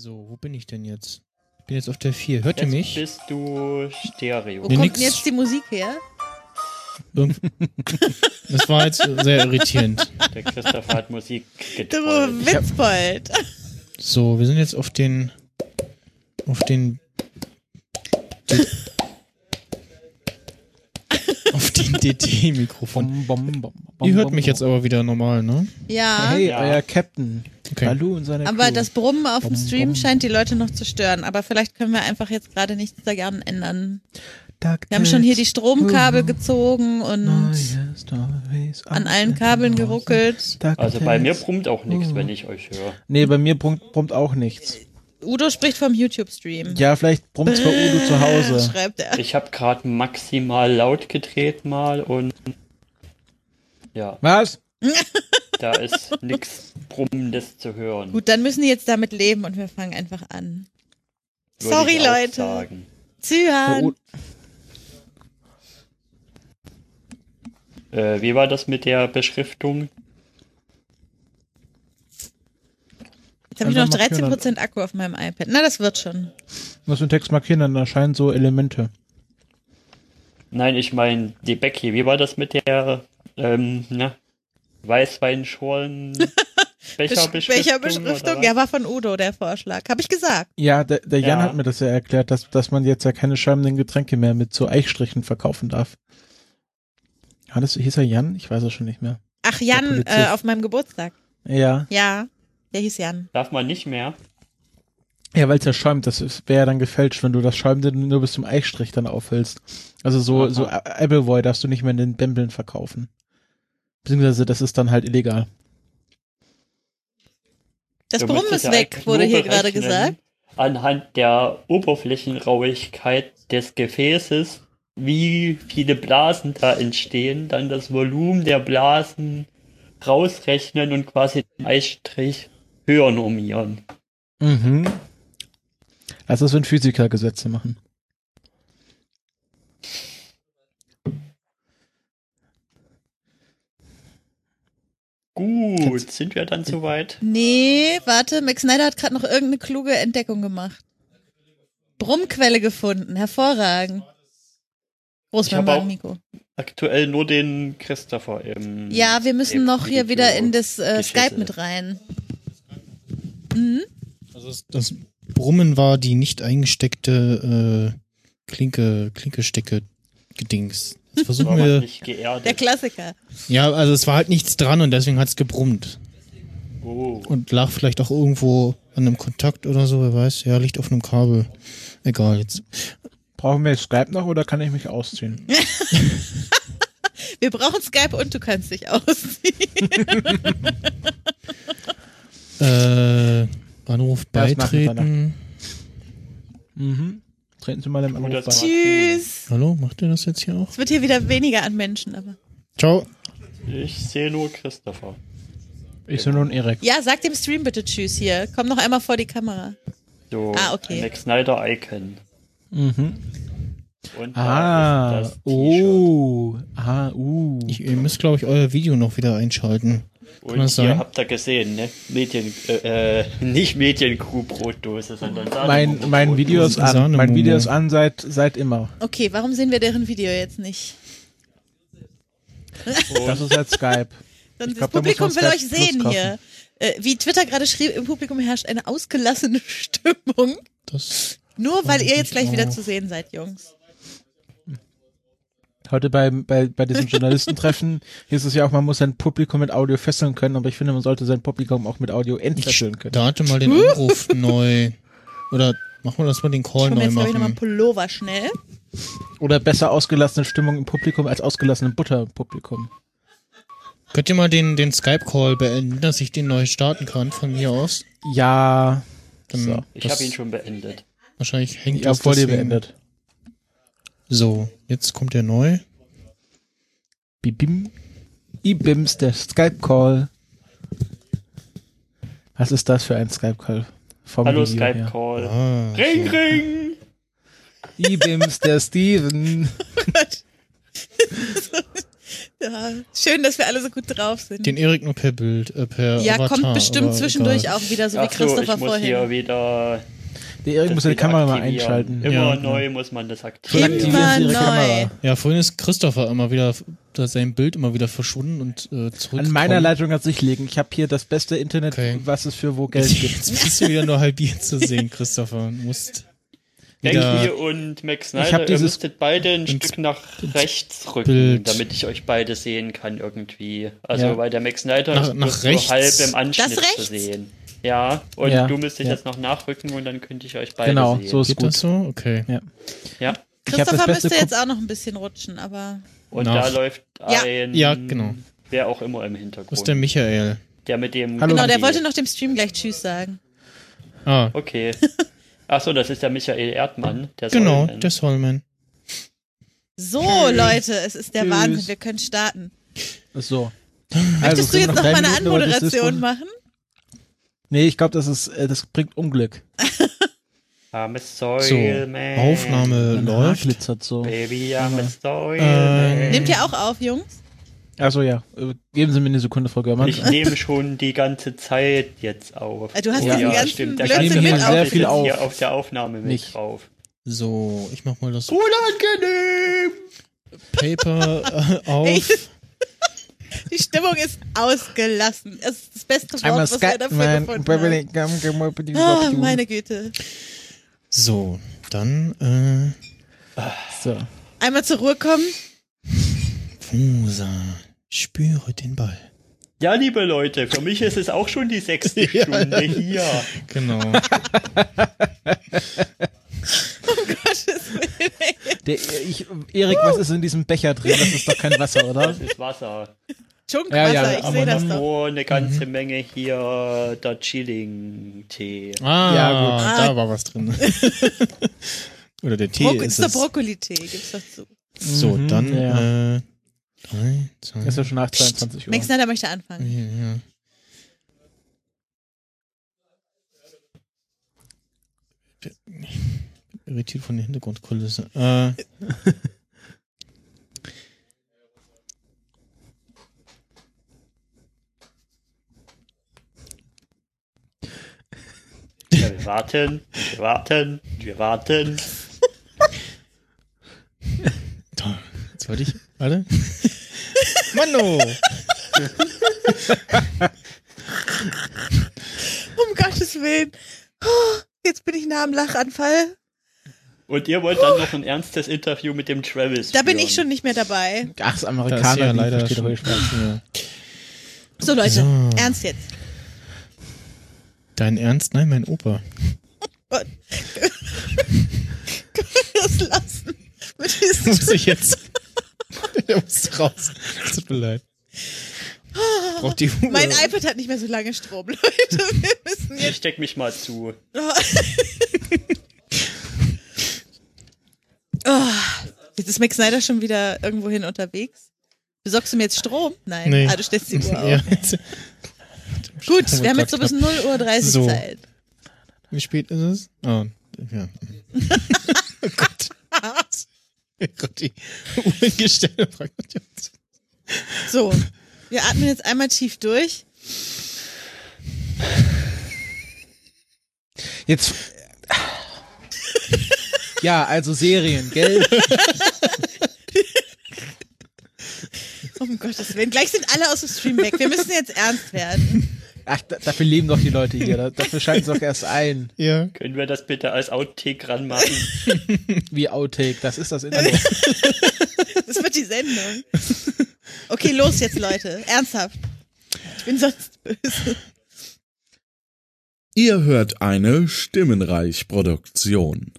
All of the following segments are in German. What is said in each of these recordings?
So, wo bin ich denn jetzt? Ich bin jetzt auf der 4. Hört ihr Jetzt mich? bist du Stereo. Wo Nee, kommt nix. denn jetzt die Musik her? Irgend- Das war jetzt sehr irritierend. Der Christopher hat Musik Du getrollt. Witzbold. So, wir sind jetzt auf den. Auf den. DT-Mikrofon. Ihr hört mich jetzt aber wieder normal, ne? Ja. Hey, Ja. euer Captain. Okay. Hallo und seine Aber Crew. das Brummen auf dem Stream scheint die Leute noch zu stören. Aber vielleicht können wir einfach jetzt gerade nichts dagegen ändern. Dark Wir haben schon hier die Stromkabel oh, gezogen und an allen Kabeln geruckelt. Also bei mir brummt auch nichts, wenn ich euch höre. Nee, bei mir brummt, brummt auch nichts. Udo spricht vom YouTube-Stream. Ja, vielleicht brummt zwar Udo zu Hause. Schreibt er. Ich habe gerade maximal laut gedreht mal und ja, Was? da ist nichts Brummendes zu hören. Gut, dann müssen die jetzt damit leben und wir fangen einfach an. würde Sorry, Leute. U- Äh, wie war das mit der Beschriftung? Jetzt habe ich noch Einfach markieren. 13% Akku auf meinem iPad. Na, das wird schon. Muss den Text markieren, dann erscheinen so Elemente. Nein, ich meine die Becky. Wie war das mit der ähm, na, Weißweinschorlen Becherbeschriftung? Becherbeschriftung? Ja, war von Udo der Vorschlag. Habe ich gesagt. Ja, der, der Jan Ja. hat mir das ja erklärt, dass, dass man jetzt ja keine schäumenden Getränke mehr mit so Eichstrichen verkaufen darf. Ja, das hieß er Jan? Ich weiß es schon nicht mehr. Ach, Jan, äh, auf meinem Geburtstag. Ja. Ja, der hieß Jan. Darf man nicht mehr? Ja, weil es ja schäumt, das wäre ja dann gefälscht, wenn du das Schäumende nur bis zum Eichstrich dann auffüllst. Also so, Aha. so Appleboy darfst du nicht mehr in den Bämbeln verkaufen. Beziehungsweise das ist dann halt illegal. Das Brummen ist weg, wurde hier gerade gesagt. Anhand der Oberflächenrauigkeit des Gefäßes, wie viele Blasen da entstehen, dann das Volumen der Blasen rausrechnen und quasi den Höher normieren. Mhm. Lass das, wenn Physiker Gesetze machen. Gut, sind wir dann soweit? Nee, warte, Max Snyder hat gerade noch irgendeine kluge Entdeckung gemacht. Brummquelle gefunden, hervorragend. Groß Ich beim hab auch- Mikro. Aktuell nur den Christopher im. Ja, wir müssen noch hier wieder in das äh. Skype mit rein. Also das, das Brummen war die nicht eingesteckte äh, Klinke, Klinkestecke Gedings. Das versuchen wir. nicht geerdet. Der Klassiker. Ja, also es war halt nichts dran und deswegen hat's gebrummt. Oh. Und lag vielleicht auch irgendwo an einem Kontakt oder so, wer weiß. Ja, liegt auf einem Kabel. Egal, jetzt. Brauchen wir Skype noch oder kann ich mich ausziehen? Wir brauchen Skype und du kannst dich ausziehen. Äh, Anruf beitreten. Mhm. Treten Sie mal im Anruf bei. Tschüss. Hallo, macht ihr das jetzt hier auch? Es wird hier wieder weniger an Menschen, aber. Ciao. Ich sehe nur Christopher. Ich bin nun Erik. Ja, sag dem Stream bitte Tschüss hier. Komm noch einmal vor die Kamera. So, Ah, okay. Max Snyder Icon. Mhm. Und Ah, da ist das T-Shirt. oh, ah, uh. Ich, ihr müsst, glaube ich, euer Video noch wieder einschalten. Und das ihr sein? habt da gesehen, ne? Medien, äh, äh, nicht Medienkuh-Brotdose, sondern mein, mein Video ist an. Mein Video ist an seit, seit immer. Okay, warum sehen wir deren Video jetzt nicht? Das ist halt Skype. Dann das glaub, da muss Publikum man will Skype euch sehen hier. Äh, wie Twitter gerade schrieb, im Publikum herrscht eine ausgelassene Stimmung. Das. Nur weil ihr jetzt gleich wieder auch. zu sehen seid, Jungs. Heute bei, bei, bei diesem Journalistentreffen hieß es ja auch, man muss sein Publikum mit Audio fesseln können, aber ich finde, man sollte sein Publikum auch mit Audio Ich entfesseln können. starte mal den Anruf neu. Oder machen wir das mal den Ich Call mir neu jetzt, glaube ich, nochmal einen machen. Pullover schnell. Oder besser ausgelassene Stimmung im Publikum als ausgelassene Butter im Publikum. Könnt ihr mal den, den Skype-Call beenden, dass ich den neu starten kann von mir aus? Ja, Dann So. Ich habe ihn schon beendet. Wahrscheinlich hängt ja das vor dir beendet. So, jetzt kommt der neu. Bibim. Ibims, der Skype-Call. Was ist das für ein Skype-Call? Hallo. Skype-Call. Ah, Ring, ring! Ibims, der Steven. Oh Gott. Ja, schön, dass wir alle so gut drauf sind. Den Erik nur per Bild, äh, per ja, Avatar, kommt bestimmt zwischendurch egal. auch wieder, so wie Ach so, Christopher ich muss vorhin. hier wieder Erik das muss ja die Kamera mal einschalten. Immer Ja, neu muss man das aktivieren. Immer neu. Kamera. Ja, vorhin ist Christopher immer wieder, da ist sein Bild immer wieder verschwunden und äh, zurück. An meiner Leitung hat sich liegen. Ich habe hier das beste Internet, Okay. was es für wo Geld gibt. Jetzt bist du wieder nur halbiert zu sehen, Christopher. Du musst Denki und Max Ich hab Snyder, ihr dieses- müsstet beide ein Stück nach rechts rücken, Bild. damit ich euch beide sehen kann irgendwie. Also Ja. weil der Max Snyder Nach- ist nach rechts? so halb im Anschnitt Das zu rechts? sehen. Ja, und Ja, du müsstest ja. jetzt noch nachrücken und dann könnte ich euch beide Genau, sehen. so ist Geht gut. das so? Okay. ja. Ich das Christopher müsste jetzt auch noch ein bisschen rutschen, aber Und Nach- da läuft Ja. ein, Ja, genau. wer auch immer im Wo Hintergrund. ist der Michael? Der mit dem. Hallo. genau, der wollte noch dem Stream gleich Tschüss sagen. Ah, Okay. Achso, das ist der Michael Erdmann. Der genau, Sollman. der Solman. So, Leute, es ist der Tschüss. Wahnsinn, wir können starten. So. Möchtest Also, du jetzt noch mal eine Minuten Anmoderation machen? Nee, ich glaube, das ist, äh, das bringt Unglück. I'm a So, Soilman. Aufnahme läuft. glitzert so. Baby, I'm a Äh, Soilman. Nehmt ihr auch auf, Jungs? Achso, ja. Äh, Geben Sie mir eine Sekunde, Frau Görmann. Ich nehme schon die ganze Zeit jetzt auf. Äh, du hast Ja. diesen Ja, ganzen stimmt. Der Blödsinn ganze mit sehr viel auf. hier auf der Aufnahme mit Nicht. drauf. So, ich mach mal das Unangenehm! Paper äh, auf. Die Stimmung ist ausgelassen. Es ist das beste I'm Wort, was wir dafür Scatman. gefunden Beverly haben. Oh, Gum. meine Güte. So, dann, So. Einmal zur Ruhe kommen. äh, Musa, spüre den Ball. Ja, liebe Leute, für mich ist es auch schon die sechste Ja. Stunde hier. Genau. Um Gottes Willen. Der, ich, Erik, was ist in diesem Becher drin? Das ist doch kein Wasser, oder? Das ist Wasser. Schunkwasser, Ja, ja, ich aber sehe das doch. Nur eine ganze Mhm. Menge hier der Chilling-Tee. Ah, Ja, gut. da war was drin. Oder der Tee Bro ist ist der es. Brokkoli-Tee, gibt's doch zu. So, Mhm, dann, ja. äh, drei, zwei, Ist ja schon nach 22 Uhr. Max Snyder möchte anfangen. ja, ja. Ich bin irritiert von der Hintergrundkulisse. Äh, Ja, wir warten, wir warten, wir warten. da, jetzt wollte ich, warte. Mano! Um Gottes Willen. Oh, Jetzt bin ich nah am Lachanfall. Und ihr wollt dann noch ein ernstes Interview mit dem Travis Da bin ich schon nicht mehr dabei. Ach, das Amerikaner, ja die leider schon. Spaß. Ja. So, Leute, So. ernst jetzt. Dein Ernst? Nein, mein Opa. Können wir das lassen? Mit diesem muss ich jetzt. Der muss raus. Tut mir leid. Braucht die Uhr. Mein iPad hat nicht mehr so lange Strom, Leute. Wir müssen Ich jetzt. steck mich mal zu. Oh, jetzt ist Max Snyder schon wieder irgendwohin unterwegs. Besorgst du mir jetzt Strom? Nein. Nee. Ah, du stellst die Uhr auf. Ja. Gut, wir haben jetzt so bis 0 Uhr 30 So. Zeit. Wie spät ist es? Oh, ja. oh Gott. Oh Gott, die Uhrengestelle. So, wir atmen jetzt einmal tief durch. Jetzt. Ja, also Serien, gell? Um Gottes Willen. Gleich sind alle aus dem Stream weg. Wir müssen jetzt ernst werden. Ach, da, dafür leben doch die Leute hier. Da, dafür schalten sie doch erst ein. Ja. Können wir das bitte als Outtake ranmachen? Wie Outtake. Das ist das Internet. Das wird die Sendung. Okay, los jetzt, Leute. Ernsthaft. Ich bin sonst böse. Ihr hört eine Stimmenreich-Produktion.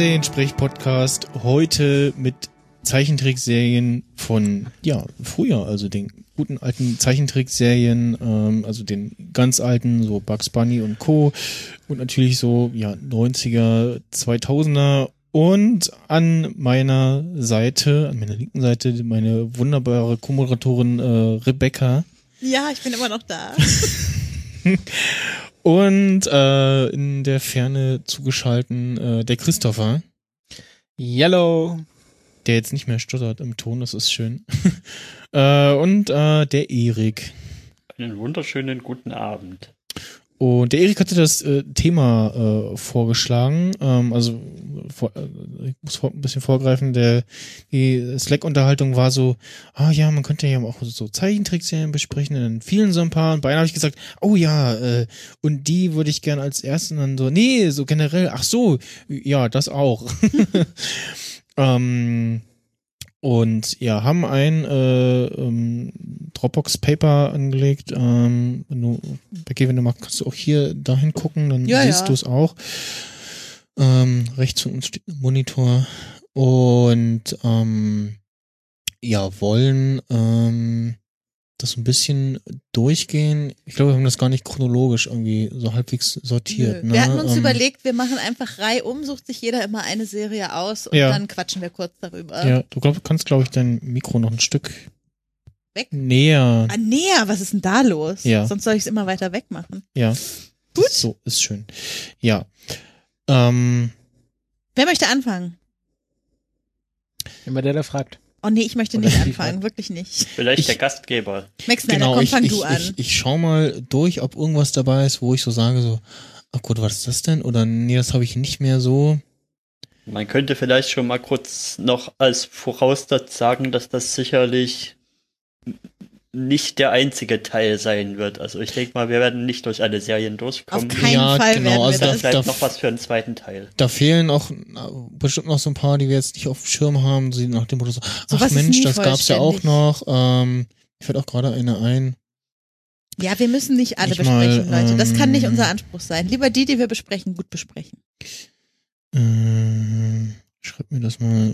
Seriensprech-Podcast heute mit Zeichentrickserien von, ja, früher, also den guten alten Zeichentrickserien, ähm, also den ganz alten, so Bugs Bunny und Co. Und natürlich so, ja, 90er, 2000er und an meiner Seite, an meiner linken Seite, meine wunderbare Co-Moderatorin äh, Rebecca. Ja, ich bin immer noch da. Und äh, in der Ferne zugeschalten äh, der Christopher, Yellow. der jetzt nicht mehr stottert im Ton, das ist schön. äh, und äh, der Erik. Einen wunderschönen guten Abend. Und der Erik hatte das äh, Thema äh, vorgeschlagen. Ähm, also vor, äh, ich muss vor, ein bisschen vorgreifen. Der die Slack-Unterhaltung war so, ah ja, man könnte ja auch so Zeichentrickserien besprechen. Dann fielen so ein paar. Und bei einer habe ich gesagt, oh ja, äh, und die würde ich gerne als ersten dann so, nee, so generell. Ach so, ja, das auch. ähm, und ja, haben ein äh, ähm, Dropbox-Paper angelegt. Ähm, wenn du, Becky, wenn du magst, kannst du auch hier dahin gucken, dann Ja, siehst ja. du es auch. Ähm, rechts von uns steht ein Monitor. Und ähm, ja, wollen ähm, das ein bisschen durchgehen. Ich glaube, wir haben das gar nicht chronologisch irgendwie so halbwegs sortiert. Ne? Wir hatten uns Ähm, überlegt, wir machen einfach reihum, sucht sich jeder immer eine Serie aus und Ja. dann quatschen wir kurz darüber. Ja, du glaub, kannst, glaube ich, dein Mikro noch ein Stück Weg? näher. Ah, näher, was ist denn da los? Ja. Sonst soll ich es immer weiter weg machen. Ja. Gut. So, ist schön. Ja. Ähm, Wer möchte anfangen? Immer der, der fragt. Oh nee, ich möchte nicht anfangen, wirklich nicht. Vielleicht Ich- der Gastgeber. Max Snyder, genau, komm, ich, fang ich, du an. ich, ich schau mal durch, ob irgendwas dabei ist, wo ich so sage, so, ach Gott, was ist das denn? Oder nee, das habe ich nicht mehr so. Man könnte vielleicht schon mal kurz noch als Voraussatz sagen, dass das sicherlich nicht der einzige Teil sein wird. Also ich denke mal, wir werden nicht durch alle Serien Auf durchkommen. keinen Ja, Fall genau, werden wir also Das das. ist vielleicht darf- noch was für einen zweiten Teil. Da fehlen auch bestimmt noch so ein paar, die wir jetzt nicht auf dem Schirm haben, so nach dem Motto so, ach Sowas ist Mensch, das gab's ja auch noch. Ähm, ich fällt auch gerade eine ein. Ja, wir müssen nicht alle Ich besprechen, mal, Leute. Das kann nicht ähm, unser Anspruch sein. Lieber die, die wir besprechen, gut besprechen. Äh, schreib mir das mal.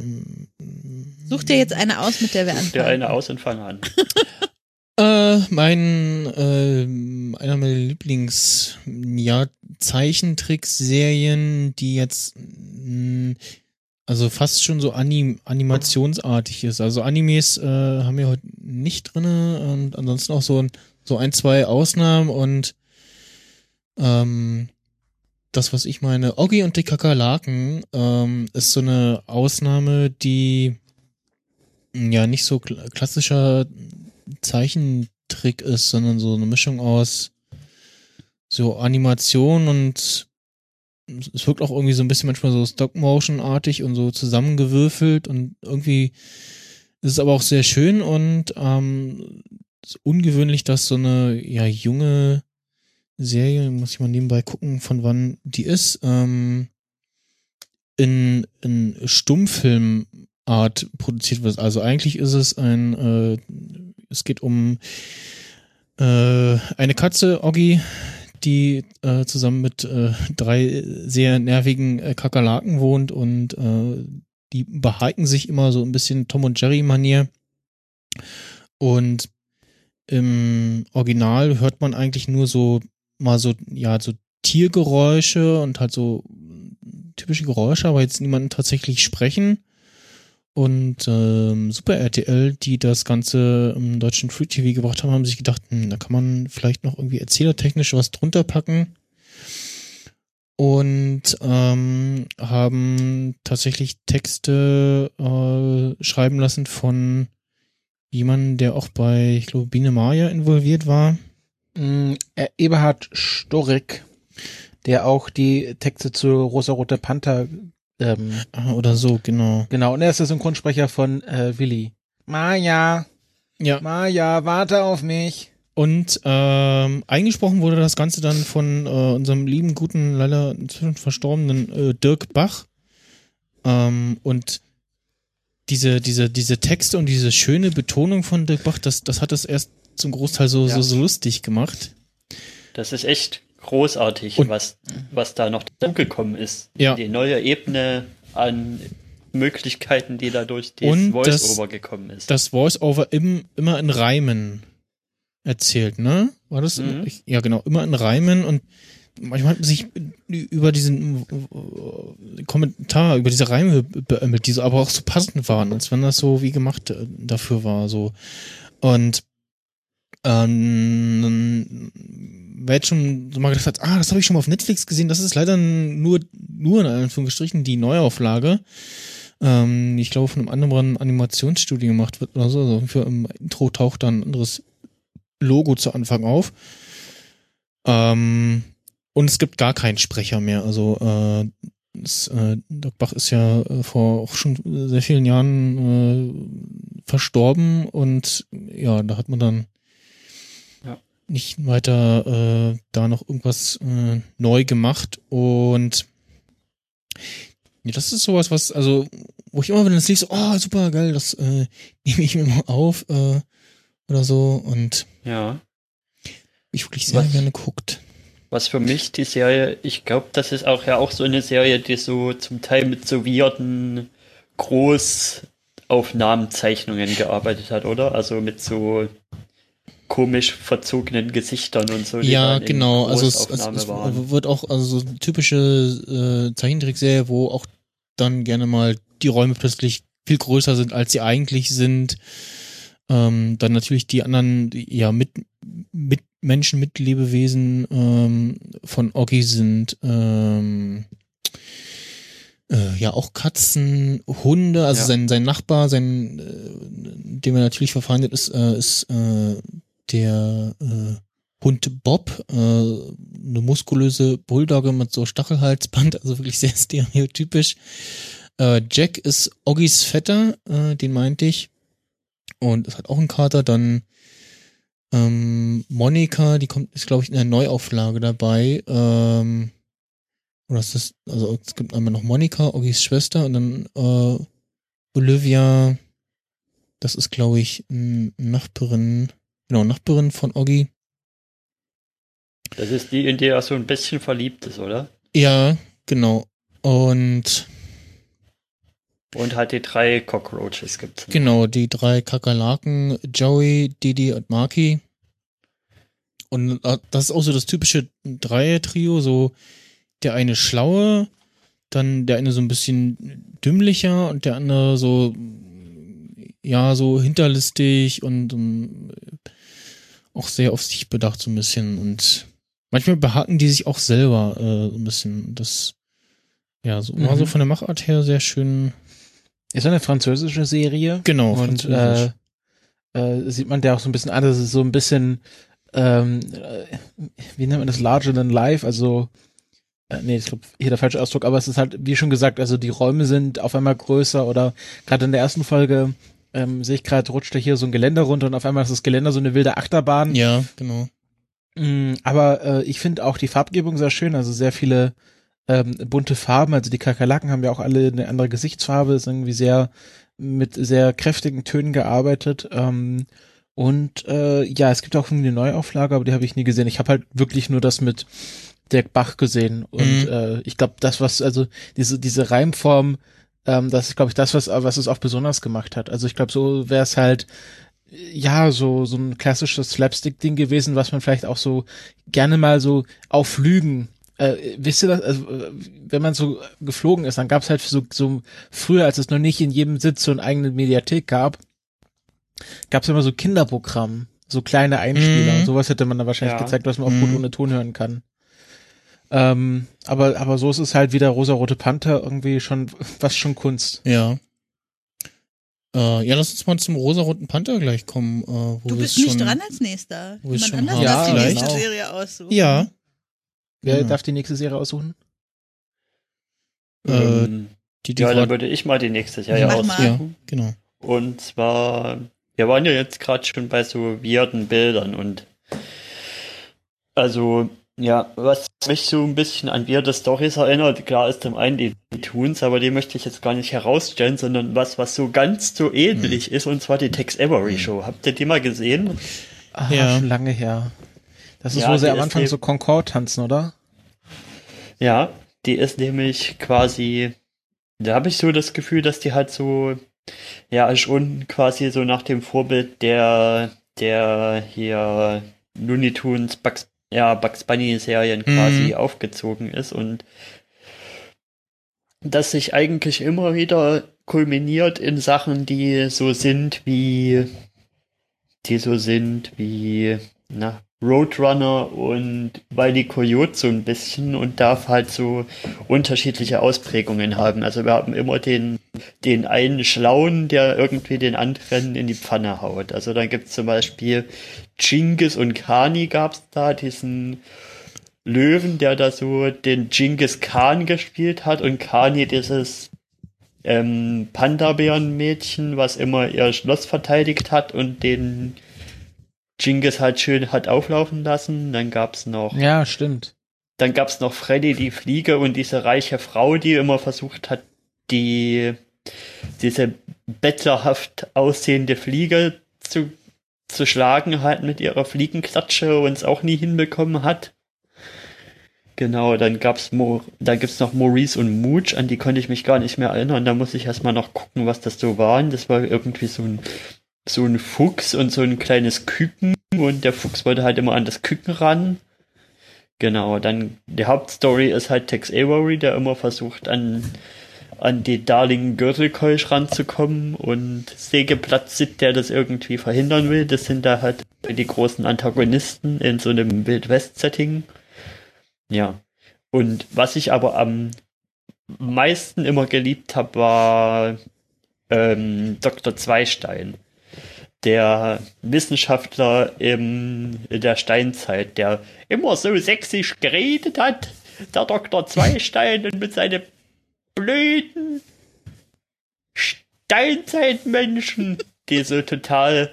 Such dir jetzt eine aus, mit der wir anfangen. Der eine aus und fang an. Äh, mein, äh, einer meiner Lieblings, ja, Zeichentrickserien, die jetzt, mh, also fast schon so anim animationsartig ist. Also Animes äh, haben wir heute nicht drinne und ansonsten auch so, ein- so ein, zwei Ausnahmen und ähm, das, was ich meine, Oggi und die Kakerlaken ähm, ist so eine Ausnahme, die ja nicht so kl klassischer Zeichentrick ist, sondern so eine Mischung aus so Animation und es wirkt auch irgendwie so ein bisschen manchmal so Stop-Motion-artig und so zusammengewürfelt und irgendwie ist es aber auch sehr schön und ähm, ungewöhnlich, dass so eine ja junge Serie, muss ich mal nebenbei gucken, von wann die ist, ähm, in, in Stummfilmart produziert wird. Also eigentlich ist es ein, äh, es geht um äh, eine Katze, Oggi, die äh, zusammen mit äh, drei sehr nervigen äh, Kakerlaken wohnt und äh, die behaken sich immer so ein bisschen Tom und Jerry Manier. Und im Original hört man eigentlich nur so mal so ja so Tiergeräusche und halt so typische Geräusche, aber jetzt niemanden tatsächlich sprechen. Und ähm, Super RTL, die das Ganze im deutschen Free TV gebracht haben, haben sich gedacht, hm, da kann man vielleicht noch irgendwie erzählertechnisch was drunter packen. Und ähm, haben tatsächlich Texte äh, schreiben lassen von jemandem, der auch bei, ich glaube, Biene Maya involviert war. Mm, äh, Eberhard Storik, der auch die Texte zu Rosa-Rote Panther, ähm, Oder so, genau. genau, und er ist der Synchronsprecher von äh, Willi. Maja, Ja. Maja, warte auf mich. Und ähm, eingesprochen wurde das Ganze dann von äh, unserem lieben, guten, leider inzwischen verstorbenen äh, Dirk Bach. Ähm, und diese, diese, diese Texte und diese schöne Betonung von Dirk Bach, das, das hat es erst zum Großteil so, Ja. so, so lustig gemacht. Das ist echt großartig, Und- was, was da noch dazugekommen ist. Ja. Die neue Ebene an Möglichkeiten, die da durch Voice-Over gekommen ist. Das Voice-Over im, immer in Reimen erzählt, ne? War das? Mhm. Ich, ja, genau, immer in Reimen und manchmal hat man sich über diesen Kommentar, über diese Reime beömmelt, die so aber auch so passend waren, als wenn das so wie gemacht äh, dafür war, so. Und ähm, wer jetzt schon so mal gedacht hat, ah, das habe ich schon mal auf Netflix gesehen, das ist leider nur, nur in Anführungsstrichen die Neuauflage. Ähm, ich glaube, von einem anderen Animationsstudio gemacht wird oder so. Also für im Intro taucht dann ein anderes Logo zu Anfang auf. Ähm, und es gibt gar keinen Sprecher mehr. Also äh, das, äh, Doc Bach ist ja äh, vor auch schon sehr vielen Jahren äh, verstorben und ja, da hat man dann. Nicht weiter äh, da noch irgendwas äh, neu gemacht und ja, das ist sowas, was, also, wo ich immer, wenn das liest, so, oh, super geil, das äh, nehme ich mir mal auf äh, oder so und ja. ich wirklich sehr Was? gerne guckt. Was für mich die Serie, ich glaube, das ist auch ja auch so eine Serie, die so zum Teil mit so weirden Großaufnahmenzeichnungen gearbeitet hat, oder? Also mit so komisch verzogenen Gesichtern und so. die Ja, genau. Also es, es, es wird auch also so typische äh, Zeichentrickserie, wo auch dann gerne mal die Räume plötzlich viel größer sind, als sie eigentlich sind. Ähm, dann natürlich die anderen, ja, mit, mit Menschen, mit Lebewesen ähm, von Oggi sind ähm, äh, ja auch Katzen, Hunde, also Ja. sein, sein Nachbar, sein, äh, dem er natürlich verfeindet ist, äh, ist äh, der äh, Hund Bob, äh, eine muskulöse Bulldogge mit so Stachelhalsband, also wirklich sehr stereotypisch. Äh, Jack ist Oggis Vetter, äh, den meinte ich. Und es hat auch einen Kater. Dann ähm, Monika, die kommt, ist glaube ich in der Neuauflage dabei. Ähm, oder ist das, also es gibt einmal noch Monika, Oggis Schwester und dann äh, Olivia, das ist glaube ich eine Nachbarin, genau, Nachbarin von Oggi. Das ist die, in die er so ein bisschen verliebt ist, oder? Ja, genau. Und Und halt die drei Cockroaches gibt's. genau, die drei Kakerlaken, Joey, Didi und Marky. Und äh, das ist auch so das typische Dreier-Trio, so der eine schlaue, dann der eine so ein bisschen dümmlicher und der andere so, ja, so hinterlistig und ähm, auch sehr auf sich bedacht so ein bisschen. Und manchmal behaken die sich auch selber äh, so ein bisschen. Das, ja, so, war Mhm. so von der Machart her sehr schön. Ist eine französische Serie. Genau, Und äh, französisch. äh, sieht man der auch so ein bisschen an, das ist so ein bisschen, ähm, äh, wie nennt man das, larger than life, also äh, nee, ich glaube, hier der falsche Ausdruck, aber es ist halt, wie schon gesagt, also die Räume sind auf einmal größer oder gerade in der ersten Folge ähm, sehe ich gerade, rutscht da hier so ein Geländer runter und auf einmal ist das Geländer so eine wilde Achterbahn. Ja, genau. Mm, Aber äh, ich finde auch die Farbgebung sehr schön, also sehr viele ähm, bunte Farben. Also die Kakerlaken haben ja auch alle eine andere Gesichtsfarbe, ist irgendwie sehr mit sehr kräftigen Tönen gearbeitet. Ähm, und äh, ja, es gibt auch eine Neuauflage, aber die habe ich nie gesehen. Ich habe halt wirklich nur das mit Dirk Bach gesehen. Und Mhm. äh, ich glaube, das, was, also diese, diese Reimform, ähm, das ist, glaube ich, das, was, was es auch besonders gemacht hat. Also ich glaube, so wäre es halt ja, so, so ein klassisches Slapstick-Ding gewesen, was man vielleicht auch so gerne mal so auf Lügen, äh, wisst ihr das, also, äh, wenn man so geflogen ist, dann gab es halt so, so früher, als es noch nicht in jedem Sitz so eine eigene Mediathek gab, gab es immer so Kinderprogramm, so kleine Einspieler Mhm. und sowas hätte man da wahrscheinlich Ja. gezeigt, was man auch gut Mhm. ohne Ton hören kann. Ähm, aber, aber so ist es halt wieder Rosa-Rote Panther irgendwie schon, was schon Kunst. Ja. Äh, ja, lass uns mal zum rosaroten Panther gleich kommen. Äh, wo Du bist nicht schon, dran als nächster. Jemand schon anders haben. darf die Ja, nächste genau. Serie aussuchen. Ja. Wer Genau. darf die nächste Serie aussuchen? Äh, Ähm, Die, die ja, dann würde ich mal die nächste Serie aussuchen. genau. Und zwar, wir waren ja jetzt gerade schon bei so weirden Bildern und also, ja, was mich so ein bisschen an weirde Stories erinnert, klar ist zum einen die, die Toons, aber die möchte ich jetzt gar nicht herausstellen, sondern was, was so ganz so ähnlich ist, und zwar die Tex Avery Show. Habt ihr die mal gesehen? Ah, Ja. schon lange her. Das ist, Ja, wo sie am Anfang so Concord tanzen, oder? Ja, die ist nämlich quasi Da habe ich so das Gefühl, dass die halt so, ja, schon quasi so nach dem Vorbild der, der hier Looney Tunes, Bugs, ja, Bugs Bunny Serien quasi Mhm. aufgezogen ist und das sich eigentlich immer wieder kulminiert in Sachen, die so sind wie, die so sind wie, na, Roadrunner und Wile E. Coyote so ein bisschen und darf halt so unterschiedliche Ausprägungen haben. Also wir haben immer den, den einen Schlauen, der irgendwie den anderen in die Pfanne haut. Also dann gibt's zum Beispiel Genghis und Kani gab's da, diesen Löwen, der da so den Genghis Khan gespielt hat und Kani dieses ähm, Panda-Bären-Mädchen, was immer ihr Schloss verteidigt hat und den Genghis halt schön hat auflaufen lassen. Dann gab's noch Ja, stimmt. dann gab's noch Freddy die Fliege und diese reiche Frau, die immer versucht hat, die diese bettlerhaft aussehende Fliege zu, zu schlagen, halt mit ihrer Fliegenklatsche und es auch nie hinbekommen hat. Genau, dann gab's Mo dann gibt's noch Maurice und Mooch, an die konnte ich mich gar nicht mehr erinnern. Da muss ich erstmal noch gucken, was das so waren. Das war irgendwie so ein so ein Fuchs und so ein kleines Küken und der Fuchs wollte halt immer an das Küken ran. Genau, dann die Hauptstory ist halt Tex Avery, der immer versucht an an die Darling Gürtelkeusch ranzukommen und Sägeplatz sitzt, der das irgendwie verhindern will. Das sind da halt die großen Antagonisten in so einem Wild-West-Setting. Ja. Und was ich aber am meisten immer geliebt habe, war ähm, Dr. Zweistein. Der Wissenschaftler im, in der Steinzeit, der immer so sächsisch geredet hat. Der Dr. Zweistein und mit seinen blöden Steinzeitmenschen, die so total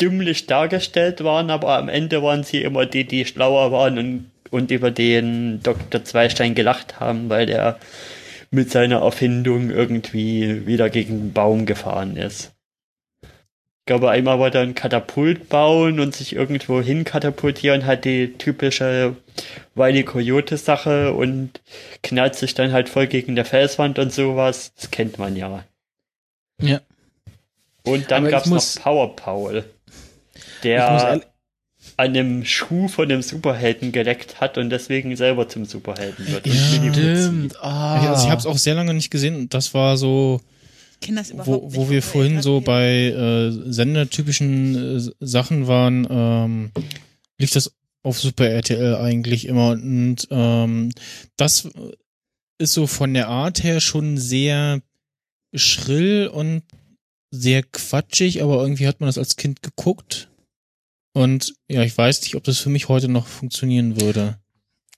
dümmlich dargestellt waren, aber am Ende waren sie immer die, die schlauer waren und, und über den Dr. Zweistein gelacht haben, weil der mit seiner Erfindung irgendwie wieder gegen den Baum gefahren ist. Ich glaube, einmal wollte er ein Katapult bauen und sich irgendwo hin katapultieren, halt die typische Wiley Coyote Sache und knallt sich dann halt voll gegen der Felswand und sowas. Das kennt man ja. Ja. Und dann Aber gab's muss- noch Power Paul, der an einem Schuh von dem Superhelden geleckt hat und deswegen selber zum Superhelden wird. Ja. Stimmt. Ah. Also ich habe es auch sehr lange nicht gesehen und das war so, Ich kenn das überhaupt wo, nicht. wo wir vorhin so bei äh, sendertypischen äh, Sachen waren, ähm, lief das auf Super RTL eigentlich immer und ähm, das ist so von der Art her schon sehr schrill und sehr quatschig, aber irgendwie hat man das als Kind geguckt. Und ja, ich weiß nicht, ob das für mich heute noch funktionieren würde.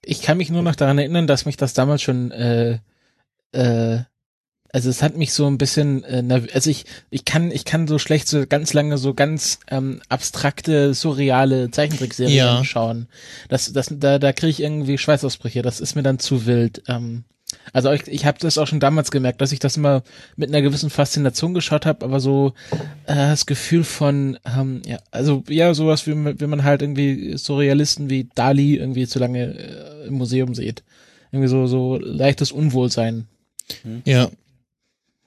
ich kann mich nur noch daran erinnern, dass mich das damals schon, äh, äh, also es hat mich so ein bisschen, äh, also ich, ich kann, ich kann so schlecht so ganz lange so ganz ähm, abstrakte, surreale Zeichentrickserien Ja. schauen. Das, das, da, da kriege ich irgendwie Schweißausbrüche. Das ist mir dann zu wild. Ähm, also ich, ich habe das auch schon damals gemerkt, dass ich das immer mit einer gewissen Faszination geschaut habe, aber so äh, das Gefühl von, ähm, ja, also ja, sowas wie, man- wie man halt irgendwie Surrealisten wie Dali irgendwie zu lange äh, im Museum sieht. Irgendwie so, so leichtes Unwohlsein. Ja,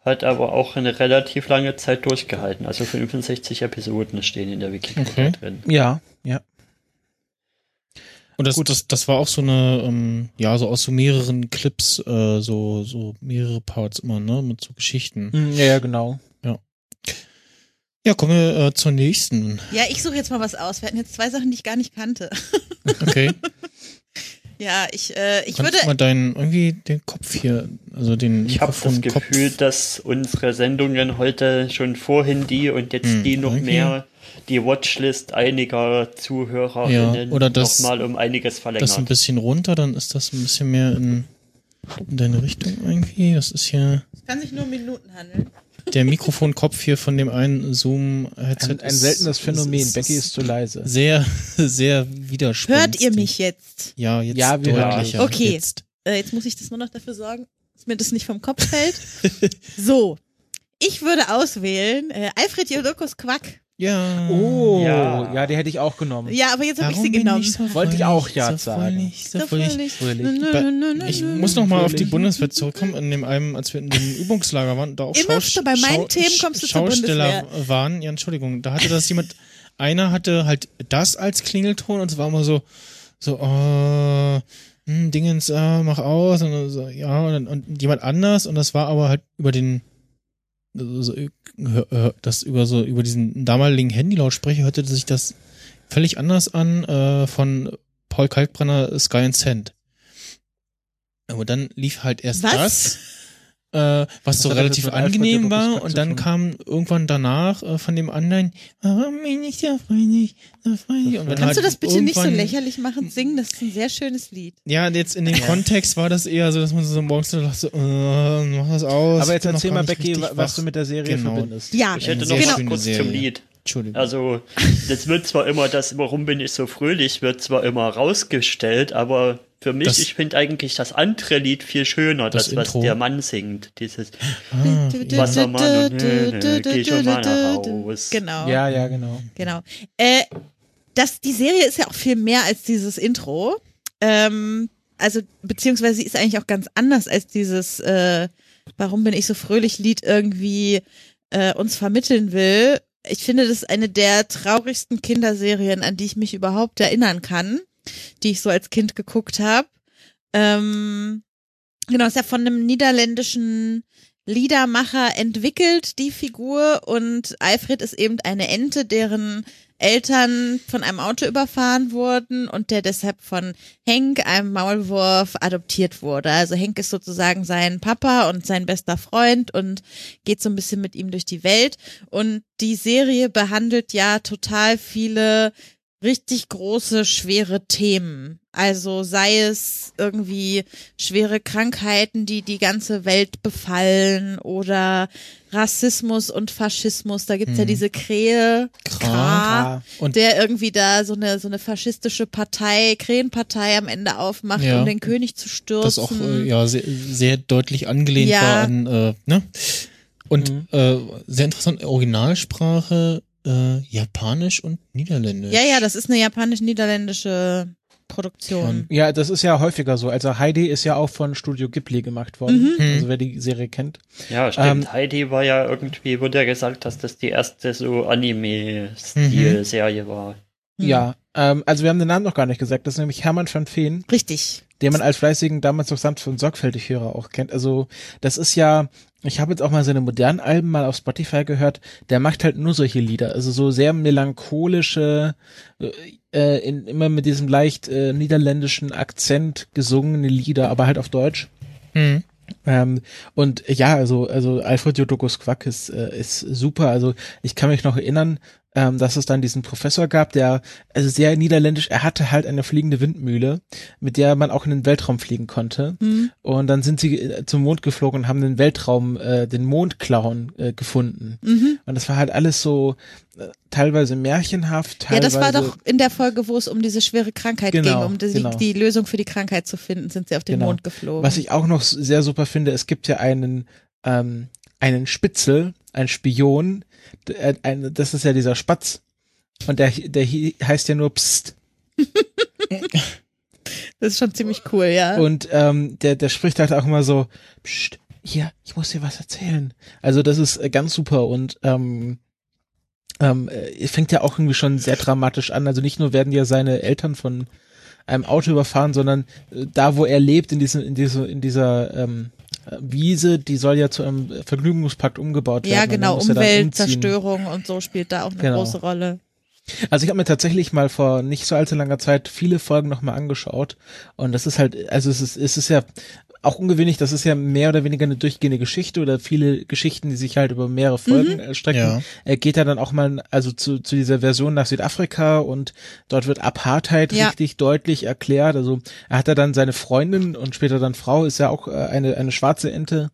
Hat aber auch eine relativ lange Zeit durchgehalten. Also 65 Episoden stehen in der Wikipedia Okay. drin. Ja, ja. Und das, das, das war auch so eine, ähm, ja, so aus so mehreren Clips, äh, so, so mehrere Parts immer, ne, mit so Geschichten. Hm, Ja, ja, genau. Ja, kommen wir äh, zur nächsten. Ja, ich suche jetzt mal was aus. Wir hatten jetzt zwei Sachen, die ich gar nicht kannte. Okay. Ja, ich, äh, ich Kannst würde. du mal deinen, irgendwie den Kopf hier, also den Ich habe das Gefühl, dass unsere Sendungen heute schon vorhin die und jetzt Hm, die noch okay. mehr die Watchlist einiger ZuhörerInnen Ja, oder das- noch mal um einiges das ein verlängert. bisschen runter, dann ist das ein bisschen mehr in, in deine Richtung irgendwie. Das ist hier Es kann sich nur um Minuten handeln. Der Mikrofonkopf hier von dem einen Zoom-Headset. Ein, ein ist- seltenes Phänomen. ist- Becky ist zu leise. sehr, sehr widerspenstig. Hört ihr mich jetzt? Ja, jetzt Ja, wir deutlicher. Okay. Jetzt. Äh, jetzt muss ich das nur noch dafür sorgen, dass mir das nicht vom Kopf fällt. so. Ich würde auswählen äh, Alfred Jodokus Quack. Ja. Oh, Ja. ja, die hätte ich auch genommen. Ja, aber jetzt habe ich sie genommen. ich so Wollte ich fröhlich, auch ja so sagen. fröhlich, so fröhlich. fröhlich. Fröhlich. Ich muss noch mal auf die Fröhlich. Bundeswehr zurückkommen, in dem einem, als wir in dem Übungslager waren, da auch Immer Schaus- so bei meinen Schau- Themen kommst du Schausteller waren. Ja, Entschuldigung, da hatte das jemand, einer hatte halt das als Klingelton und es war immer so, so, oh, hm, Dingens, äh, mach aus und so, ja, und, und jemand anders und das war aber halt über den, so, äh, das über so, über diesen damaligen Handylautsprecher hörte sich das völlig anders an, äh, von Paul Kalkbrenner Sky and Sand. Aber dann lief halt erst Was? das, äh, was so das relativ angenehm war und dann kam irgendwann danach äh, von dem anderen, warum bin ich so freudig, so freudig? Und Kannst halt du das bitte nicht so lächerlich machen? Singen, das ist ein sehr schönes Lied. Ja, jetzt in dem Kontext war das eher so, dass man so morgens so dachte, so, äh, mach das aus. Aber jetzt erzähl mal, Becky, was du mit der Serie Genau. verbindest. Ja, Ich hätte noch was schöne kurz Serie. zum Lied. Entschuldigung. Also, das wird zwar immer, das Warum bin ich so fröhlich, wird zwar immer rausgestellt, aber für mich, Das- ich finde eigentlich das andere Lied viel schöner, Das das, was Intro. der Mann singt. Dieses ah, ja. Wassermann und Höhne, geh schon mal nach Haus. Genau. Ja, ja, genau. Genau. Äh, das, die Serie ist ja auch viel mehr als dieses Intro. Ähm, also, beziehungsweise sie ist eigentlich auch ganz anders als dieses äh, Warum bin ich so fröhlich Lied irgendwie äh, uns vermitteln will. Ich finde, das ist eine der traurigsten Kinderserien, an die ich mich überhaupt erinnern kann, die ich so als Kind geguckt habe. Ähm, genau, ist ja von einem niederländischen Liedermacher entwickelt, die Figur. Und Alfred ist eben eine Ente, deren Eltern von einem Auto überfahren wurden und der deshalb von Henk, einem Maulwurf, adoptiert wurde. Also Henk ist sozusagen sein Papa und sein bester Freund und geht so ein bisschen mit ihm durch die Welt. Und die Serie behandelt ja total viele richtig große, schwere Themen. Also sei es irgendwie schwere Krankheiten, die die ganze Welt befallen oder Rassismus und Faschismus. Da gibt's ja Mhm. diese Krähe. Kra, Und der irgendwie da so eine, so eine faschistische Partei, Krähenpartei am Ende aufmacht, Ja. um den König zu stürzen. das auch äh, ja sehr, sehr deutlich angelehnt Ja. war an äh, ne und Mhm. äh, sehr interessant Originalsprache äh, Japanisch und Niederländisch. ja, ja, das ist eine japanisch-niederländische Produktion. Ja, das ist ja häufiger so. Also Heidi ist ja auch von Studio Ghibli gemacht worden. Mhm. Also wer die Serie kennt. Ja, stimmt. Ähm, Heidi war ja irgendwie, wurde ja gesagt, dass das die erste so Anime-Stil-Serie war. Mhm. Ja, ähm, also wir haben den Namen noch gar nicht gesagt. Das ist nämlich Hermann van Veen, Richtig. Den man als fleißigen damals noch sanft und sorgfältig Hörer auch kennt. Also das ist ja, ich habe jetzt auch mal seine modernen Alben mal auf Spotify gehört. Der macht halt nur solche Lieder, also so sehr melancholische, äh, in, immer mit diesem leicht äh, niederländischen Akzent gesungene Lieder, aber halt auf Deutsch. Hm. Ähm, und ja, also, also Alfred Jodokus Quack ist, äh, ist super. Also ich kann mich noch erinnern, ähm, dass es dann diesen Professor gab, der also sehr niederländisch, er hatte halt eine fliegende Windmühle, mit der man auch in den Weltraum fliegen konnte. Mhm. Und dann sind sie äh, zum Mond geflogen und haben den Weltraum, äh, den Mondclown äh, gefunden. Mhm. Und das war halt alles so äh, teilweise märchenhaft, Ja, teilweise. das war doch in der Folge, wo es um diese schwere Krankheit Genau, ging, um die, genau. die Lösung für die Krankheit zu finden, sind sie auf den Genau. Mond geflogen. Was ich auch noch sehr super finde, es gibt ja einen, ähm, einen Spitzel, ein Spion, das ist ja dieser Spatz. Und der, der heißt ja nur Psst. das ist schon ziemlich cool, ja. Und ähm, der, der spricht halt auch immer so, Psst, hier, ich muss dir was erzählen. Also das ist äh, ganz super und ähm, ähm, äh, fängt ja auch irgendwie schon sehr dramatisch an. Also nicht nur werden ja seine Eltern von einem Auto überfahren, sondern äh, da, wo er lebt, in diesem, in dieser, in dieser ähm, äh, Wiese, die soll ja zu einem Vergnügungspark umgebaut werden. ja, genau, er. Umweltzerstörung und so spielt da auch eine Genau. große Rolle. Also ich habe mir tatsächlich mal vor nicht so allzu langer Zeit viele Folgen nochmal angeschaut und das ist halt, also es ist, es ist ja auch ungewöhnlich, das ist ja mehr oder weniger eine durchgehende Geschichte oder viele Geschichten, die sich halt über mehrere Folgen Mhm. äh, strecken. Ja. Er geht ja dann auch mal also zu, zu dieser Version nach Südafrika und dort wird Apartheid Ja. richtig deutlich erklärt. Also er hat ja dann seine Freundin und später dann Frau, ist ja auch äh, eine, eine schwarze Ente,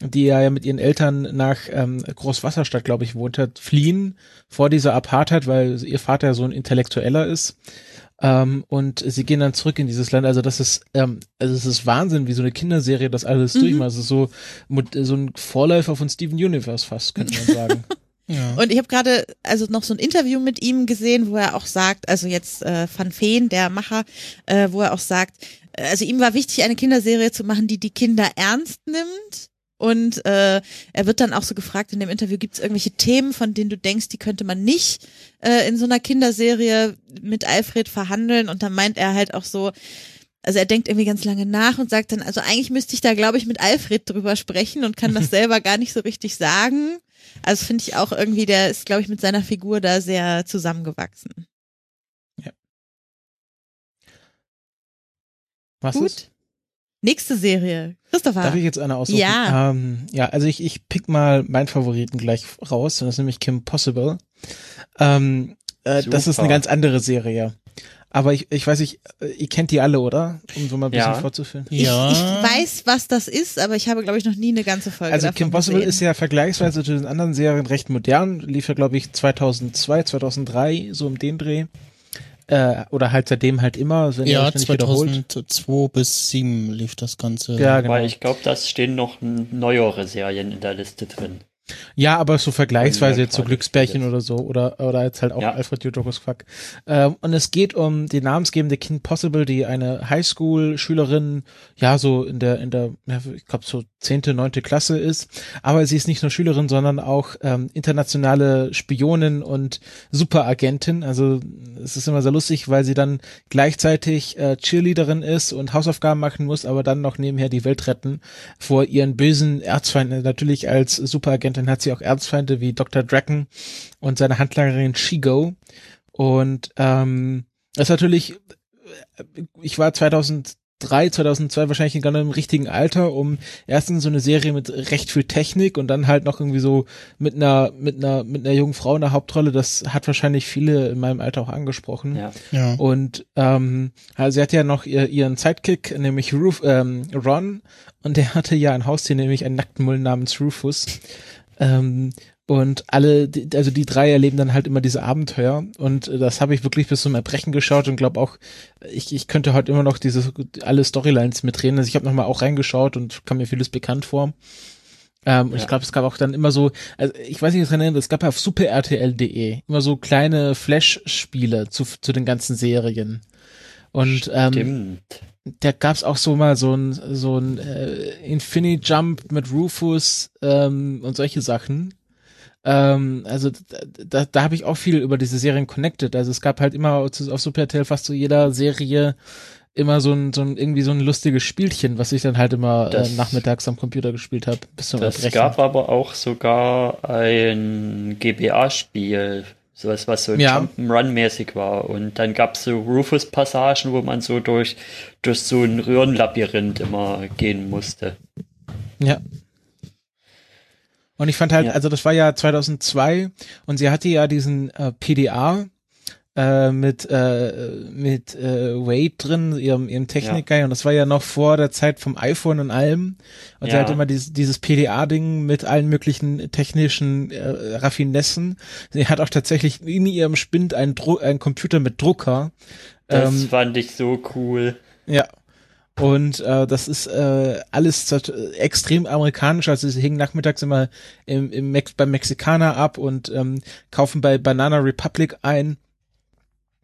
die ja mit ihren Eltern nach ähm, Großwasserstadt, glaube ich, wohnt hat, fliehen vor dieser Apartheid, weil ihr Vater ja so ein Intellektueller ist. Ähm, und sie gehen dann zurück in dieses Land. Also das ist, ähm, also es ist Wahnsinn, wie so eine Kinderserie das alles Mhm. durchmacht. Es ist so, so ein Vorläufer von Steven Universe fast, könnte man sagen. Ja. Und ich habe gerade also noch so ein Interview mit ihm gesehen, wo er auch sagt, also jetzt äh, Van Veen, der Macher, äh, wo er auch sagt, äh, also ihm war wichtig, eine Kinderserie zu machen, die die Kinder ernst nimmt. Und äh, er wird dann auch so gefragt in dem Interview, gibt es irgendwelche Themen, von denen du denkst, die könnte man nicht äh, in so einer Kinderserie mit Alfred verhandeln? Und dann meint er halt auch so, also er denkt irgendwie ganz lange nach und sagt dann, also eigentlich müsste ich da, glaube ich, mit Alfred drüber sprechen und kann das selber gar nicht so richtig sagen. Also finde ich auch irgendwie, der ist, glaube ich, mit seiner Figur da sehr zusammengewachsen. Was Gut. ist? Nächste Serie. Christopher. Darf ich jetzt eine aussuchen? Ja. Ähm, ja, also ich, ich pick mal meinen Favoriten gleich raus, das ist nämlich Kim Possible. Ähm, äh, das ist eine ganz andere Serie. Aber ich, ich weiß nicht, äh, ihr kennt die alle, oder? Um so mal ein bisschen Ja. vorzuführen. ich, ja. ich weiß, was das ist, aber ich habe, glaube ich, noch nie eine ganze Folge Also davon Kim Possible gesehen. ist ja vergleichsweise zu den anderen Serien recht modern, lief ja glaube ich 2002, 2003, so um den Dreh. Äh, oder halt seitdem halt immer, ihr Ja, euch nicht wiederholt. 2002 bis 2007 lief das Ganze. Ja, genau. Weil ich glaube, da stehen noch neuere Serien in der Liste drin. Ja, aber so vergleichsweise Ja, jetzt so Glücksbärchen jetzt. oder so oder oder jetzt halt auch Ja. Alfred Jodokus Fuck. Ähm, und es geht um die namensgebende Kim Possible, die eine Highschool-Schülerin, ja so in der in der, ich glaube so zehnte, neunte Klasse ist. Aber sie ist nicht nur Schülerin, sondern auch ähm, internationale Spionin und Superagentin. Also es ist immer sehr lustig, weil sie dann gleichzeitig äh, Cheerleaderin ist und Hausaufgaben machen muss, aber dann noch nebenher die Welt retten vor ihren bösen Erzfeinden. Natürlich als Superagentin hat sie auch Erzfeinde wie Dr. Draken und seine Handlangerin Shigo. Und ähm, das ist natürlich, ich war 2003, 2002 wahrscheinlich in genau im richtigen Alter, um erstens so eine Serie mit recht viel Technik und dann halt noch irgendwie so mit einer, mit einer, mit einer jungen Frau in der Hauptrolle. Das hat wahrscheinlich viele in meinem Alter auch angesprochen. Ja. Ja. Und ähm, also sie hatte ja noch ihr, ihren Sidekick, nämlich Ruf, ähm, Ron, und der hatte ja ein Haustier, nämlich einen nackten Mull namens Rufus. Ähm, und alle, also die drei erleben dann halt immer diese Abenteuer und das habe ich wirklich bis zum Erbrechen geschaut und glaube auch, ich, ich könnte heute immer noch diese alle Storylines mitreden. Also ich habe nochmal auch reingeschaut und kam mir vieles bekannt vor. Ähm, und ich Ja. glaube, es gab auch dann immer so, also ich weiß nicht, was ich erinnere, es gab ja auf superrtl.de immer so kleine Flash-Spiele zu, zu den ganzen Serien. Und ähm, Stimmt. Da gab's auch so mal so ein so ein äh, Infinity Jump mit Rufus ähm, und solche Sachen. Ähm, also da, da, da habe ich auch viel über diese Serien connected. Also es gab halt immer auf auf Super RTL fast zu jeder Serie immer so ein, so ein irgendwie so ein lustiges Spielchen, was ich dann halt immer äh, Das- nachmittags am Computer gespielt habe. Bis zum Es Erbrechen. gab aber auch sogar ein GBA-Spiel, sowas, was so Ja. Jump'n'Run-mäßig war. Und dann gab es so Rufus-Passagen, wo man so durch, durch so ein Röhrenlabyrinth immer gehen musste. Ja. Und ich fand halt, Ja. also das war ja 2002 und sie hatte ja diesen äh, PDA äh, mit äh, mit äh, Wade drin, ihrem ihrem Technik-Guy und das war ja noch vor der Zeit vom iPhone und allem und sie Ja. hat immer dieses, dieses PDA-Ding mit allen möglichen technischen äh, Raffinessen. Sie hat auch tatsächlich in ihrem Spind einen, Dru einen Computer mit Drucker. Das Ähm, fand ich so cool. ja. Und äh, das ist äh, alles äh, extrem amerikanisch. Also sie hingen nachmittags immer im, im Mex beim Mexikaner ab und ähm, kaufen bei Banana Republic ein.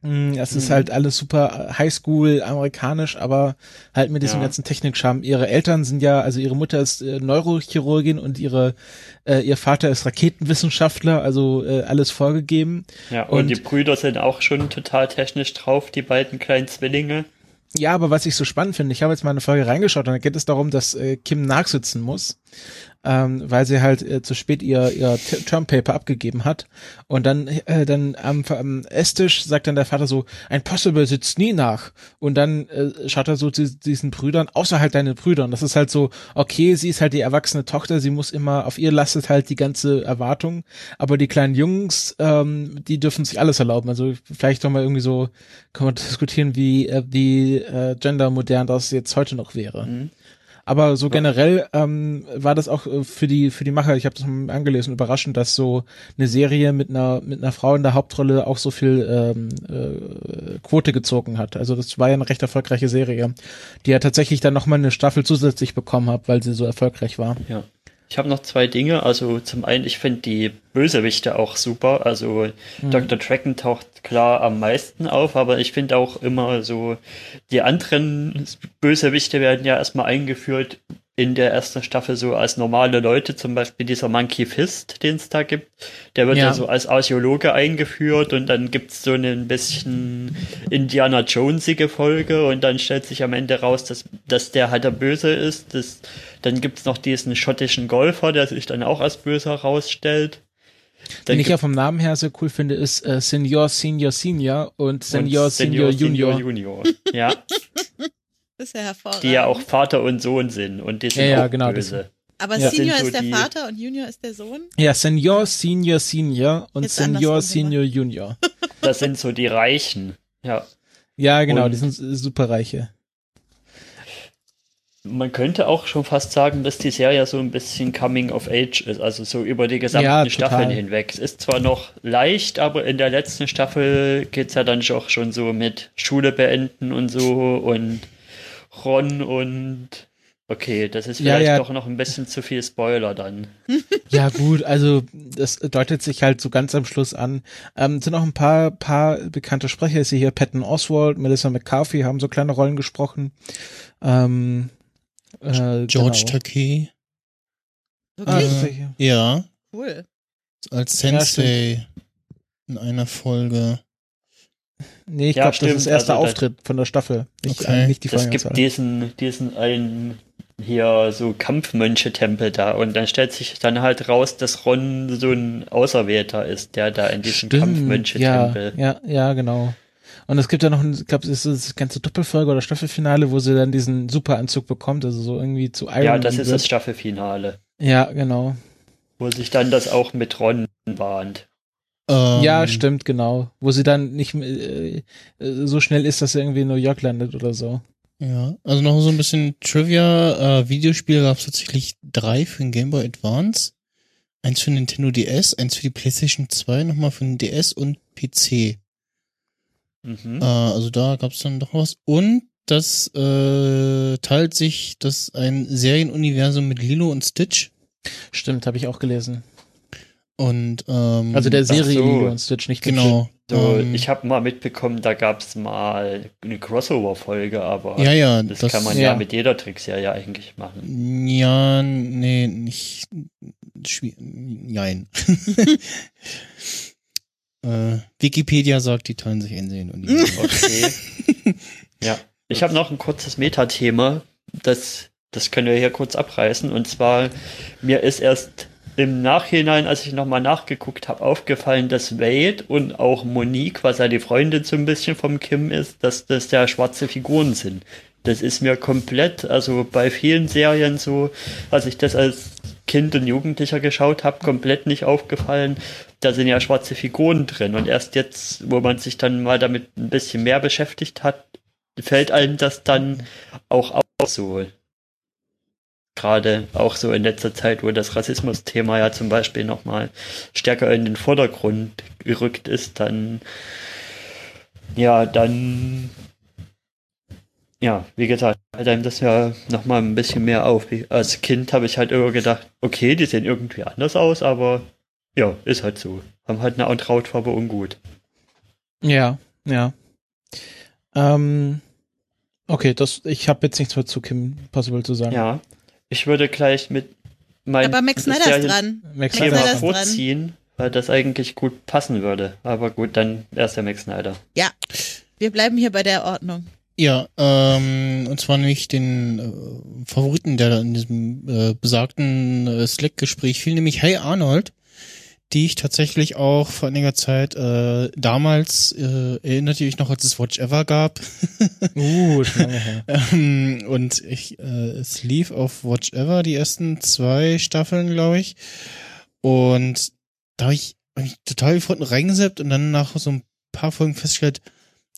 Mm, Es ist Mhm. halt alles super äh, Highschool, amerikanisch, aber halt mit diesem Ja. ganzen Technikscham. Ihre Eltern sind ja, also ihre Mutter ist äh, Neurochirurgin und ihre äh, ihr Vater ist Raketenwissenschaftler, also äh, alles vorgegeben. Ja, und, und- die Brüder sind auch schon total technisch drauf, die beiden kleinen Zwillinge. Ja, aber was ich so spannend finde, ich habe jetzt mal eine Folge reingeschaut und da geht es darum, dass äh, Kim nachsitzen muss, ähm, weil sie halt äh, zu spät ihr ihr Termpaper abgegeben hat. Und dann äh, dann am, am Esstisch sagt dann der Vater so, ein Possible sitzt nie nach. Und dann äh, schaut er so zu diesen Brüdern, außer halt deine Brüder und das ist halt so, okay, sie ist halt die erwachsene Tochter, sie muss immer, auf ihr lastet halt die ganze Erwartung, aber die kleinen Jungs, ähm, die dürfen sich alles erlauben, also vielleicht doch mal irgendwie so, kann man diskutieren, wie, äh, wie äh, gendermodern das jetzt heute noch wäre. Mhm. Aber so generell ähm, war das auch äh, für die für die Macher, ich habe das mal angelesen, überraschend, dass so eine Serie mit einer mit einer Frau in der Hauptrolle auch so viel ähm, äh, Quote gezogen hat. Also das war ja eine recht erfolgreiche Serie, die ja tatsächlich dann noch mal eine Staffel zusätzlich bekommen hat, weil sie so erfolgreich war. Ja. Ich habe noch zwei Dinge. Also zum einen, ich finde die Bösewichte auch super. Also Hm. Dr. Draken taucht klar am meisten auf, aber ich finde auch immer so, die anderen Bösewichte werden ja erstmal eingeführt in der ersten Staffel so als normale Leute, zum Beispiel dieser Monkey Fist, den es da gibt. Der wird ja. Ja. so als Archäologe eingeführt und dann gibt's so eine ein bisschen Indiana Jonesige Folge und dann stellt sich am Ende raus, dass, dass der halt der Böse ist. Das, dann gibt's noch diesen schottischen Golfer, der sich dann auch als böse herausstellt. Den ich gibt- ja vom Namen her sehr cool finde, ist äh, Senior, Senior, Senior und und Senior, Senior, Junior. Junior. Ja, Das ist ja hervorragend. die ja auch Vater und Sohn sind und die sind Ja, ja, auch genau, böse. Aber Ja. Senior so ist der Vater und Junior ist der Sohn. Ja, Senior, Senior, Senior und Jetzt Senior, Senior, Junior. Das sind so die Reichen. Ja. Ja, genau, Und- die sind superreiche. Man könnte auch schon fast sagen, dass die Serie so ein bisschen Coming of Age ist, also so über die gesamten Ja. Staffeln hinweg. Es ist zwar noch leicht, aber in der letzten Staffel geht's ja dann auch schon so mit Schule beenden und so und Ron und okay, das ist Ja, vielleicht ja. doch noch ein bisschen zu viel Spoiler dann. Ja, gut, also das deutet sich halt so ganz am Schluss an. Ähm, es sind auch ein paar, paar bekannte Sprecher. Sehe hier Patton Oswald, Melissa McCarthy haben so kleine Rollen gesprochen. Ähm, äh, George genau. Takei. Ah, Wirklich? ich hier. Ja, Cool. als Ja, Sensei in einer Folge. Nee, ich Ja, glaube, das ist erster also Auftritt von der Staffel. Nicht, Okay. äh, nicht die Es gibt diesen, diesen einen hier so Kampfmönche-Tempel da und dann stellt sich dann halt raus, dass Ron so ein Auserwählter ist, der da in diesem Stimmt, ja, Kampfmönche-Tempel. ja, ja, genau. Und es gibt ja noch, ein- ich glaube, es ist das ganze Doppelfolge oder Staffelfinale, wo sie dann diesen Superanzug bekommt, also so irgendwie zu Iron Ja, das ist wird. das Staffelfinale, Ja, genau. wo sich dann das auch mit Ron bahnt. Ähm, ja, stimmt, genau. Wo sie dann nicht mehr, äh, äh, so schnell ist, dass sie irgendwie in New York landet oder so. Ja, also noch so ein bisschen Trivia. Äh, Videospiele gab es tatsächlich drei für den Game Boy Advance. Eins für Nintendo DS, eins für die PlayStation 2, nochmal für den DS und PC. Mhm. Äh, also da gab es dann doch was. Und das äh, teilt sich das ein Serienuniversum mit Lilo und Stitch. Stimmt, habe ich auch gelesen. Und ähm, Also der Serie so. Und Stitch, nicht genau. So, ähm, ich habe mal mitbekommen, da gab's mal eine Crossover-Folge, aber ja, ja, das, das, kann man ja. ja. mit jeder Trickserie eigentlich machen. Ja, nee, nicht. Nein. äh, Wikipedia sagt, die teilen sich ein Serienuniversum. Okay. ja. Ich habe noch ein kurzes Metathema, das, das können wir hier kurz abreißen. Und zwar, mir ist erst im Nachhinein, als ich nochmal nachgeguckt habe, aufgefallen, dass Wade und auch Monique, was ja die Freundin so ein bisschen vom Kim ist, dass das ja schwarze Figuren sind. Das ist mir komplett, also bei vielen Serien so, als ich das als Kind und Jugendlicher geschaut habe, komplett nicht aufgefallen. Da sind ja schwarze Figuren drin. Und erst jetzt, wo man sich dann mal damit ein bisschen mehr beschäftigt hat, fällt einem das dann auch auf so. Gerade auch so in letzter Zeit, wo das Rassismus-Thema ja zum Beispiel nochmal stärker in den Vordergrund gerückt ist, dann, ja, dann, ja, wie gesagt, fällt einem das ja nochmal ein bisschen mehr auf. Als Kind habe ich halt immer gedacht, okay, die sehen irgendwie anders aus, aber ja, ist halt so. Haben halt eine Hautfarbe ungut. Ja, ja. Ähm, okay, das, ich habe jetzt nichts mehr zu Kim Possible zu sagen. Ja, ich würde gleich mit meinen Aber Max Snyder ist dran. Max Max Snyder Snyder ist ist dran. dran. vorziehen, weil das eigentlich gut passen würde. Aber gut, dann erst der Max Snyder. Ja, wir bleiben hier bei der Ordnung. Ja, ähm, und zwar nämlich den äh, Favoriten, der da in diesem äh, besagten äh, Slack-Gespräch fiel, nämlich Hey Arnold, die ich tatsächlich auch vor einiger Zeit äh, damals äh, erinnerte ich noch, als es Watch Ever gab. Uh, schon lange her. Ähm, und ich, äh, es lief auf Watch Ever die ersten zwei Staffeln, glaube ich. Und da habe ich, hab ich total gefunden reingeseppt und dann nach so ein paar Folgen festgestellt,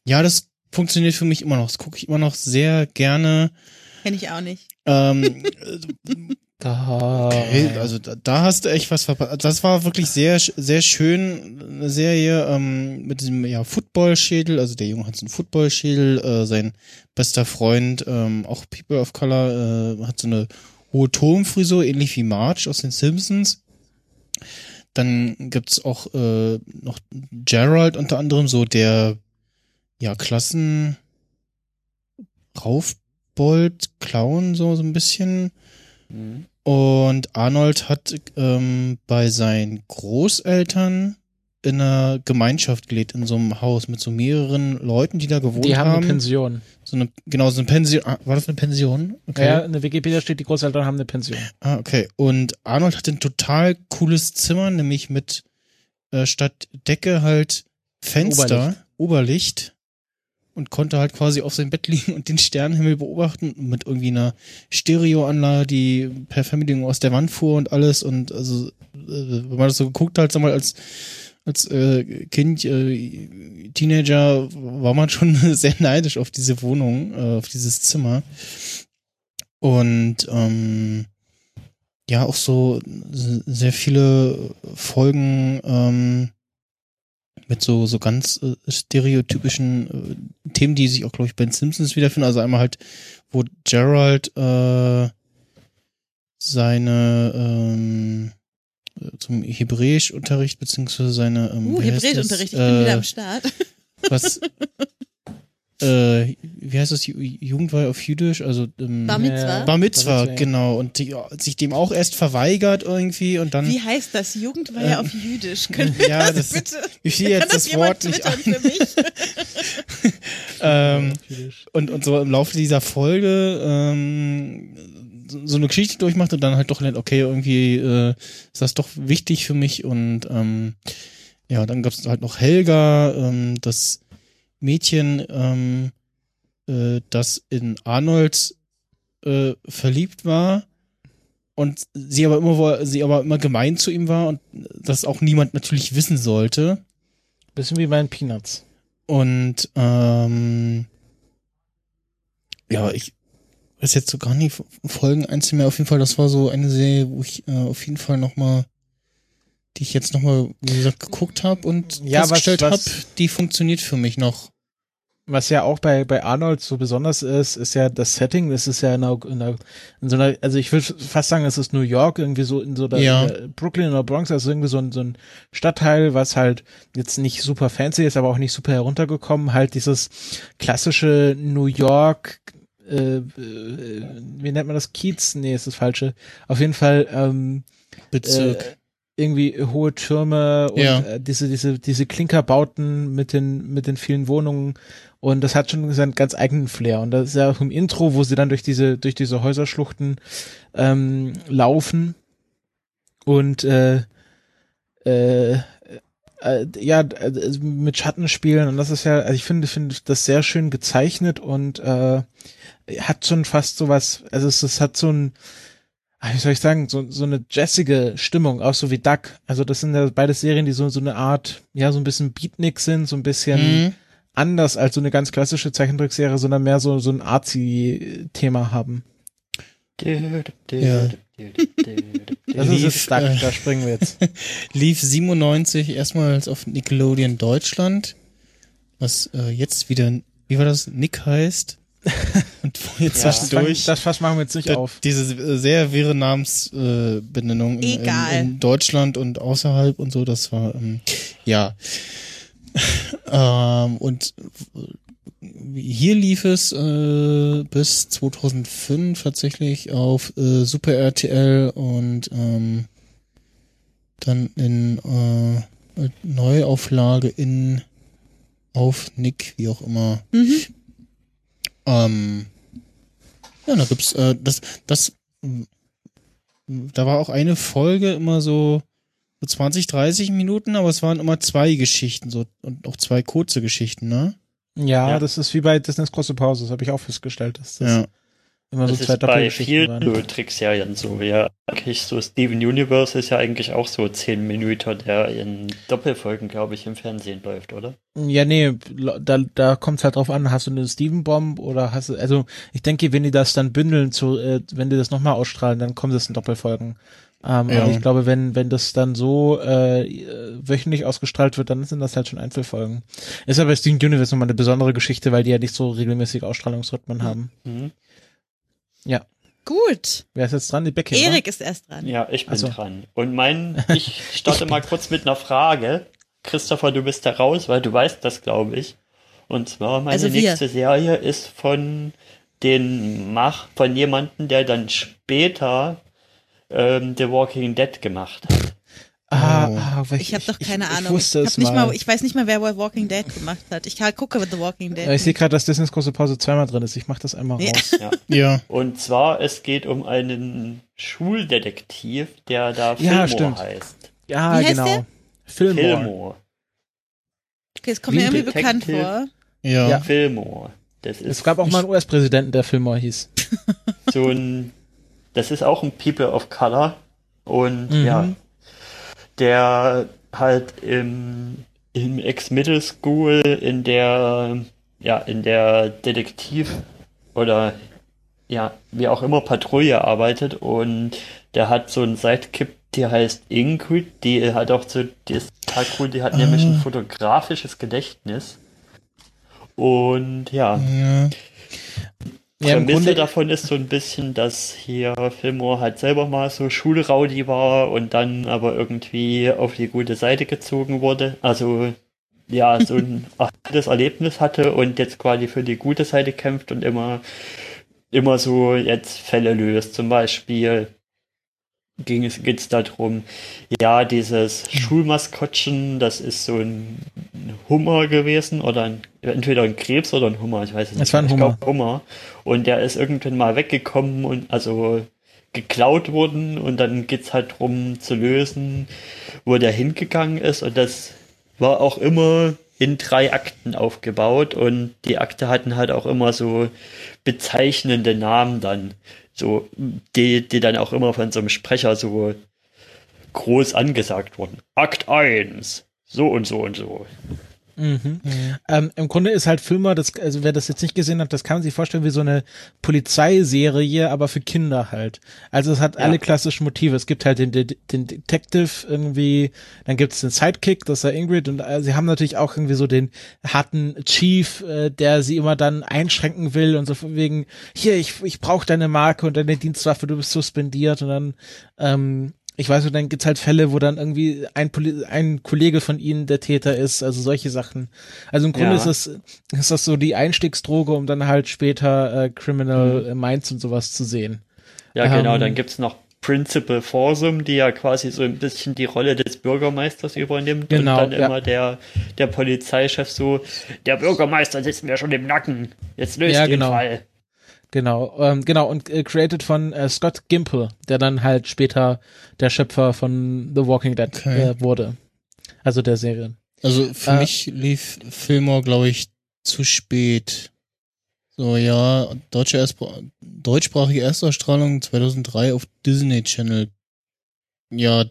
ja, das funktioniert für mich immer noch. Das gucke ich immer noch sehr gerne. Kenn ich auch nicht. Ähm, Da. okay, also da, da hast du echt was verpasst. Das war wirklich sehr, sehr schön, eine Serie ähm, mit diesem ja, Football-Schädel. Also der Junge hat so einen Football-Schädel. Äh, sein bester Freund, ähm, auch People of Color, äh, hat so eine hohe Turmfrisur, ähnlich wie Marge aus den Simpsons. Dann gibt's auch äh, noch Gerald unter anderem, so der ja Klassen Raufbold, Clown, so, so ein bisschen. Mhm. Und Arnold hat ähm, bei seinen Großeltern in einer Gemeinschaft gelebt, in so einem Haus mit so mehreren Leuten, die da gewohnt Die haben haben. eine Pension. so eine, genau, so eine Pension. Ah, war das eine Pension? Okay. Ja, in der Wikipedia steht, die Großeltern haben eine Pension. Ah, okay. Und Arnold hatte ein total cooles Zimmer, nämlich mit äh, statt Decke halt Fenster, Oberlicht. Und konnte halt quasi auf seinem Bett liegen und den Sternenhimmel beobachten mit irgendwie einer Stereoanlage, die per Fernbedienung aus der Wand fuhr und alles und also äh, wenn man das so geguckt hat, sag mal als als äh, Kind, äh, Teenager war man schon sehr neidisch auf diese Wohnung, äh, auf dieses Zimmer. Und ähm, ja, auch so sehr viele Folgen ähm, mit so, so ganz äh, stereotypischen äh, Themen, die sich auch, glaube ich, bei den Simpsons wiederfinden. Also einmal halt, wo Gerald äh, seine ähm, äh, zum Hebräischunterricht beziehungsweise seine ähm, Uh? Hebräischunterricht, ich bin wieder Äh, am Start. was äh, wie heißt das Ju- Jugendweihe auf Jüdisch also ähm, Bar Mitzwa? Ja. Bar Mitzwa, Bar Mitzwa, ja. genau und die, sich dem auch erst verweigert irgendwie und dann Wie heißt das? Jugendweihe Ähm, auf Jüdisch. Können wir ja, das, das- bitte? ich Kann jetzt das das jemand Wort nicht twittern ein, für mich? ähm, und, und so im Laufe dieser Folge ähm, so, so eine Geschichte durchmacht und dann halt doch lernt, okay, irgendwie äh, ist das doch wichtig für mich und ähm, ja, dann gab es halt noch Helga, ähm, das Mädchen, ähm, äh, das in Arnold äh, verliebt war und sie aber immer sie aber immer gemein zu ihm war und das auch niemand natürlich wissen sollte. Bisschen wie bei den Peanuts. Und ähm, ja, ich weiß jetzt so gar nicht Folgen einzeln mehr. Auf jeden Fall, das war so eine Serie, wo ich äh, auf jeden Fall noch mal, die ich jetzt noch mal, wie gesagt, geguckt habe und Ja, festgestellt habe, die funktioniert für mich noch. Was ja auch bei, bei Arnold so besonders ist, ist ja das Setting. Das ist ja in, einer, in, einer, in so einer, also ich will fast sagen, es ist New York, irgendwie so in so der, Ja. Brooklyn oder Bronx, also irgendwie so ein, so ein Stadtteil, was halt jetzt nicht super fancy ist, aber auch nicht super heruntergekommen. Halt dieses klassische New York, äh, äh, wie nennt man das? Kiez? Nee, ist das falsche. Auf jeden Fall, ähm, Bezirk. äh, irgendwie hohe Türme und Ja. äh, diese diese diese Klinkerbauten mit den mit den vielen Wohnungen und das hat schon seinen ganz eigenen Flair und das ist ja auch im Intro, wo sie dann durch diese durch diese Häuserschluchten ähm, laufen und äh, äh, äh, ja äh, mit Schatten spielen und das ist ja also ich finde finde das sehr schön gezeichnet und äh, hat schon fast sowas also es, es hat so ein ah, wie soll ich sagen, so, so eine jazzige Stimmung, auch so wie Duck. Also das sind ja beide Serien, die so, so eine Art, ja, so ein bisschen Beatnik sind, so ein bisschen Mhm. Anders als so eine ganz klassische Zeichentrickserie, sondern mehr so, so ein Arzi-Thema haben. Ja. Das Lief, ist jetzt Duck, äh, da springen wir jetzt. Lief 97 erstmals auf Nickelodeon Deutschland, was äh, jetzt wieder, wie war das, Nick heißt. Und jetzt Ja. zwischendurch. Das Fass machen wir jetzt nicht Da- auf. Diese äh, sehr wirre Namensbenennung äh, in, Egal. In, in Deutschland und außerhalb und so, das war, ähm, ja. Ähm, und hier lief es äh, bis 2005 tatsächlich auf äh, Super RTL und ähm, dann in äh, Neuauflage in auf Nick, wie auch immer. Mhm. Ähm, ja, da gibt's äh, das, das, da war auch eine Folge immer so, so 20, 30 Minuten, aber es waren immer zwei Geschichten so und auch zwei kurze Geschichten, ne? Ja, Ja. das ist wie bei Disney's große Pause, das habe ich auch festgestellt, dass das Ja. Immer so Das zwei ist bei vielen. Trickserien so. Ja, eigentlich so Steven Universe ist ja eigentlich auch so 10 Minuten, der in Doppelfolgen, glaube ich, im Fernsehen läuft, oder? Ja, nee, da, da kommt es halt drauf an, hast du eine Steven Bomb oder hast du, also ich denke, wenn die das dann bündeln, zu, äh, wenn die das nochmal ausstrahlen, dann kommt es in Doppelfolgen. Ähm, Ja. Aber ich glaube, wenn, wenn das dann so äh, wöchentlich ausgestrahlt wird, dann sind das halt schon Einzelfolgen. Ist aber bei Steven Universe nochmal eine besondere Geschichte, weil die ja nicht so regelmäßig Ausstrahlungsrhythmen haben. Mhm. Gut. Wer ist jetzt dran? Die Becky? Erik ist erst dran. Ja, ich bin so. dran. Und mein, ich starte mal kurz mit einer Frage. Christopher, du bist da raus, weil du weißt das, glaube ich. Und zwar meine Also nächste Serie ist von den Mach, von jemandem, der dann später ähm, The Walking Dead gemacht hat. Ah, Oh. ah, Ich habe doch keine ich, Ahnung. Ich wusste ich, es nicht mal. mal. ich weiß nicht mal, wer Walking Dead gemacht hat. Ich gucke The Walking Dead. ich sehe gerade, dass Disneys große Pause zweimal drin ist. Ich mache das einmal Ja. raus. Ja. Und zwar, es geht um einen Schuldetektiv, der da Ja, Fillmore stimmt. heißt. Ja, Wie heißt genau. der? Fillmore. Fillmore. Okay, es kommt mir Wie irgendwie bekannt Detective. vor. Ja. Ja. Fillmore. Das ist Es gab auch mal einen US-Präsidenten, der Fillmore hieß. so ein, das ist auch ein People of Color und Mhm. ja, der halt im, im Ex-Middle School in der, ja, in der Detektiv oder ja, wie auch immer Patrouille arbeitet und der hat so einen Sidekick, die heißt Ingrid, die hat auch so, die ist total cool, die hat nämlich ein fotografisches Gedächtnis. Und ja, Ja. Ja, Prämisse Grunde, davon ist so ein bisschen, dass hier Fillmore halt selber mal so Schulraudi war und dann aber irgendwie auf die gute Seite gezogen wurde. Also ja, so ein achtes Erlebnis hatte und jetzt quasi für die gute Seite kämpft und immer, immer so jetzt Fälle löst. Zum Beispiel ging es, geht's darum, ja, dieses Schulmaskottchen, das ist so ein Hummer gewesen oder ein, entweder ein Krebs oder ein Hummer, ich weiß es nicht. Es war ein Ich Hummer. glaub, Hummer. Und der ist irgendwann mal weggekommen und also geklaut worden und dann geht's halt drum zu lösen, wo der hingegangen ist und das war auch immer in drei Akten aufgebaut und die Akte hatten halt auch immer so bezeichnende Namen dann, so die, die dann auch immer von so einem Sprecher so groß angesagt wurden. Akt 1, so und so und so. Mhm. Ähm, Im Grunde ist halt Filmer, das, also wer das jetzt nicht gesehen hat, das kann man sich vorstellen wie so eine Polizeiserie, aber für Kinder halt. Also es hat Ja. alle klassischen Motive. Es gibt halt den, den, den Detective irgendwie, dann gibt es den Sidekick, das ist der Ingrid und äh, sie haben natürlich auch irgendwie so den harten Chief, äh, der sie immer dann einschränken will und so von wegen, hier, ich, ich brauche deine Marke und deine Dienstwaffe, du bist suspendiert und dann ähm, ich weiß nicht, dann gibt's halt Fälle, wo dann irgendwie ein, Poli ein Kollege von ihnen der Täter ist, also solche Sachen. Also im Grunde Ja. ist das, ist das so die Einstiegsdroge, um dann halt später äh, Criminal Mhm. Minds und sowas zu sehen. Ja, genau, Ähm, dann gibt's noch Principal Forsum, die ja quasi so ein bisschen die Rolle des Bürgermeisters übernimmt Genau, und dann ja. immer der, der Polizeichef so, der Bürgermeister sitzt mir schon im Nacken, jetzt löst Ja, den genau. Fall. Genau, ähm, genau, und äh, created von äh, Scott Gimple, der dann halt später der Schöpfer von The Walking Dead Okay. äh, wurde. Also der Serie. Also für Äh, mich lief Fillmore, glaube ich, zu spät. So, ja, deutsche Erstpra deutschsprachige Erstausstrahlung 2003 auf Disney Channel. Ja,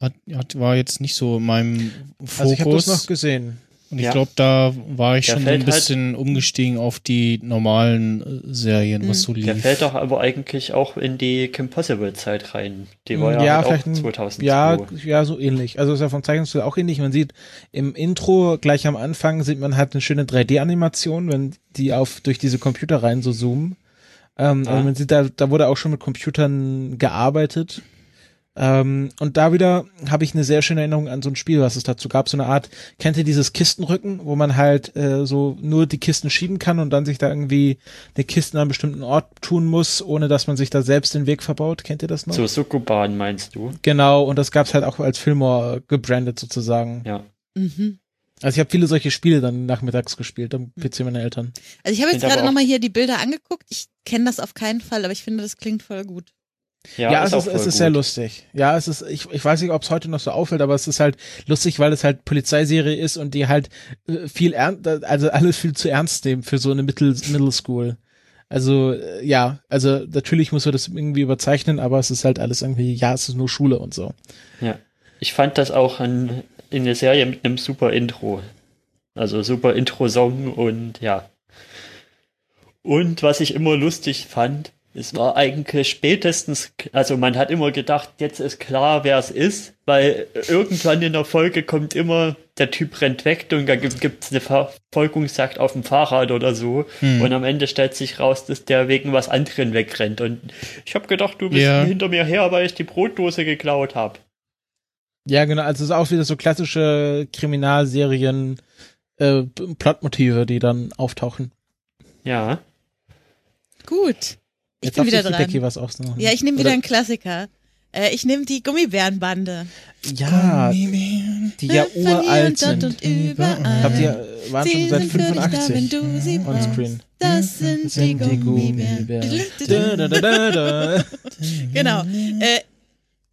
hat, hat, war jetzt nicht so in meinem Fokus. Also ich habe das noch gesehen. Und ich Ja. glaube, da war ich Der schon so ein halt- bisschen umgestiegen auf die normalen äh, Serien, was so lief. Der fällt doch aber eigentlich auch in die Kim Possible Zeit rein. Die war ja, Ja, halt vielleicht auch ein- 2002. Ja, ja, so ähnlich. Also ist ja vom Zeichnungsstil auch ähnlich. Man sieht im Intro gleich am Anfang sieht man halt eine schöne 3D-Animation, wenn die auf durch diese Computer rein so zoomen. Ähm, Ah. also man sieht, da, da wurde auch schon mit Computern gearbeitet. Ähm, und da wieder habe ich eine sehr schöne Erinnerung an so ein Spiel, was es dazu gab. So eine Art, kennt ihr dieses Kistenrücken, wo man halt äh, so nur die Kisten schieben kann und dann sich da irgendwie eine Kiste an einem bestimmten Ort tun muss, ohne dass man sich da selbst den Weg verbaut. Kennt ihr das noch? So Sukuban meinst du? Genau, und das gab's halt auch als Fillmore gebrandet sozusagen. Ja. Mhm. Also ich habe viele solche Spiele dann nachmittags gespielt am PC meiner Eltern. Also ich habe jetzt gerade nochmal hier die Bilder angeguckt. Ich kenne das auf keinen Fall, aber ich finde, das klingt voll gut. Ja, Ja, es ist, es ist sehr lustig. Ja, es ist, ich, ich weiß nicht, ob es heute noch so auffällt, aber es ist halt lustig, weil es halt Polizeiserie ist und die halt äh, viel ernst, also alles viel zu ernst nehmen für so eine Middle, Middle School. Also, äh, ja, also natürlich muss man das irgendwie überzeichnen, aber es ist halt alles irgendwie, ja, es ist nur Schule und so. Ja. Ich fand das auch an, in der Serie mit einem super Intro. Also super Intro-Song und ja. Und was ich immer lustig fand, es war eigentlich spätestens, also man hat immer gedacht, jetzt ist klar, wer es ist, weil irgendwann in der Folge kommt immer der Typ rennt weg und da gibt es eine Verfolgungsjagd auf dem Fahrrad oder so. Hm. Und am Ende stellt sich raus, dass der wegen was anderem wegrennt. Und ich habe gedacht, du bist Ja. hinter mir her, weil ich die Brotdose geklaut habe. Ja, genau, also es ist auch wieder so klassische Kriminalserien, äh, Plotmotive, die dann auftauchen. Ja. Gut. Ich Jetzt bin wieder dran. Becky was ausmachen. Ja, ich nehme wieder Oder- einen Klassiker. Äh, ich nehme die Gummibärenbande. Ja, die ja uralt und dort sind. und überall. Ich glaube, die waren Sie schon seit sind für dich da, wenn 85 brauchst. onscreen. Das sind, Das sind die Gummibären. Gummibären. Genau. Äh,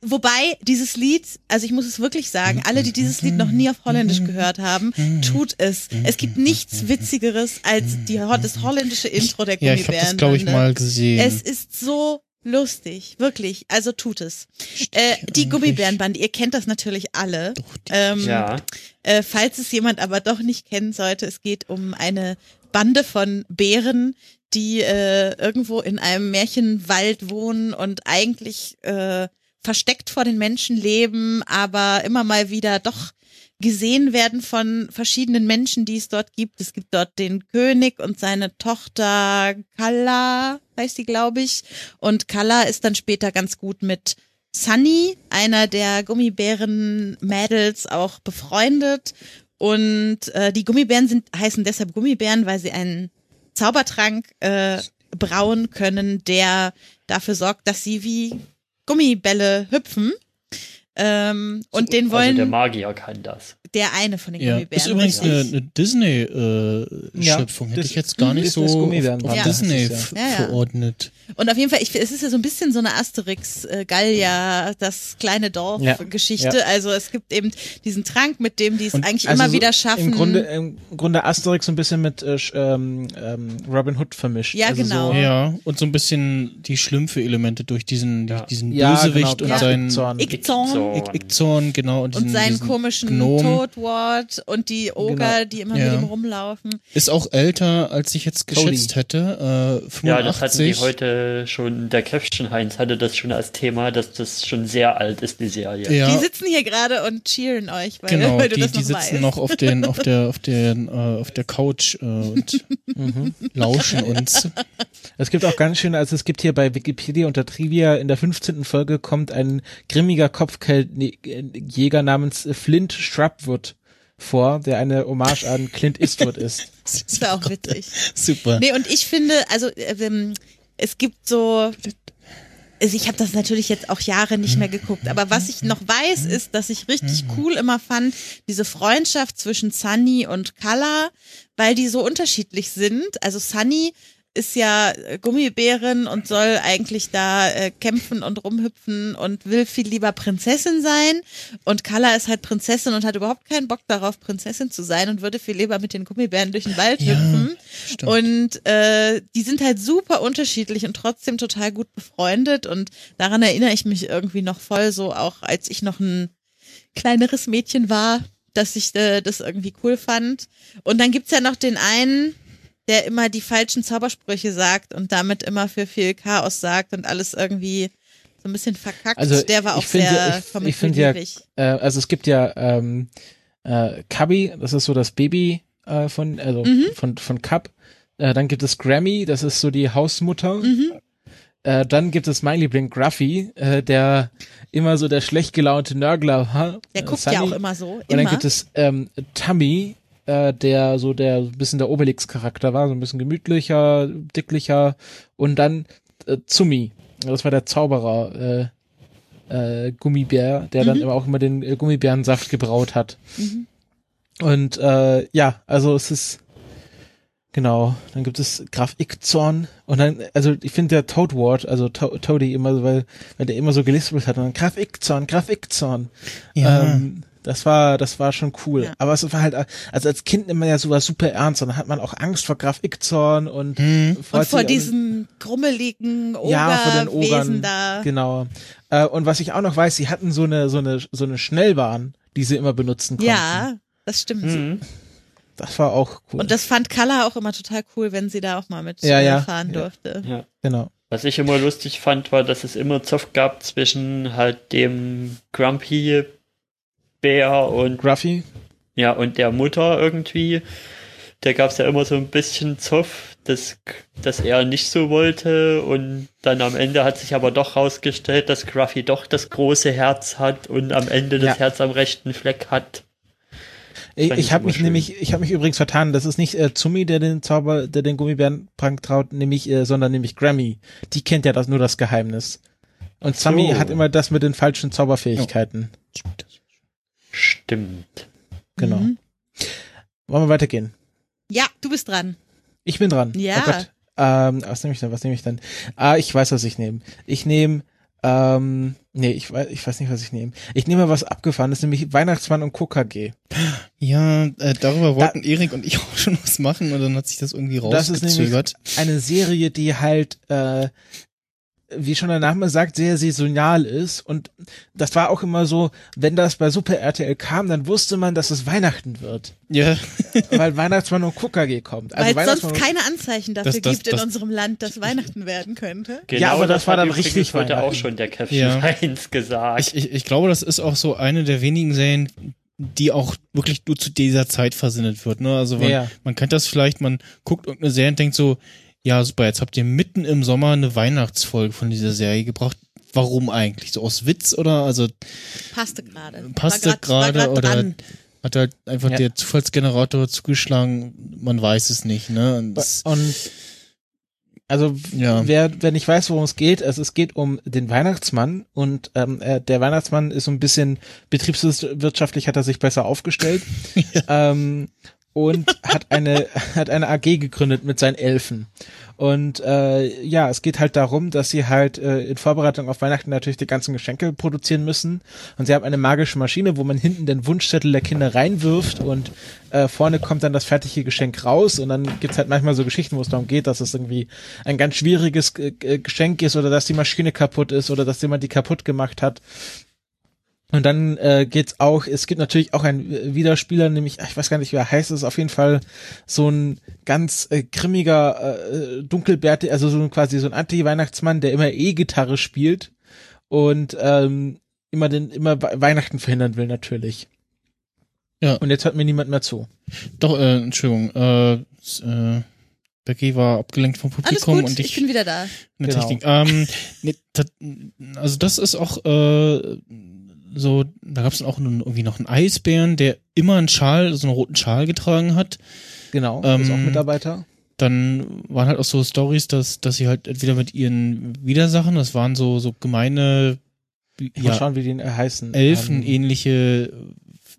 wobei dieses Lied, also ich muss es wirklich sagen, alle, die dieses Lied noch nie auf Holländisch gehört haben, tut es. Es gibt nichts Witzigeres als die, das holländische Intro der Ja, ich habe das, glaube ich, mal gesehen. Es ist so lustig, wirklich. Also tut es. Äh, die Gummibärenbande, ihr kennt das natürlich alle. Ähm, Ja. äh, falls es jemand aber doch nicht kennen sollte, es geht um eine Bande von Bären, die äh, irgendwo in einem Märchenwald wohnen und eigentlich äh, versteckt vor den Menschen leben, aber immer mal wieder doch gesehen werden von verschiedenen Menschen, die es dort gibt. Es gibt dort den König und seine Tochter Kalla, heißt die, glaube ich. Und Kalla ist dann später ganz gut mit Sunny, einer der Gummibären-Mädels, auch befreundet. Und äh, die Gummibären sind, heißen deshalb Gummibären, weil sie einen Zaubertrank äh, brauen können, der dafür sorgt, dass sie wie Gummibälle hüpfen. Ähm, und den Also der wollen Magier kann das. der eine von den ja, Gummibären. ist übrigens eine, richtig. eine Disney-Schöpfung. Ja, Hätte ich jetzt gar nicht so auf, Ja. Disney ja. Verordnet. Und auf jeden Fall, ich, es ist ja so ein bisschen so eine Asterix, äh, Gallia, das kleine Dorf Ja. Geschichte. Ja. Also es gibt eben diesen Trank, mit dem die es Und eigentlich also immer so wieder schaffen. Im Grunde, im Grunde Asterix so ein bisschen mit äh, ähm, ähm, Robin Hood vermischt. Ja, also genau. So, Ja, und so ein bisschen die Schlümpfe-Elemente durch diesen, Ja. durch diesen ja, Bösewicht genau, und Ja. seinen Zorn. Ickzorn genau. Und, und diesen, seinen diesen komischen Gnom. Toadwort und die Oger, Genau. die immer Ja. mit ihm rumlaufen. Ist auch älter, als ich jetzt geschätzt hätte. Äh, 85. Ja, das hatten die heute schon, der Käffchen Heinz hatte das schon als Thema, dass das schon sehr alt ist, die Serie. Ja, Die sitzen hier gerade und cheeren euch, weil, genau. weil du Die, das die noch sitzen weißt. noch auf den, auf der, auf den, äh, auf der Couch äh, und Mhm. lauschen uns. Es gibt auch ganz schön, also es gibt hier bei Wikipedia unter Trivia in der 15. Folge kommt ein grimmiger Kopfgeldjäger namens Flint Shrubwood vor, der eine Hommage an Clint Eastwood ist. Das war auch witzig. Super. Nee, und ich finde, also ähm, es gibt so, also ich habe das natürlich jetzt auch Jahre nicht mehr geguckt, aber was ich noch weiß, ist, dass ich richtig cool immer fand, diese Freundschaft zwischen Sunny und Kala, weil die so unterschiedlich sind. Also Sunny ist ja äh, Gummibären und soll eigentlich da äh, kämpfen und rumhüpfen und will viel lieber Prinzessin sein. Und Kala ist halt Prinzessin und hat überhaupt keinen Bock darauf, Prinzessin zu sein und würde viel lieber mit den Gummibären durch den Wald Ja, hüpfen. stimmt. Und äh, die sind halt super unterschiedlich und trotzdem total gut befreundet. Und daran erinnere ich mich irgendwie noch voll, so auch als ich noch ein kleineres Mädchen war, dass ich äh, das irgendwie cool fand. Und dann gibt's ja noch den einen, der immer die falschen Zaubersprüche sagt und damit immer für viel Chaos sagt und alles irgendwie so ein bisschen verkackt. Also, der war auch sehr ich- ich finde ja-. Äh, also es gibt ja ähm, äh, Cubby, das ist so das Baby äh, von, also Mhm. von, von Cub. Äh, dann gibt es Grammy, das ist so die Hausmutter. Mhm. Äh, dann gibt es mein Liebling Gruffy, äh, der immer so der schlecht gelaunte Nörgler war. Der Äh, guckt Sunny. ja auch immer so. Und dann Immer. gibt es ähm, Tummy, äh, der so der so ein bisschen der Obelix-Charakter war, so ein bisschen gemütlicher, dicklicher. Und dann äh, Zumi, das war der Zauberer, äh, äh, Gummibär, der dann Mhm. immer auch immer den äh, Gummibärensaft gebraut hat. Mhm. Und äh, ja, also es ist genau, dann gibt es Graf Ickzorn und dann, also ich finde der Toadward, also to Toady immer, so, weil, weil der immer so gelispelt hat und dann Graf Ickzorn, Graf Ickzorn. Ja. Ähm, das war, das war schon cool. Ja. Aber es war halt, also als Kind nimmt man ja sowas super ernst und dann hat man auch Angst vor Graf Ickzorn und Hm. und vor diesen krummeligen ja, vor den Ogerwesen Ogern. da. Genau. Äh, und was ich auch noch weiß, sie hatten so eine, so eine, so eine Schnellbahn, die sie immer benutzen konnten. Ja, das stimmt. Mhm. Das war auch cool. Und das fand Kala auch immer total cool, wenn sie da auch mal mit Ja, ja. fahren Ja. durfte. Ja. genau. Was ich immer lustig fand, war, dass es immer Zoff gab zwischen halt dem Grumpy Bär und Gruffy? Ja, und der Mutter irgendwie, der gab es ja immer so ein bisschen Zoff, dass, dass er nicht so wollte. Und dann am Ende hat sich aber doch rausgestellt, dass Gruffy doch das große Herz hat und am Ende das Ja. Herz am rechten Fleck hat. Ich, ich habe mich schön. nämlich, ich habe mich übrigens vertan. Das ist nicht äh, Zumi, der den Zauber, der den Gummibärenprank traut, nämlich, äh, sondern nämlich Grammy. Die kennt ja das nur das Geheimnis. Und so. Zumi hat immer das mit den falschen Zauberfähigkeiten. Stimmt. Genau. Mhm. Wollen wir weitergehen? Ja, du bist dran. Ich bin dran. Ja. Oh Gott. Ähm, was nehme ich denn? Was nehme ich denn? Ah, ich weiß, was ich nehme. Ich nehme, ähm, nee, ich weiß, ich weiß nicht, was ich nehme. Ich nehme was abgefahrenes, nämlich Weihnachtsmann und KKG. Ja, äh, darüber wollten Erik und ich auch schon was machen und dann hat sich das irgendwie Das ist nämlich rausgezögert. eine Serie, die halt, äh, wie schon der Name sagt, sehr saisonal ist. Und das war auch immer so, wenn das bei Super RTL kam, dann wusste man, dass es Weihnachten wird. Ja, Weil Weihnachtsmann und KKG kommt. Also Weil es sonst keine Anzeichen dafür Das- das- gibt in das- unserem Land, dass Weihnachten werden könnte. Genau Ja, aber das war dann richtig heute auch schon der Käffchen Ja. Heinz gesagt. ich, ich, ich glaube, das ist auch so eine der wenigen Serien, die auch wirklich nur zu dieser Zeit versendet wird. Ne? Also man, Ja. man kennt das vielleicht, man guckt irgendeine Serie und denkt so, ja super, jetzt habt ihr mitten im Sommer eine Weihnachtsfolge von dieser Serie gebracht. Warum eigentlich? So aus Witz oder? Also Passte gerade. Passte gerade oder dran. hat halt einfach Ja. der Zufallsgenerator zugeschlagen? Man weiß es nicht, ne? Und Und also Ja. wer, wer nicht weiß, worum es geht, es, es geht um den Weihnachtsmann und ähm, äh, der Weihnachtsmann ist so ein bisschen betriebswirtschaftlich hat er sich besser aufgestellt ähm, und hat eine hat eine AG gegründet mit seinen Elfen. Und äh, ja, es geht halt darum, dass sie halt äh, in Vorbereitung auf Weihnachten natürlich die ganzen Geschenke produzieren müssen. Und sie haben eine magische Maschine, wo man hinten den Wunschzettel der Kinder reinwirft und äh, vorne kommt dann das fertige Geschenk raus. Und dann gibt's halt manchmal so Geschichten, wo es darum geht, dass es irgendwie ein ganz schwieriges äh, Geschenk ist oder dass die Maschine kaputt ist oder dass jemand die kaputt gemacht hat. Und dann äh, geht's auch, es gibt natürlich auch einen äh, Widerspieler, nämlich, ich weiß gar nicht, wie er heißt, es ist auf jeden Fall so ein ganz äh, grimmiger, äh, dunkelbärte, also so ein, quasi so ein Anti-Weihnachtsmann, der immer E-Gitarre spielt und ähm, immer den, immer We- Weihnachten verhindern will, natürlich. Ja. Und jetzt hört mir niemand mehr zu. doch, äh, Entschuldigung, äh, äh, Becky war abgelenkt vom Alles Publikum gut, und ich, ich, bin wieder da. eine Genau. Technik. Ähm, nee, dat, also das ist auch äh, so, da gab es auch nun irgendwie noch einen Eisbären, der immer einen Schal, so einen roten Schal getragen hat. Genau, Ähm, ist auch Mitarbeiter. Dann waren halt auch so Stories, dass, dass sie halt entweder mit ihren Widersachen, das waren so, so gemeine Ich ja, schauen, wie die äh, heißen. Elfen Ähm,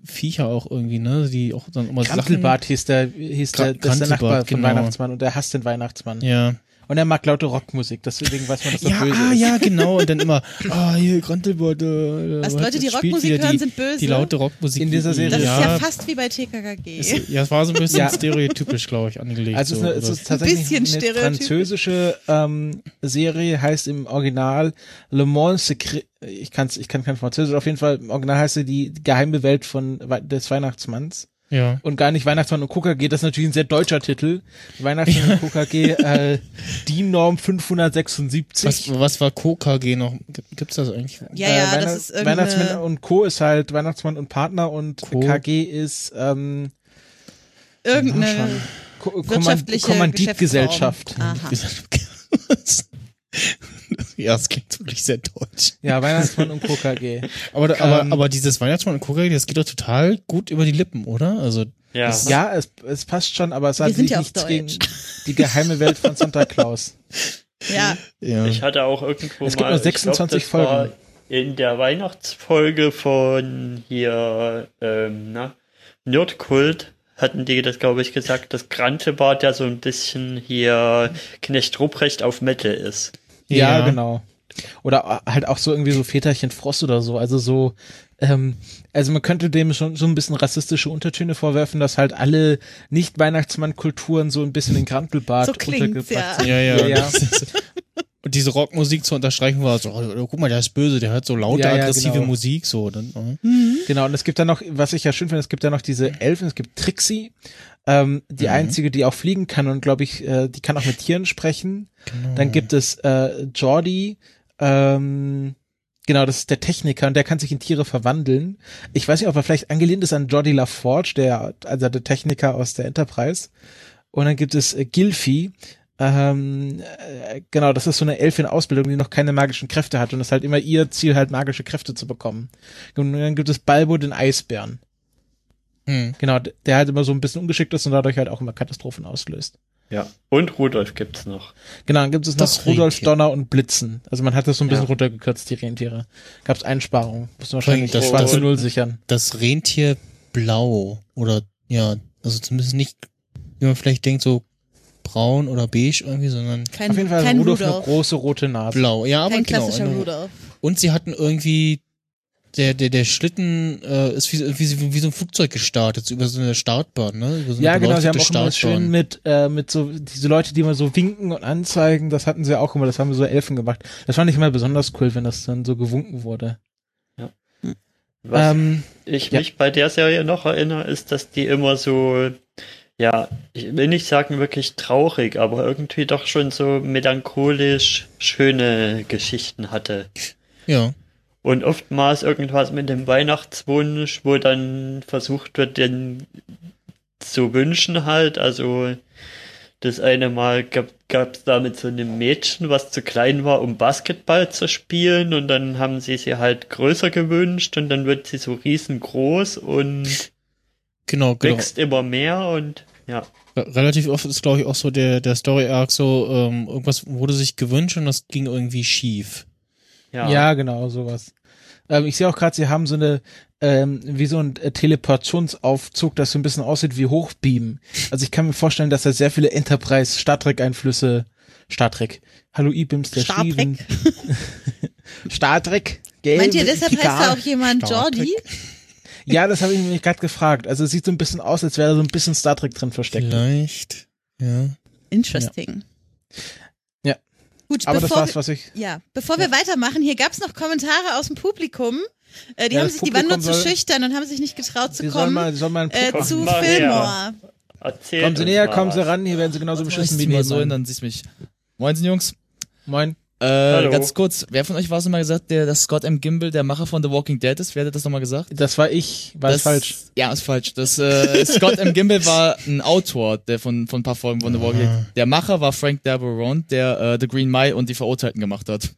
Viecher auch irgendwie, ne? Die auch dann immer Grantelbart hieß der, hieß der, Gra- das ist der Nachbar von genau. Weihnachtsmann und der hasst den Weihnachtsmann. Sachen. Ja. Und er mag laute Rockmusik, deswegen weiß man, dass er Ja, böse ah, ist. ja, genau. Und dann immer, ah, hier, Grantelbart. Äh, Was was- Leute, die Rockmusik hören, die, sind böse. Die laute Rockmusik. In dieser Serie. das ja, ist ja fast wie bei TKKG. ist, ja, es war so ein bisschen Ja. stereotypisch, glaube ich, angelegt. Also es so, ist, eine, es ist tatsächlich bisschen eine französische ähm, Serie, heißt im Original Le Monde Secret. Ich kann's, ich kann kein Französisch. Auf jeden Fall im Original heißt sie die geheime Welt von des Weihnachtsmanns ja. und gar nicht Weihnachtsmann und KKG. Das ist natürlich ein sehr deutscher Titel. Weihnachtsmann und KKG, äh, DIN Norm 576. Was, was war KKG noch? Gibt- Gibt's das eigentlich? Ja, ja, Weihnacht- das ist Weihnachtsmann irgendeine, und Co. ist halt Weihnachtsmann und Partner und Co. KG ist ähm, irgendeine Ko Kommand Kommanditgesellschaft. Geschäftsform. Ja, es klingt wirklich sehr deutsch. Ja, Weihnachtsmann und KKG. Aber, aber, Ähm, aber dieses Weihnachtsmann und KKG, das geht doch total gut über die Lippen, oder? Also, ja. das- Ja, es, es passt schon, aber es Wir hat sich ja nichts gegen die geheime Welt von Santa Claus. Ja, ja. Ich hatte auch irgendwo Es gibt mal, nur ich glaub, 26 das war Folgen. In der Weihnachtsfolge von hier, ähm, na, Nerdkult hatten die das, glaube ich, gesagt, dass Grantebart ja so ein bisschen hier Knecht Ruprecht auf Metal ist. Ja, Ja. genau. Oder halt auch so irgendwie so Väterchen Frost oder so. Also so, ähm, also man könnte dem schon so ein bisschen rassistische Untertöne vorwerfen, dass halt alle Nicht-Weihnachtsmann-Kulturen so ein bisschen in Grantelbart So untergebracht ja. sind. Ja, ja. Ja. Und diese Rockmusik zu unterstreichen war so, oh, guck mal, der ist böse, der hört so laute, Ja, ja, aggressive genau. Musik, so. Dann, oh. Genau, und es gibt dann noch, was ich ja schön finde, es gibt ja noch diese Elfen, es gibt Trixie, ähm, die Mhm. einzige, die auch fliegen kann und glaube ich, äh, die kann auch mit Tieren sprechen. Genau. Dann gibt es äh, Jordi, ähm, Genau, das ist der Techniker und der kann sich in Tiere verwandeln. Ich weiß nicht, ob er vielleicht angelehnt ist an Jordi LaForge, der, also der Techniker aus der Enterprise. Und dann gibt es äh, Gilfi. Ähm, äh, genau, das ist so eine Elfin Ausbildung, die noch keine magischen Kräfte hat und es ist halt immer ihr Ziel, halt magische Kräfte zu bekommen. Und dann gibt es Balbo, den Eisbären. Hm. Genau, der halt immer so ein bisschen ungeschickt ist und dadurch halt auch immer Katastrophen auslöst. Ja. Und Rudolf gibt's noch. Genau, dann gibt es Das noch Rudolf, Rentier. Donner und Blitzen. Also man hat das so ein bisschen Ja. runtergekürzt, die Rentiere. Gab es Einsparungen. Mussten wahrscheinlich Das- das schwarze Null sichern. Das Rentier blau oder ja, also zumindest nicht, wie man vielleicht denkt, so braun oder beige irgendwie, sondern Kein, Auf jeden Fall kein hat Rudolf, Rudolf. eine große rote Nase. blau. Ja, aber kein genau. Rudolf. Und sie hatten irgendwie der der der Schlitten äh, ist wie, wie, wie so ein Flugzeug gestartet, über so eine Startbahn, ne? Über so eine Ja, genau, sie haben auch immer Startbahn. schön mit, äh, mit so, diese Leute, die immer so winken und anzeigen, das hatten sie auch immer, das haben so Elfen gemacht. Das fand ich immer besonders cool, wenn das dann so gewunken wurde. Was Ähm, ich ja. mich bei der Serie noch erinnere, ist, dass die immer so, ja, ich will nicht sagen wirklich traurig, aber irgendwie doch schon so melancholisch schöne Geschichten hatte. Ja. Und oftmals irgendwas mit dem Weihnachtswunsch, wo dann versucht wird, den zu wünschen halt. Also das eine Mal gab es da mit so einem Mädchen, was zu klein war, um Basketball zu spielen. Und dann haben sie sie halt größer gewünscht und dann wird sie so riesengroß und Genau, genau. wächst immer mehr und ja. Re- Relativ oft ist, glaube ich, auch so der, der Story-Arc so, ähm, irgendwas wurde sich gewünscht und das ging irgendwie schief. Ja, ja. genau, sowas. Ähm, ich sehe auch gerade, sie haben so eine, ähm, wie so ein äh, Teleportationsaufzug, das so ein bisschen aussieht wie Hochbeam. Also ich kann mir vorstellen, dass da sehr viele Enterprise Star Trek Einflüsse, Star Trek, Hallo Ibims, der Star Steven. Star Trek. Gell, Meint ihr, deshalb heißt Picard. da auch jemand Star Jordi? Ja, das habe ich mich gerade gefragt. Also es sieht so ein bisschen aus, als wäre da so ein bisschen Star Trek drin versteckt. Vielleicht, ja. Interesting. Ja. Gut, Aber das bevor war's, was ich. wir, ja, bevor wir weitermachen, hier gab's noch Kommentare aus dem Publikum. Äh, die Ja, haben sich, die waren nur Publikum zu schüchtern und haben sich nicht getraut zu Sie sollen kommen. mal, sollen mal einen äh, zu. Fillmore. Kommen Sie näher, kommen Sie ran, hier werden Sie genauso beschissen wie mir so hin, dann siehst du mich. Moinsen, Jungs. Moin. Äh, ganz kurz, wer von euch war es nochmal gesagt, der, dass Scott M. Gimbel der Macher von The Walking Dead ist? Wer hat das nochmal gesagt? Das war ich, war das falsch. Ja, ist falsch. Das, äh, Scott M. Gimbel war ein Autor der von, von ein paar Folgen von The Walking Dead. Der Macher war Frank Darabont, der äh, The Green Mile und die Verurteilten gemacht hat.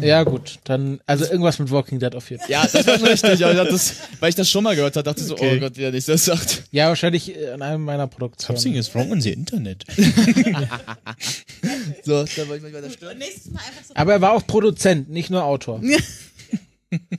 Ja, gut, dann, also irgendwas mit Walking Dead auf jeden Fall. Ja, das war schon richtig. Aber das, weil ich das schon mal gehört habe, dachte ich so, Okay. oh Gott, wie er nicht das sagt. Ja, wahrscheinlich in einem meiner Produktionen. Something is wrong in the Internet. So, da wollte ich mal stören. Nächstes Mal so. Aber er war auch Produzent, nicht nur Autor.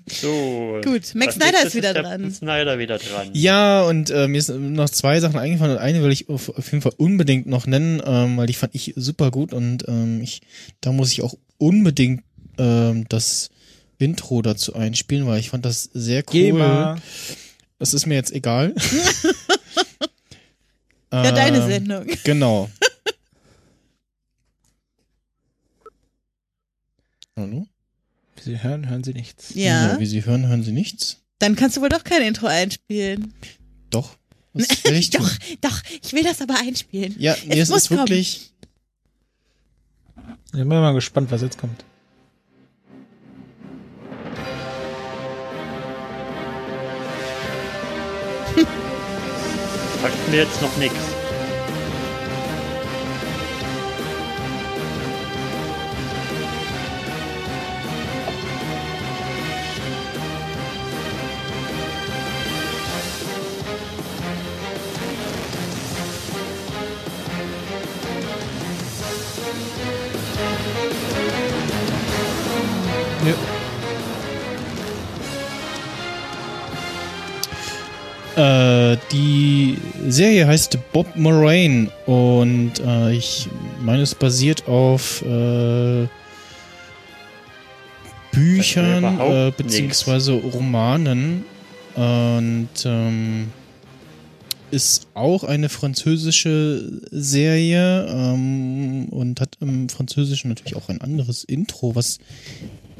So. Gut, Max Snyder ist wieder der dran. Snyder wieder dran. Ja, und äh, mir ist noch zwei Sachen eingefallen und eine will ich auf, auf jeden Fall unbedingt noch nennen, ähm, weil die fand ich super gut und ähm, ich, da muss ich auch unbedingt ähm, das Intro dazu einspielen, weil ich fand das sehr cool. Geh mal. Das ist mir jetzt egal. Ja, deine Ähm, Sendung. Genau. Hallo? Wie Sie hören, hören Sie nichts. Ja, Wie Sie hören, hören Sie nichts? dann kannst du wohl doch kein Intro einspielen. Doch. Was will ich tun? Doch, doch, ich will das aber einspielen. Ja, nee, Es es, muss ist wirklich. Ich bin mal gespannt, was jetzt kommt. Sagt mir jetzt noch nichts. Äh, die Serie heißt Bob Moraine und äh, ich meine, es basiert auf äh, Büchern äh, beziehungsweise Romanen und ähm, ist auch eine französische Serie ähm, und hat im Französischen natürlich auch ein anderes Intro, was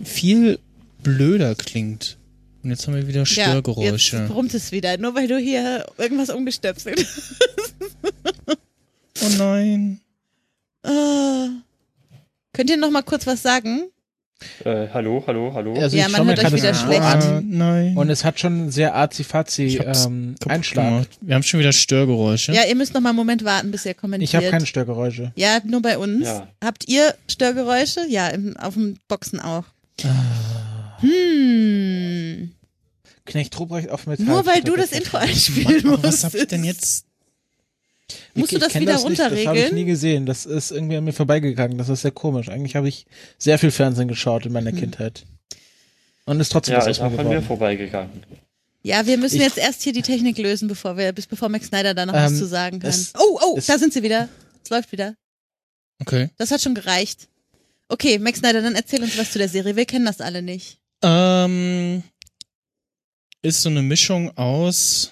viel blöder klingt. Und jetzt haben wir wieder Störgeräusche. Ja, jetzt brummt es wieder, nur weil du hier irgendwas umgestöpselt hast. Oh nein. Ah. Könnt ihr noch mal kurz was sagen? Äh, hallo, hallo, hallo. Also Ja, man hört euch wieder schlecht. An nein. und es hat schon einen sehr arzi-fazi ähm, Einschlag. gemacht. Wir haben schon wieder Störgeräusche. Ja, ihr müsst noch mal einen Moment warten, bis ihr kommentiert. Ich habe keine Störgeräusche. Ja, nur bei uns. Ja. Habt ihr Störgeräusche? Ja, im, auf dem Boxen auch. Ah. Hm. Knecht Ruprecht auf Metall. Nur weil du das Intro einspielen musst. Was hab ich denn jetzt? Musst du das wieder nicht, Das habe ich runterregeln? nie gesehen. Das ist irgendwie an mir vorbeigegangen. Das ist sehr komisch. Eigentlich habe ich sehr viel Fernsehen geschaut in meiner Hm. Kindheit. Und ist trotzdem Ja, was ist auch mir an mir vorbeigegangen. Ja, wir müssen Ich- jetzt erst hier die Technik lösen, bevor wir, bis bevor Max Snyder da noch was Ähm, zu sagen kann. es- oh, oh, es- da sind sie wieder. Es läuft wieder. Okay. Das hat schon gereicht. Okay, Max Snyder, dann erzähl uns was zu der Serie. Wir kennen das alle nicht. Ähm, ist so eine Mischung aus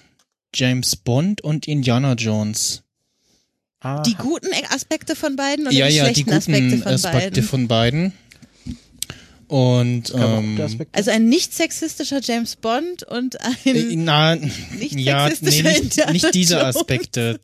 James Bond und Indiana Jones. Aha. Die guten Aspekte von beiden oder ja, die ja, die schlechten guten Aspekte von Aspekte beiden? von beiden. Und ähm. Also ein nicht sexistischer James Bond und ein äh, na, nicht ja, nee, sexistischer nicht, nicht diese. Aspekte.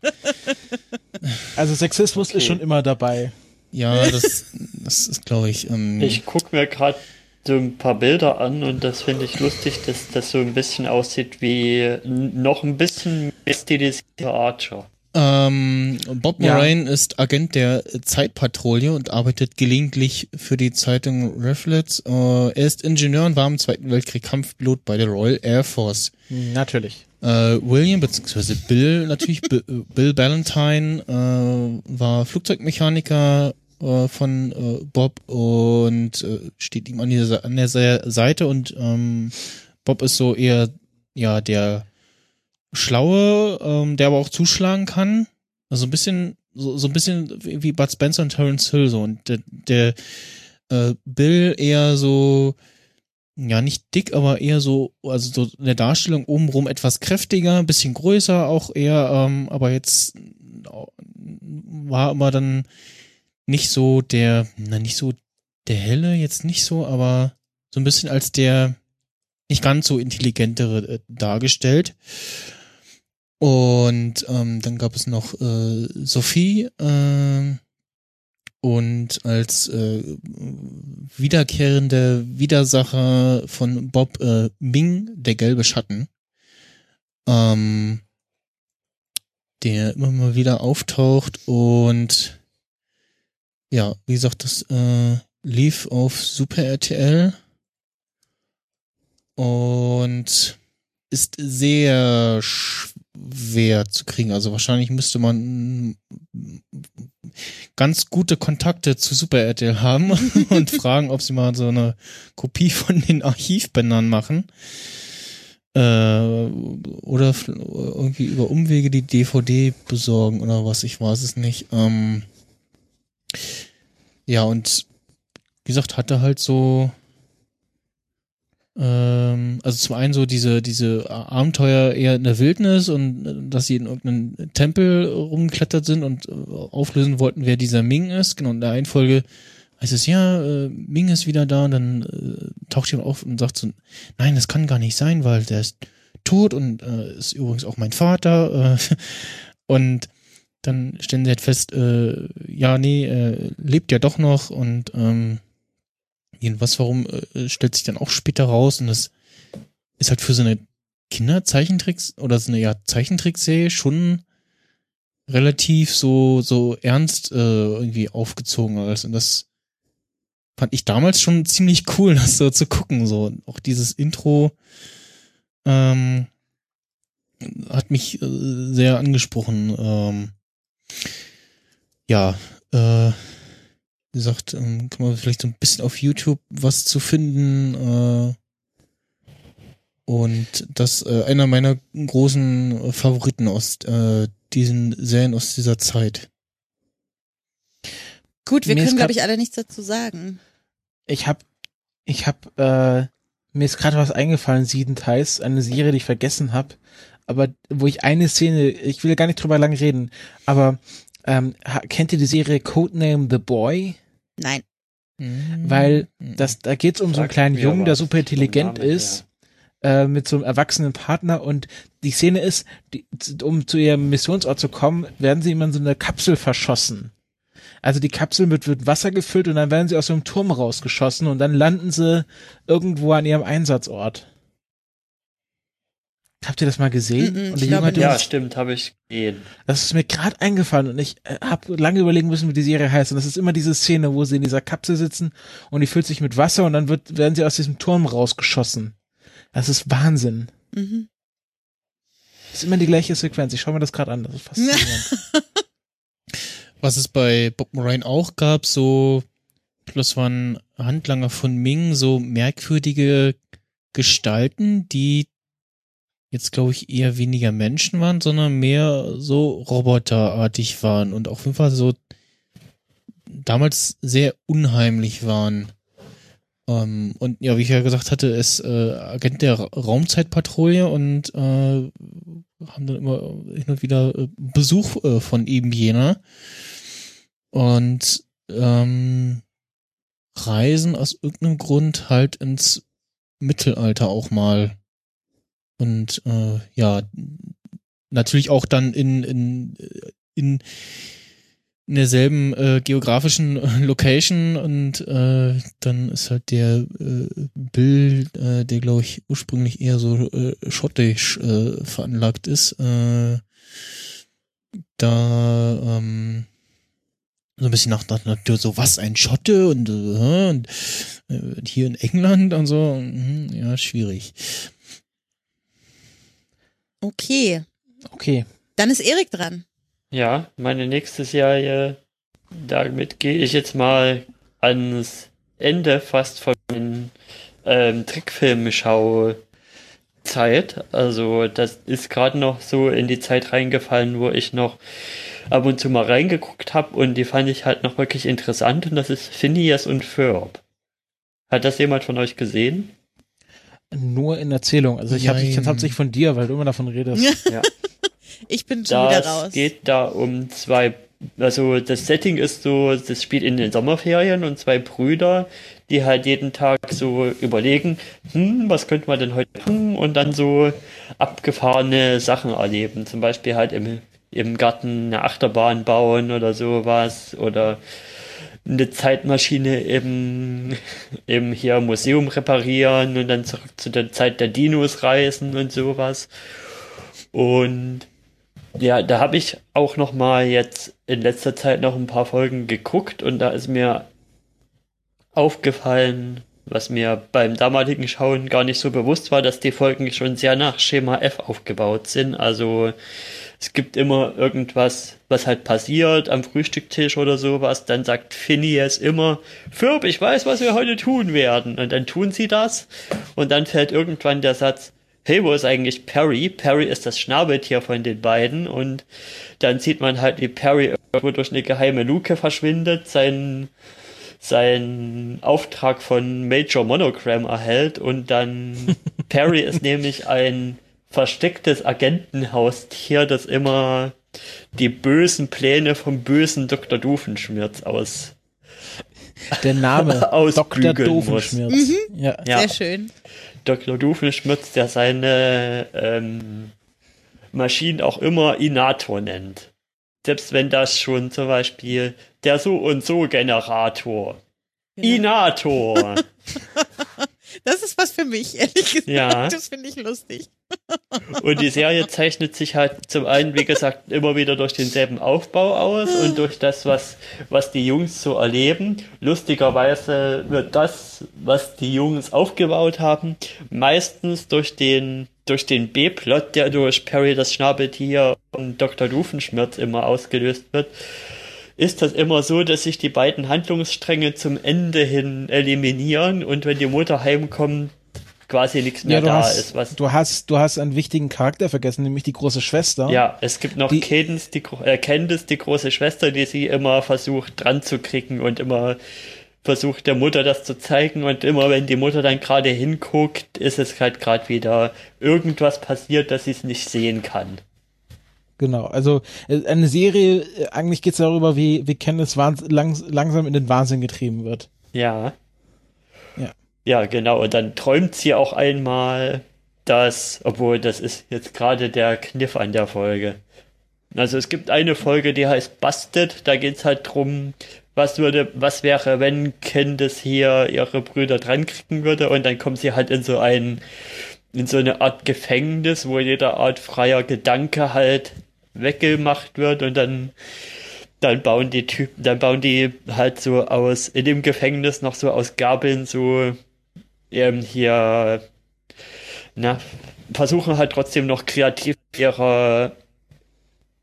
Also Sexismus Okay. ist schon immer dabei. Ja, das, das ist, glaube ich. Ähm, Ich guck mir gerade so ein paar Bilder an und das finde ich lustig, dass das so ein bisschen aussieht wie noch ein bisschen mehr stilisierter Archer. Ähm, Bob Ja. Moraine ist Agent der Zeitpatrouille und arbeitet gelegentlich für die Zeitung Reflet. Äh, er ist Ingenieur und war im Zweiten Weltkrieg Kampfpilot bei der Royal Air Force. Natürlich. Äh, William bzw. Bill natürlich, Bi- Bill Ballantyne äh, war Flugzeugmechaniker äh, von äh, Bob und äh, steht ihm an, dieser, an der Se- Seite und ähm, Bob ist so eher ja der Schlaue, ähm, der aber auch zuschlagen kann. Also ein bisschen, so, so ein bisschen wie Bud Spencer und Terence Hill so. Und der, der äh, Bill eher so, ja, nicht dick, aber eher so, also so in der Darstellung obenrum etwas kräftiger, ein bisschen größer auch eher, ähm, aber jetzt war aber dann nicht so der, na, nicht so der helle, jetzt nicht so, aber so ein bisschen als der nicht ganz so intelligentere äh, dargestellt. Und ähm, dann gab es noch äh, Sophie äh, und als äh, wiederkehrende Widersacher von Bob äh, Ming, der gelbe Schatten, ähm, der immer mal wieder auftaucht und ja, wie gesagt, das äh, lief auf Super RTL und ist sehr schwer zu kriegen. Also wahrscheinlich müsste man ganz gute Kontakte zu Super RTL haben und fragen, ob sie mal so eine Kopie von den Archivbändern machen. Äh, oder irgendwie über Umwege die DVD besorgen oder was, ich weiß es nicht. Ähm, ja, und wie gesagt, hatte halt so ähm, also zum einen so diese, diese Abenteuer eher in der Wildnis und äh, dass sie in irgendeinem Tempel rumgeklettert sind und äh, auflösen wollten, wer dieser Ming ist. Genau, in der einen Folge heißt es, ja, äh, Ming ist wieder da und dann äh, taucht jemand auf und sagt so, nein, das kann gar nicht sein, weil der ist tot und äh, ist übrigens auch mein Vater. Äh, und dann stellen sie halt fest, äh, ja, nee, äh, lebt ja doch noch und ähm, Jedenfalls, warum äh, stellt sich dann auch später raus und das ist halt für so eine Kinderzeichentricks oder so eine ja, Zeichentrickserie schon relativ so so ernst äh, irgendwie aufgezogen alles und das fand ich damals schon ziemlich cool, das so zu gucken so auch dieses Intro ähm, hat mich äh, sehr angesprochen. Ähm, ja, äh, wie gesagt, ähm, kann man vielleicht so ein bisschen auf YouTube was zu finden. Äh, und das äh, einer meiner großen Favoriten aus äh, diesen Serien aus dieser Zeit. Gut, wir Mir können, glaube ich, alle nichts dazu sagen. Ich hab, ich hab, äh, mir ist gerade was eingefallen, sieben Teils, eine Serie, die ich vergessen habe, aber wo ich eine Szene, ich will gar nicht drüber lang reden, aber ähm, kennt ihr die Serie Codename The Boy? Nein. Weil Das, da geht's um so einen kleinen Jungen, der super intelligent Namen ist, äh, mit so einem erwachsenen Partner und die Szene ist, die, um zu ihrem Missionsort zu kommen, werden sie immer in so eine Kapsel verschossen. Also die Kapsel wird, wird Wasser gefüllt und dann werden sie aus so einem Turm rausgeschossen und dann landen sie irgendwo an ihrem Einsatzort. Habt ihr das mal gesehen? Mm, mm, und der Junge hat. Ja, stimmt, habe ich gesehen. Das ist mir gerade eingefallen und ich äh, habe lange überlegen müssen, wie die Serie heißt. Und das ist immer diese Szene, wo sie in dieser Kapsel sitzen und die füllt sich mit Wasser und dann wird, werden sie aus diesem Turm rausgeschossen. Das ist Wahnsinn. Mhm. Das ist immer die gleiche Sequenz. Ich schaue mir das gerade an. Das ist faszinierend. Was es bei Bob Moraine auch gab, so, das waren Handlanger von Ming, so merkwürdige Gestalten, die jetzt, glaube ich, eher weniger Menschen waren, sondern mehr so roboterartig waren und auf jeden Fall so damals sehr unheimlich waren. Ähm, und ja, wie ich ja gesagt hatte, ist äh, Agent der Ra Raumzeitpatrouille und äh, haben dann immer hin und wieder äh, Besuch äh, von eben jener und ähm, reisen aus irgendeinem Grund halt ins Mittelalter auch mal. Und äh, ja, natürlich auch dann in, in, in, in derselben äh, geografischen äh, Location. Und äh, dann ist halt der äh, Bill, äh, der glaube ich ursprünglich eher so äh, schottisch äh, veranlagt ist, äh, da ähm, so ein bisschen nach, nach, nach so was ein Schotte? Und, äh, und äh, hier in England und so, hm, ja schwierig. Okay, Okay. dann ist Erik dran. Ja, meine nächste Serie, damit gehe ich jetzt mal ans Ende fast von den ähm, Trickfilmschau-Zeit. Also das ist gerade noch so in die Zeit reingefallen, wo ich noch ab und zu mal reingeguckt habe und die fand ich halt noch wirklich interessant und das ist Phineas und Ferb. Hat das jemand von euch gesehen? Nur in Erzählung. Also ich habe kenn's hauptsächlich von dir, weil du immer davon redest. Ja. Ich bin schon wieder Das raus. geht da um zwei, also das Setting ist so, das spielt in den Sommerferien und zwei Brüder, die halt jeden Tag so überlegen, hm, was könnte man denn heute machen und dann so abgefahrene Sachen erleben. Zum Beispiel halt im, im Garten eine Achterbahn bauen oder sowas oder eine Zeitmaschine im, im hier Museum reparieren und dann zurück zu der Zeit der Dinos reisen und sowas. Und ja, da habe ich auch noch mal jetzt in letzter Zeit noch ein paar Folgen geguckt und da ist mir aufgefallen, was mir beim damaligen Schauen gar nicht so bewusst war, dass die Folgen schon sehr nach Schema F aufgebaut sind. Also es gibt immer irgendwas, was halt passiert am Frühstücktisch oder sowas. Dann sagt Phineas immer, Firb, ich weiß, was wir heute tun werden. Und dann tun sie das. Und dann fällt irgendwann der Satz, hey, wo ist eigentlich Perry? Perry ist das Schnabeltier von den beiden. Und dann sieht man halt, wie Perry irgendwo durch eine geheime Luke verschwindet, seinen seinen Auftrag von Major Monogram erhält und dann Perry ist nämlich ein verstecktes Agentenhaustier, das immer die bösen Pläne vom bösen Dr. Doofenschmirz aus. Der Name Dr. Ausbügeln Doofenschmirz. Ja. Ja, Sehr schön. Dr. Doofenschmirz, der seine ähm, Maschinen auch immer Inator nennt. Selbst wenn das schon zum Beispiel der so und so Generator. Inator. Das ist was für mich, ehrlich gesagt. Ja. Das finde ich lustig. Und die Serie zeichnet sich halt zum einen, wie gesagt, immer wieder durch denselben Aufbau aus und durch das, was, was die Jungs so erleben. Lustigerweise wird das, was die Jungs aufgebaut haben, meistens durch den, durch den B-Plot, der durch Perry das Schnabeltier und Dr. Doofenschmerz immer ausgelöst wird, ist das immer so, dass sich die beiden Handlungsstränge zum Ende hin eliminieren und wenn die Mutter heimkommt, quasi nichts mehr Ja, da hast, ist, was du hast, du hast einen wichtigen Charakter vergessen, nämlich die große Schwester. Ja, es gibt noch Die- Cadence, die, äh, Candice, die große Schwester, die sie immer versucht dran zu kriegen und immer versucht der Mutter das zu zeigen und immer wenn die Mutter dann gerade hinguckt, ist es halt gerade wieder irgendwas passiert, dass sie es nicht sehen kann. Genau, also äh, eine Serie, äh, eigentlich geht's darüber, wie, wie Candice wahns langs langsam in den Wahnsinn getrieben wird. Ja. Ja. Ja, genau. Und dann träumt sie auch einmal, dass, obwohl das ist jetzt gerade der Kniff an der Folge. Also es gibt eine Folge, die heißt Busted, da geht's halt drum, was würde, was wäre, wenn Candice hier ihre Brüder drankriegen würde und dann kommt sie halt in so ein, in so eine Art Gefängnis, wo jede Art freier Gedanke halt weggemacht wird und dann dann bauen die Typen, dann bauen die halt so aus, in dem Gefängnis noch so aus Gabeln so ähm, hier, na, versuchen halt trotzdem noch kreativ ihre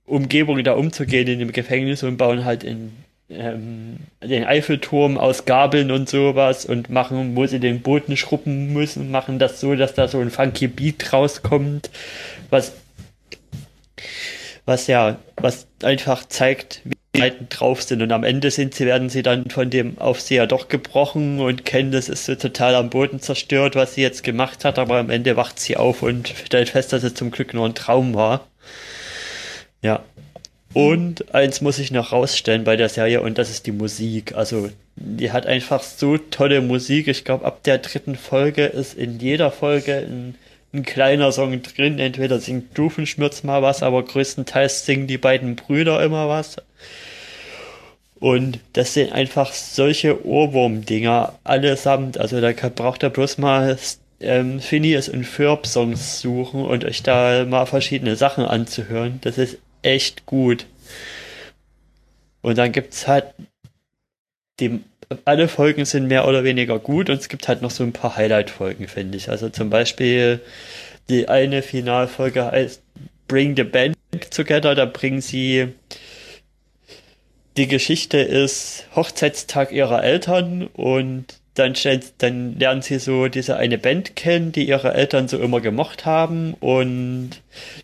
Umgebung da umzugehen in dem Gefängnis und bauen halt in ähm, den Eiffelturm aus Gabeln und sowas und machen, wo sie den Boden schrubben müssen, machen das so, dass da so ein funky Beat rauskommt, was was ja, was einfach zeigt, wie die Seiten drauf sind und am Ende sind sie, werden sie dann von dem Aufseher doch gebrochen und Candice ist so total am Boden zerstört, was sie jetzt gemacht hat, aber am Ende wacht sie auf und stellt fest, dass es zum Glück nur ein Traum war. Ja. Und eins muss ich noch rausstellen bei der Serie und das ist die Musik. Also die hat einfach so tolle Musik. Ich glaube, ab der dritten Folge ist in jeder Folge ein, ein kleiner Song drin. Entweder singt Doofenschmürz mal was, aber größtenteils singen die beiden Brüder immer was. Und das sind einfach solche Ohrwurm-Dinger allesamt. Also da braucht ihr bloß mal ähm, Phineas und Ferb Songs suchen und euch da mal verschiedene Sachen anzuhören. Das ist echt gut. Und dann gibt's halt die, alle Folgen sind mehr oder weniger gut und es gibt halt noch so ein paar Highlight-Folgen, finde ich. Also zum Beispiel die eine Finalfolge heißt Bring the Band Together, da bringen sie die Geschichte ist Hochzeitstag ihrer Eltern und dann, stellt, dann lernen sie so diese eine Band kennen, die ihre Eltern so immer gemocht haben und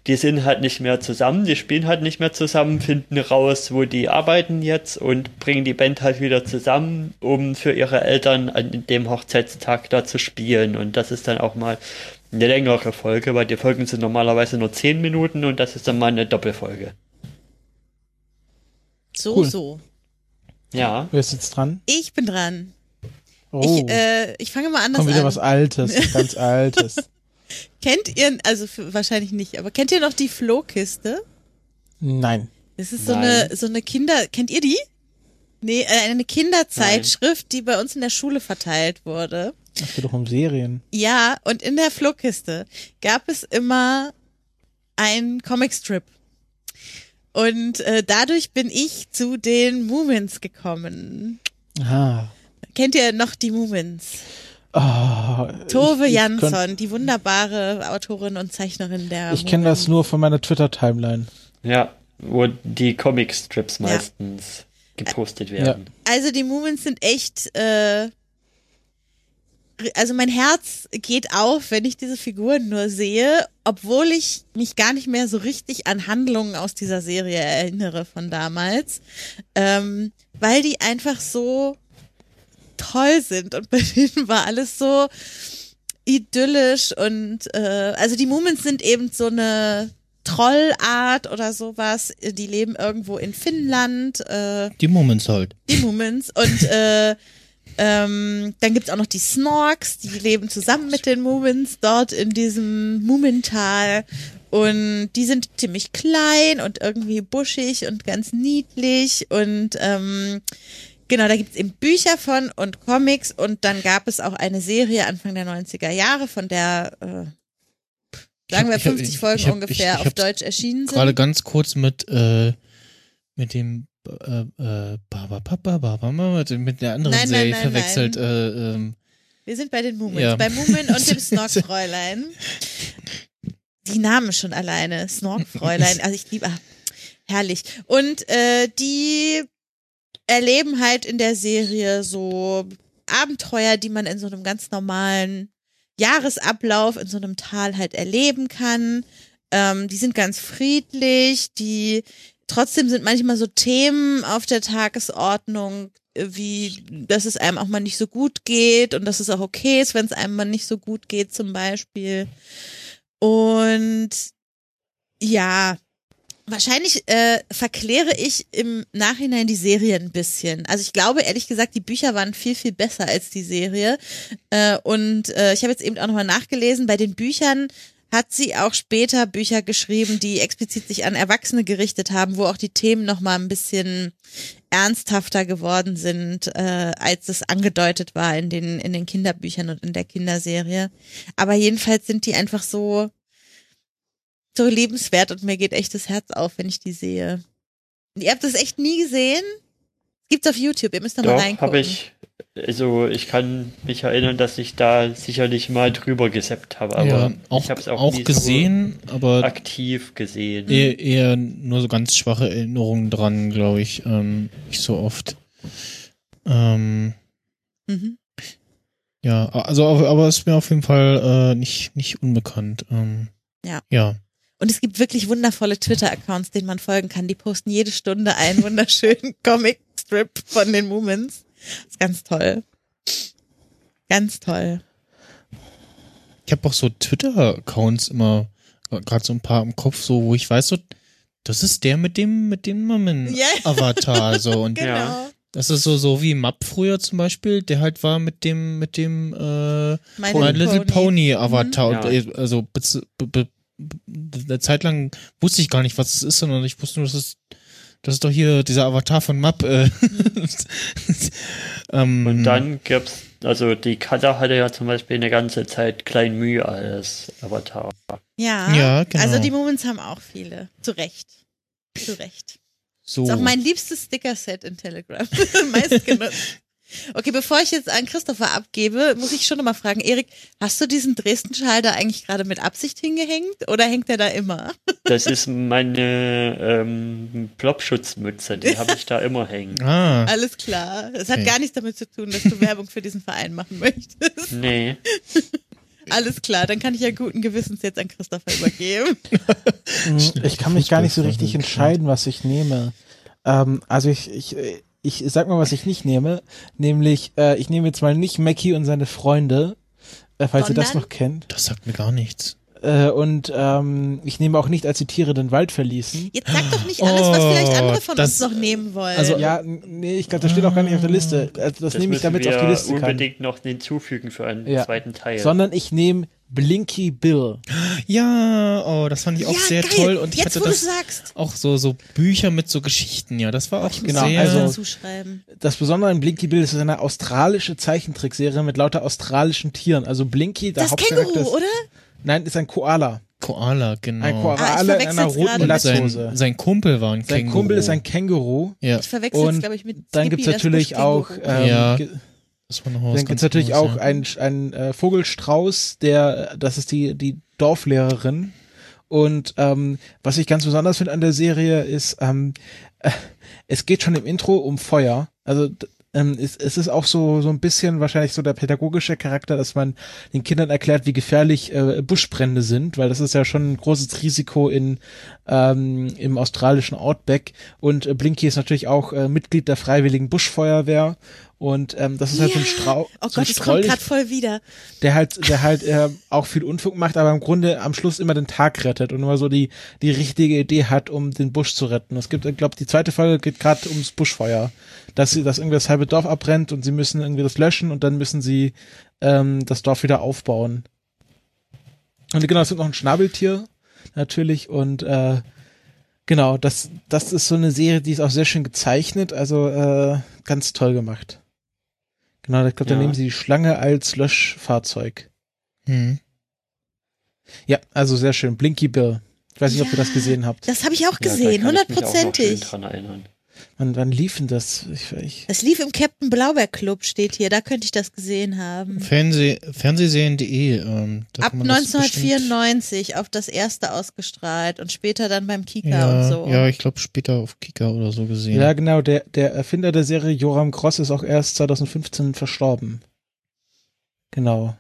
die sind halt nicht mehr zusammen, die spielen halt nicht mehr zusammen, finden raus, wo die arbeiten jetzt und bringen die Band halt wieder zusammen, um für ihre Eltern an dem Hochzeitstag da zu spielen und das ist dann auch mal eine längere Folge, weil die Folgen sind normalerweise nur 10 Minuten und das ist dann mal eine Doppelfolge. So, Cool. so. Ja. Wer ist jetzt dran? Ich bin dran. Oh, Ich, äh, ich fange mal anders kommt wieder an. was Altes, ganz Altes. Kennt ihr, also für, wahrscheinlich nicht, aber kennt ihr noch die Flohkiste? Nein. Das ist so Nein. eine, so eine Kinder, kennt ihr die? Nee, äh, eine Kinderzeitschrift, die bei uns in der Schule verteilt wurde. Es geht doch um Serien. Ja, und in der Flohkiste gab es immer einen Comicstrip. Und äh, dadurch bin ich zu den Moomins gekommen. Ah. Kennt ihr noch die Moomins? Oh, Tove ich, ich Jansson, könnt- die wunderbare Autorin und Zeichnerin der Ich kenne das nur von meiner Twitter-Timeline. Ja, wo die Comicstrips Ja. meistens gepostet werden. Also die Moomins sind echt, äh, also mein Herz geht auf, wenn ich diese Figuren nur sehe, obwohl ich mich gar nicht mehr so richtig an Handlungen aus dieser Serie erinnere von damals, ähm, weil die einfach so toll sind und bei denen war alles so idyllisch und äh, also die Moomins sind eben so eine Trollart oder sowas. Die leben irgendwo in Finnland. Äh, Die Moments halt. die Moomins. Und äh, ähm, dann gibt's auch noch die Snorks, die leben zusammen mit den Moomins dort in diesem Moomintal. Und die sind ziemlich klein und irgendwie buschig und ganz niedlich. Und ähm, genau, da gibt's eben Bücher von und Comics. Und dann gab es auch eine Serie Anfang der 90er Jahre, von der, äh, sagen wir Ich hab- 50 ich- Folgen ich hab- ungefähr ich- auf Deutsch erschienen sind. Gerade ganz kurz mit, äh, mit dem äh, äh, Baba Papa, Baba Mama, mit der anderen Nein, nein, Serie nein, verwechselt. Äh, ähm, Wir sind bei den Moomins. Ja. Bei Moomin und dem Snorkfräulein. Die Namen schon alleine. Snorkfräulein. Also ich liebe, herrlich. Und äh, die erleben halt in der Serie so Abenteuer, die man in so einem ganz normalen Jahresablauf in so einem Tal halt erleben kann. Ähm, die sind ganz friedlich, die trotzdem sind manchmal so Themen auf der Tagesordnung, äh, wie, dass es einem auch mal nicht so gut geht und dass es auch okay ist, wenn es einem mal nicht so gut geht, zum Beispiel. Und ja, wahrscheinlich äh, verkläre ich im Nachhinein die Serie ein bisschen. Also ich glaube ehrlich gesagt, die Bücher waren viel, viel besser als die Serie. Äh, und äh, ich habe jetzt eben auch nochmal nachgelesen, bei den Büchern hat sie auch später Bücher geschrieben, die explizit sich an Erwachsene gerichtet haben, wo auch die Themen nochmal ein bisschen ernsthafter geworden sind, äh, als es angedeutet war in den, in den Kinderbüchern und in der Kinderserie. Aber jedenfalls sind die einfach so, so lebenswert und mir geht echt das Herz auf, wenn ich die sehe. Ihr habt das echt nie gesehen? Gibt's auf YouTube, ihr müsst da mal Doch, reingucken. habe ich. Also ich kann mich erinnern, dass ich da sicherlich mal drüber gesappt habe, aber ja, auch, ich habe es auch, auch nie gesehen, so aber aktiv gesehen. eher, eher nur so ganz schwache Erinnerungen dran, glaube ich. Ähm, nicht so oft. Ähm, Mhm. ja, also aber, aber ist mir auf jeden Fall äh, nicht, nicht unbekannt. Ähm, Ja. Ja. Und es gibt wirklich wundervolle Twitter-Accounts, denen man folgen kann. Die posten jede Stunde einen wunderschönen Comic-Strip von den Moments. ist ganz toll. Ganz toll. Ich habe auch so Twitter-Accounts immer, gerade so ein paar im Kopf, so, wo ich weiß, so, das ist der mit dem, mit dem Ja. Mamen-Avatar, so. Und Genau. Ja. das ist so, so wie Map früher zum Beispiel, der halt war mit dem, mit dem, äh, My My Little Pony Avatar. Mhm. Und, äh, also, be, be, eine Zeit lang wusste ich gar nicht, was es ist, sondern ich wusste nur, das ist, das ist doch hier dieser Avatar von Map. Äh. ähm, Und dann gibt's, also die Cutter hatte ja zum Beispiel eine ganze Zeit Klein Mühe als Avatar. Ja, Ja, genau. also die Moments haben auch viele. Zu Recht. Zu Recht. so. Ist auch mein liebstes Sticker-Set in Telegram. Meist genutzt. Okay, bevor ich jetzt an Christopher abgebe, muss ich schon nochmal fragen, Erik, hast du diesen Dresden-Schal da eigentlich gerade mit Absicht hingehängt oder hängt der da immer? Das ist meine ähm, Plopschutzmütze, die habe ich da immer hängen. ah, Alles klar. Es hat Okay. gar nichts damit zu tun, dass du Werbung für diesen Verein machen möchtest. Nee, Alles klar, dann kann ich ja guten Gewissens jetzt an Christopher übergeben. Ich kann mich gar nicht so richtig entscheiden, was ich nehme. Ähm, also ich, ich, ich sag mal, was ich nicht nehme. Nämlich, äh, ich nehme jetzt mal nicht Mackie und seine Freunde, äh, falls ihr das Sondern? noch kennt. das sagt mir gar nichts. Äh, und ähm, ich nehme auch nicht, als die Tiere den Wald verließen. Jetzt sag doch nicht alles, was vielleicht andere von Oh, das- uns noch nehmen wollen. also- Ja, nee, ich glaube, das steht auch gar nicht auf der Liste. Also das, das nehme ich, müssen damit auf die wir Liste kann. unbedingt noch hinzufügen für einen Ja. zweiten Teil. Sondern ich nehme Blinky Bill. Ja, oh, das fand ich auch ja, sehr geil. toll. Und ich jetzt, hatte wo du das sagst. auch so, so Bücher mit so Geschichten, ja. Das war auch Ich Genau, sehr. also, zuschreiben. Das Besondere an Blinky Bill ist, es ist eine australische Zeichentrickserie mit lauter australischen Tieren. Also Blinky, der Das Hauptcharakter Känguru, ist, oder? Nein, ist ein Koala. Koala, genau. Ein Ah, ich Koala in verwechsel's einer roten mit- sein, Latzhose. sein Kumpel war ein Sein Känguru. Kumpel ist ein Känguru. Ja, Ich verwechsel es, glaube ich, mit Dann Skippy, gibt's das natürlich auch, ähm, Ja. Dann ganz gibt's natürlich auch ja. ein, ein äh, Vogelstrauß, der, das ist die, die Dorflehrerin. Und ähm, was ich ganz besonders finde an der Serie ist, ähm, äh, es geht schon im Intro um Feuer. Also ähm, es, es ist auch so so ein bisschen wahrscheinlich so der pädagogische Charakter, dass man den Kindern erklärt, wie gefährlich äh, Buschbrände sind, weil das ist ja schon ein großes Risiko in ähm, im australischen Outback. Und äh, Blinky ist natürlich auch äh, Mitglied der Freiwilligen Buschfeuerwehr. Und ähm, das ist halt so ein Ja. Strauß. Oh so Gott, es kommt gerade voll wieder. der halt, der halt äh, auch viel Unfug macht, aber im Grunde am Schluss immer den Tag rettet und immer so die die richtige Idee hat, um den Busch zu retten. Es gibt, ich glaube, die zweite Folge geht gerade ums Buschfeuer, dass sie, dass irgendwie das halbe Dorf abbrennt und sie müssen irgendwie das löschen und dann müssen sie ähm, das Dorf wieder aufbauen. Und genau, es gibt noch ein Schnabeltier natürlich und äh, genau, das das ist so eine Serie, die ist auch sehr schön gezeichnet, also äh, ganz toll gemacht. Genau, ich glaube, da Ja. nehmen sie die Schlange als Löschfahrzeug. Hm. Ja, also sehr schön. Blinky Bill. Ich weiß nicht, ob ihr das Ja. gesehen habt. Das habe ich auch Ja, gesehen, hundertprozentig. dran erinnern. Wann, wann lief denn das? Ich, ich, Es lief im Captain Blaubeer Club, steht hier, da könnte ich das gesehen haben. Fernseh, Fernsehserien.de. Ähm, Ab kann man das bestimmt- 1994 auf das erste ausgestrahlt und später dann beim Kika Ja, und so. ja, ich glaube später auf Kika oder so gesehen. ja, genau. Der, der Erfinder der Serie, Joram Gross, ist auch erst 2015 verstorben. Genau.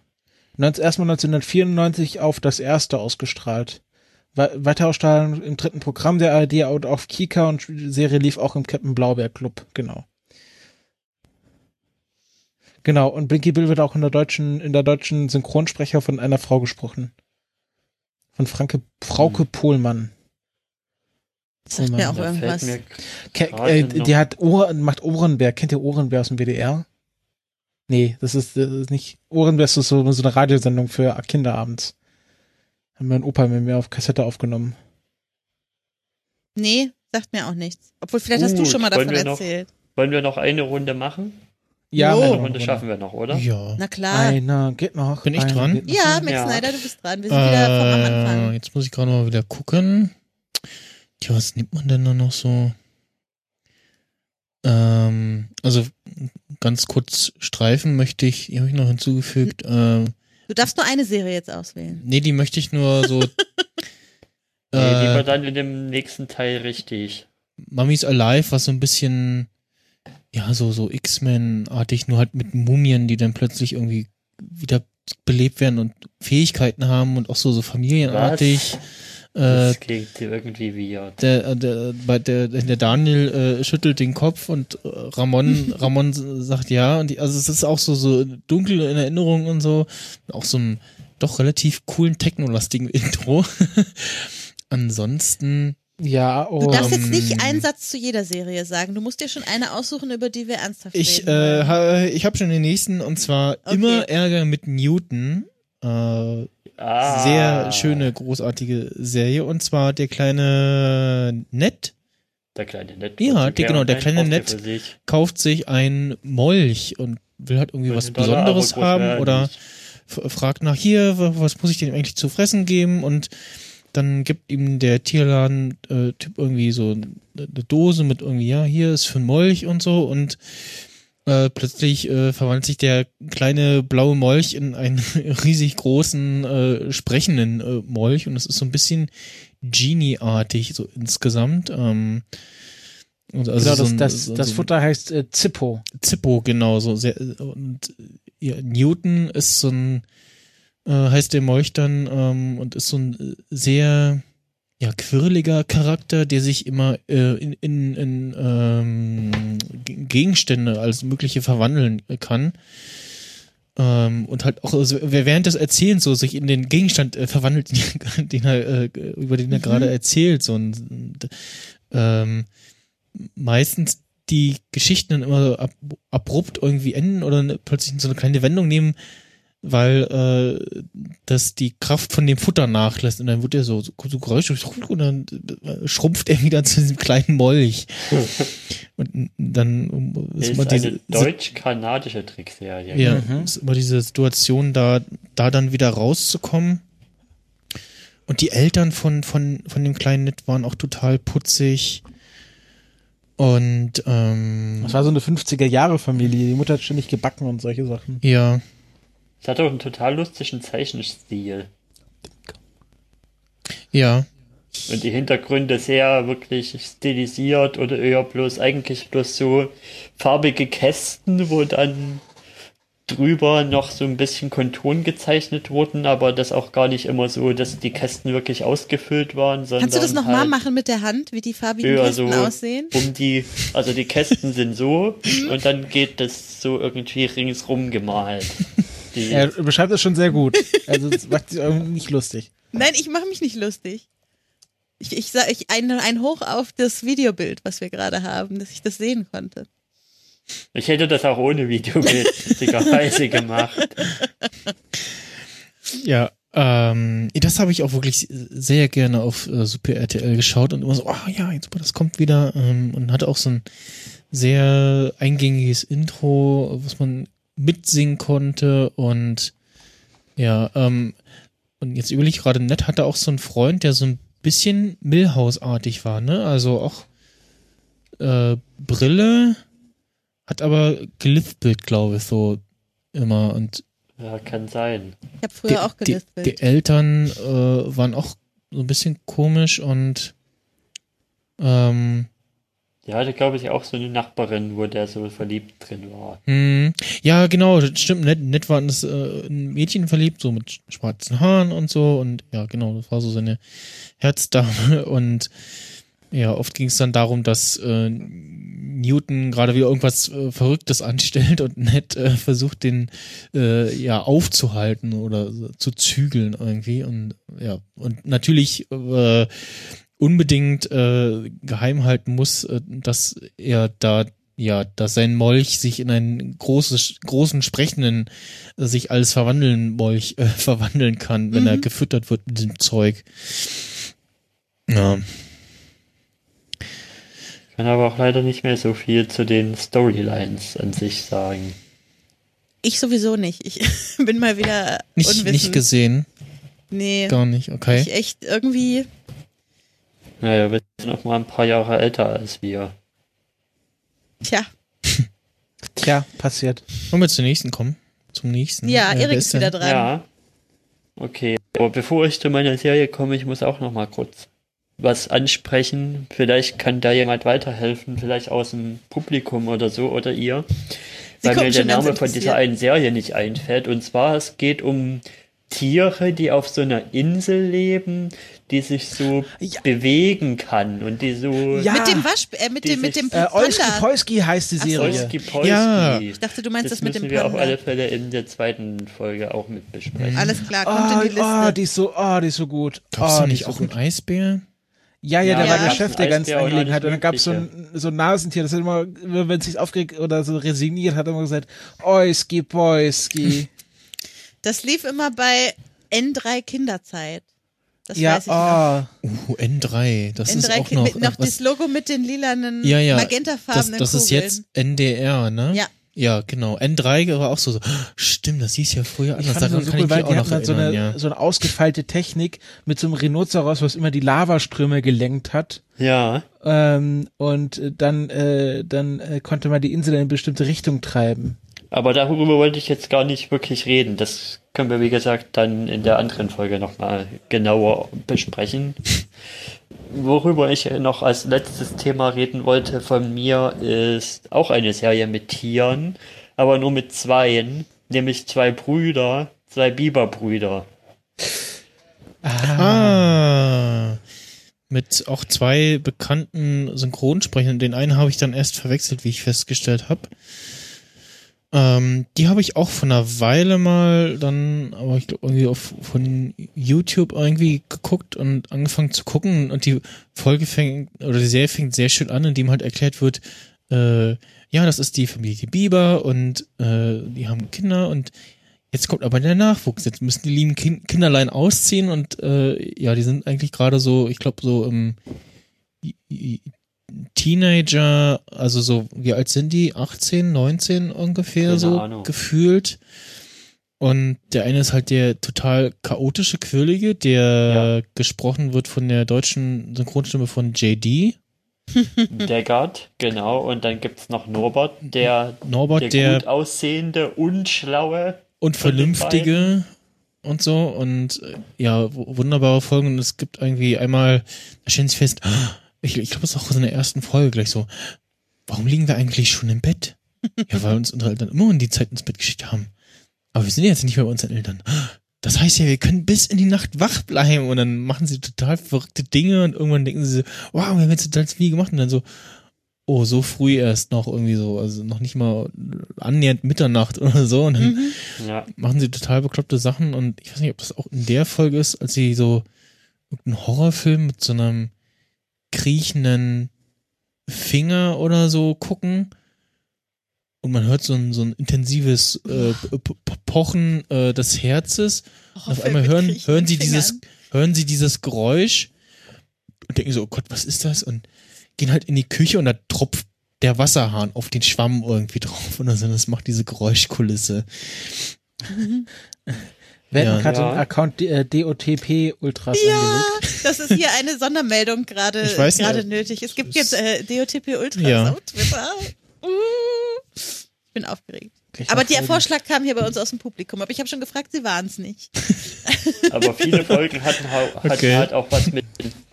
19, erstmal 1994 auf das erste ausgestrahlt. We weiter ausstrahlen im dritten Programm der ARD und auf Kika und die Serie lief auch im Captain Blaubeer Club. Genau. Genau, und Blinky Bill wird auch in der deutschen, in der deutschen Synchronsprecher von einer Frau gesprochen. Von Franke, Frauke Pohlmann. Das sagt mir auch Da irgendwas. mir äh, die hat Ohren, macht Ohrenbär. Kennt ihr Ohrenbär aus dem WDR? Nee, das ist, das ist nicht. Ohrenbär ist so, so eine Radiosendung für Kinder abends. Haben mein Opa mit mir auf Kassette aufgenommen. Nee, sagt mir auch nichts. Obwohl, vielleicht hast du Gut, schon mal davon wir noch- erzählt. Wollen wir noch eine Runde machen? Ja, Jo. Eine Runde schaffen wir noch, oder? Ja. Na klar. Einer geht noch. Bin ich dran? Ja, Max Ja. Snyder, du bist dran. Wir sind wieder vom am Äh, Anfang. jetzt muss ich gerade mal wieder gucken. Tja, was nimmt man denn da noch so? Ähm, also ganz kurz streifen möchte ich, die habe ich noch hinzugefügt. Ähm, Du darfst nur eine Serie jetzt auswählen. nee, die möchte ich nur so. Nee, die war äh, dann in dem nächsten Teil richtig. Mummies Alive, was so ein bisschen, ja, so, so X-Men-artig, nur halt mit Mumien, die dann plötzlich irgendwie wieder belebt werden und Fähigkeiten haben und auch so, so familienartig. Äh, Das klingt irgendwie weird. der, äh, der, bei der, der Daniel äh, schüttelt den Kopf und äh, Ramon, Ramon sagt ja. Und die, also es ist auch so, so dunkel in Erinnerung und so. Auch so ein doch relativ coolen technolastigen Intro. Ansonsten, Ja, Du oh. darfst jetzt Ähm, nicht einen Satz zu jeder Serie sagen. Du musst dir schon eine aussuchen, über die wir ernsthaft ich, reden. äh, wollen. ha, ich habe schon den nächsten und zwar Okay. immer Ärger mit Newton. Äh, Ah. sehr schöne, großartige Serie. Und zwar der kleine Ned Der kleine Ned. Ja, der- genau, der kleine Ned. Kauft sich ein Molch und will halt irgendwie was Besonderes haben oder fragt nach hier, wa- was muss ich denn eigentlich zu fressen geben und dann gibt ihm der Tierladen-Typ irgendwie so eine Dose mit irgendwie, ja, hier ist für ein Molch und so und äh, plötzlich äh, verwandelt sich der kleine blaue Molch in einen riesig großen äh, sprechenden äh, Molch und es ist so ein bisschen Genie-artig so insgesamt. Ähm, und also genau, so das, ein- das, so- das so Futter heißt äh, Zippo. Zippo, genau, so sehr, und ja, Newton ist so ein, äh, heißt der Molch dann, ähm, und ist so ein äh, sehr, ja, quirliger Charakter, der sich immer äh, in, in, in ähm, Gegenstände als mögliche verwandeln kann. Ähm, und halt auch also, wer während des Erzählens so sich in den Gegenstand äh, verwandelt, den er, äh, über den er gerade erzählt. So und, und, ähm, meistens die Geschichten dann immer so ab, abrupt irgendwie enden oder ne, plötzlich so eine kleine Wendung nehmen, weil äh, das die Kraft von dem Futter nachlässt und dann wird er so, so, so Geräusche und dann äh, schrumpft er wieder zu diesem kleinen Molch. und dann ist, Ist immer diese eine deutsch-kanadische Trickserie. ja, Mhm. ist immer diese Situation, da, da dann wieder rauszukommen. Und die Eltern von, von, von dem kleinen Ned waren auch total putzig. Und ähm, Das war so eine 50er-Jahre-Familie. Die Mutter hat ständig gebacken und solche Sachen. ja, Es hat auch einen total lustigen Zeichenstil. ja, Und die Hintergründe sehr wirklich stilisiert oder eher bloß eigentlich bloß so farbige Kästen, wo dann drüber noch so ein bisschen Konturen gezeichnet wurden, aber das auch gar nicht immer so, dass die Kästen wirklich ausgefüllt waren, sondern Kannst du das nochmal halt machen mit der Hand, wie die farbigen Kästen so aussehen? um die, also die Kästen sind so und dann geht das so irgendwie ringsrum gemalt. Die, Er beschreibt das schon sehr gut. Also das macht sich irgendwie nicht lustig. Nein, ich mache mich nicht lustig. Ich, ich sage ich ein, ein Hoch auf das Videobild, was wir gerade haben, dass ich das sehen konnte. Ich hätte das auch ohne Videobild witzigerweise gemacht. ja. Ähm, das habe ich auch wirklich sehr gerne auf äh, Super RTL geschaut und immer so, oh ja, jetzt, das kommt wieder ähm, und hatte auch so ein sehr eingängiges Intro, was man mitsingen konnte und ja, ähm, und jetzt überlege ich gerade, Nett hatte auch so einen Freund, der so ein bisschen Millhaus-artig war, ne? Also auch äh, Brille, hat aber gelispelt, glaube ich, so immer und Ja, kann sein. Ich habe früher auch die, gelispelt. die Eltern äh, waren auch so ein bisschen komisch und ähm, Der hatte, glaube ich, auch so eine Nachbarin, wo der so verliebt drin war. hm, ja, genau, das stimmt, nett, nett war das äh, ein Mädchen verliebt, so mit schwarzen Haaren und so. Und ja, genau, das war so seine Herzdame. Und ja, oft ging es dann darum, dass äh, Newton gerade wieder irgendwas äh, Verrücktes anstellt und Ned äh, versucht, den äh, ja aufzuhalten oder zu zügeln irgendwie. Und ja und natürlich äh, unbedingt äh, geheim halten muss, äh, dass er da ja, dass sein Molch sich in einen großes, großen sprechenden, äh, sich alles verwandeln Molch äh, verwandeln kann, wenn er Mhm. gefüttert wird mit diesem Zeug. Ja. Ich kann aber auch leider nicht mehr so viel zu den Storylines an sich sagen. Ich sowieso nicht. Ich bin mal wieder Nicht, unwissend. nicht gesehen, Nee, gar nicht, okay. ich echt irgendwie. Naja, wir sind noch mal ein paar Jahre älter als wir. Tja, Tja, passiert. Wollen wir zum nächsten kommen? Zum nächsten? ja, Äh, Erik ist wieder dran. Ja. Okay, aber bevor ich zu meiner Serie komme, ich muss auch noch mal kurz was ansprechen. Vielleicht kann da jemand weiterhelfen, vielleicht aus dem Publikum oder so oder ihr. Sie weil mir der Name von dieser einen Serie nicht einfällt. Und zwar, es geht um Tiere, die auf so einer Insel leben, die sich so Ja. bewegen kann und die so Ja. Mit dem Wasch, äh, mit dem, mit dem Äh, Olski. Polski heißt die so. Serie. Polski Polski. Ja. Ich dachte, du meinst das, das mit dem müssen wir auf alle. Fälle in der zweiten Folge auch mit besprechen. Alles klar, kommt Oh, in die oh, Liste. die ist so, oh, die ist so gut. Gab's oh, nicht so auch einen gut. Eisbär? Ja, ja, der Ja. war der. Chef der ganzen Angelegenheit. Und dann gab's so ein, so ein Nasentier, das hat immer, wenn es sich aufgeregt oder so resigniert, hat immer gesagt, Oiski, Poiski. Das lief immer bei N3 Kinderzeit. Das ja, weiß ich noch. oh. Uh, N3, das ist N3 auch Kind noch. mit noch das Logo mit den lilanen, ja, ja. Das, magentafarbenen das ist Kugeln. jetzt NDR, ne? Ja. Ja, genau. N3 war auch so, so stimmt, das hieß ja früher Ich anders. fand Daran das so kann cool, ich mich auch noch halt so erinnern, eine, ja. so eine ausgefeilte Technik mit so einem Rhinoceros, was immer die Lavaströme gelenkt hat. Ja, Ähm, und dann, äh, dann äh, konnte man die Insel in eine bestimmte Richtung treiben. Aber darüber wollte ich jetzt gar nicht wirklich reden. Das können wir, wie gesagt, dann in der anderen Folge nochmal genauer besprechen. Worüber ich noch als letztes Thema reden wollte von mir, ist auch eine Serie mit Tieren, aber nur mit zweien, nämlich zwei Brüder, zwei Biberbrüder. Ah. Mit auch zwei bekannten Synchronsprechern. Den einen habe ich dann erst verwechselt, wie ich festgestellt habe. Ähm, die habe ich auch vor einer Weile mal dann, aber ich glaube irgendwie auf von YouTube irgendwie geguckt und angefangen zu gucken und die Folge fängt oder die Serie fängt sehr schön an, indem halt erklärt wird, äh, ja, das ist die Familie Bieber und äh, die haben Kinder und jetzt kommt aber der Nachwuchs. Jetzt müssen die lieben kind Kinderlein ausziehen und äh, ja, die sind eigentlich gerade so, ich glaube so im Teenager, also so, wie alt sind die? 18, 19 ungefähr Keine so Ahnung. gefühlt. Und der eine ist halt der total chaotische Quirlige, der gesprochen wird von der deutschen Synchronstimme von JD. Deckard, genau, und dann gibt's noch Norbert, der, Norbert, der, der gut aussehende, unschlaue. und vernünftige und so und äh, ja, wunderbare Folgen und es gibt irgendwie einmal, da stellen sie fest, ah, ich, ich glaube, es ist auch so in der ersten Folge gleich so, warum liegen wir eigentlich schon im Bett? Ja, weil uns unsere Eltern immer in die Zeit ins Bett geschickt haben. Aber wir sind jetzt nicht mehr bei unseren Eltern. Das heißt ja, wir können bis in die Nacht wach bleiben und dann machen sie total verrückte Dinge und irgendwann denken sie so, wow, wir haben jetzt total viel gemacht und dann so, oh, so früh erst noch irgendwie so, also noch nicht mal annähernd Mitternacht oder so und dann Mhm. Ja, machen sie total bekloppte Sachen und ich weiß nicht, ob das auch in der Folge ist, als sie so irgendeinen Horrorfilm mit so einem kriechenden Finger oder so gucken und man hört so ein, so ein intensives äh, P- Pochen äh, des Herzes und auf einmal hören, hören sie dieses, hören sie dieses Geräusch und denken so, oh Gott, was ist das? Und gehen halt in die Küche und da tropft der Wasserhahn auf den Schwamm irgendwie drauf oder so. Das macht diese Geräuschkulisse. Werden Ja. gerade Ja. ein Account äh, DOTP Ultras Ja, angelegt. das ist hier eine Sondermeldung gerade Ich gerade nötig. Es gibt jetzt äh, DOTP Ultras Ja. auf Twitter. Uh, ich bin aufgeregt. Gleich Aber der. Vorschlag kam hier bei uns aus dem Publikum. Aber ich habe schon gefragt, sie waren es nicht. aber viele Folgen hatten, hatten Okay. halt auch was mit,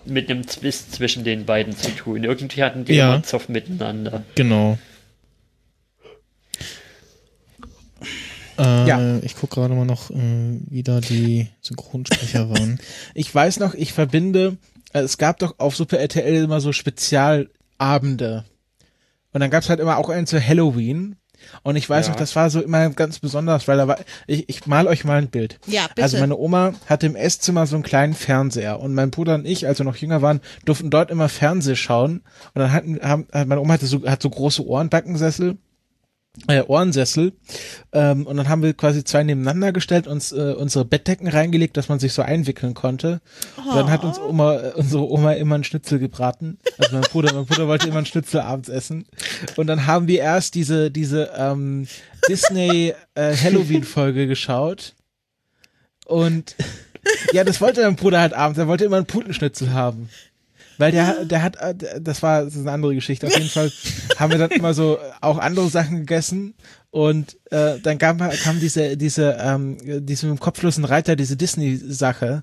mit einem Twist zwischen den beiden zu tun. Irgendwie hatten die Ja. immer Zoff miteinander. Genau. Äh, Ja. Ich gucke gerade mal noch, äh, wie da die Synchronsprecher waren. Ich weiß noch, ich verbinde, äh, es gab doch auf Super RTL immer so Spezialabende. Und dann gab's halt immer auch einen zu Halloween. Und ich weiß Ja. noch, das war so immer ganz besonders, weil da war, ich, ich mal euch mal ein Bild. Ja, bitte. Also meine Oma hatte im Esszimmer so einen kleinen Fernseher und mein Bruder und ich, als wir noch jünger waren, durften dort immer Fernseh schauen. Und dann hatten, haben, meine Oma hatte so, hat so große Ohrenbackensessel, äh, Ohrensessel. Ähm, und dann haben wir quasi zwei nebeneinander gestellt, uns äh, unsere Bettdecken reingelegt, dass man sich so einwickeln konnte. Und dann hat uns Oma, äh, unsere Oma immer einen Schnitzel gebraten. Also mein Bruder, mein Bruder wollte immer einen Schnitzel abends essen. Und dann haben wir erst diese, diese ähm, Disney äh, Halloween-Folge geschaut. Und ja, das wollte mein Bruder halt abends. Er wollte immer einen Putenschnitzel haben. Weil der, der hat, äh, das war das ist eine andere Geschichte. Auf jeden Fall haben wir dann immer so auch andere Sachen gegessen und äh, dann kam, kam diese, diese, ähm, diese mit dem kopflosen Reiter, diese Disney-Sache,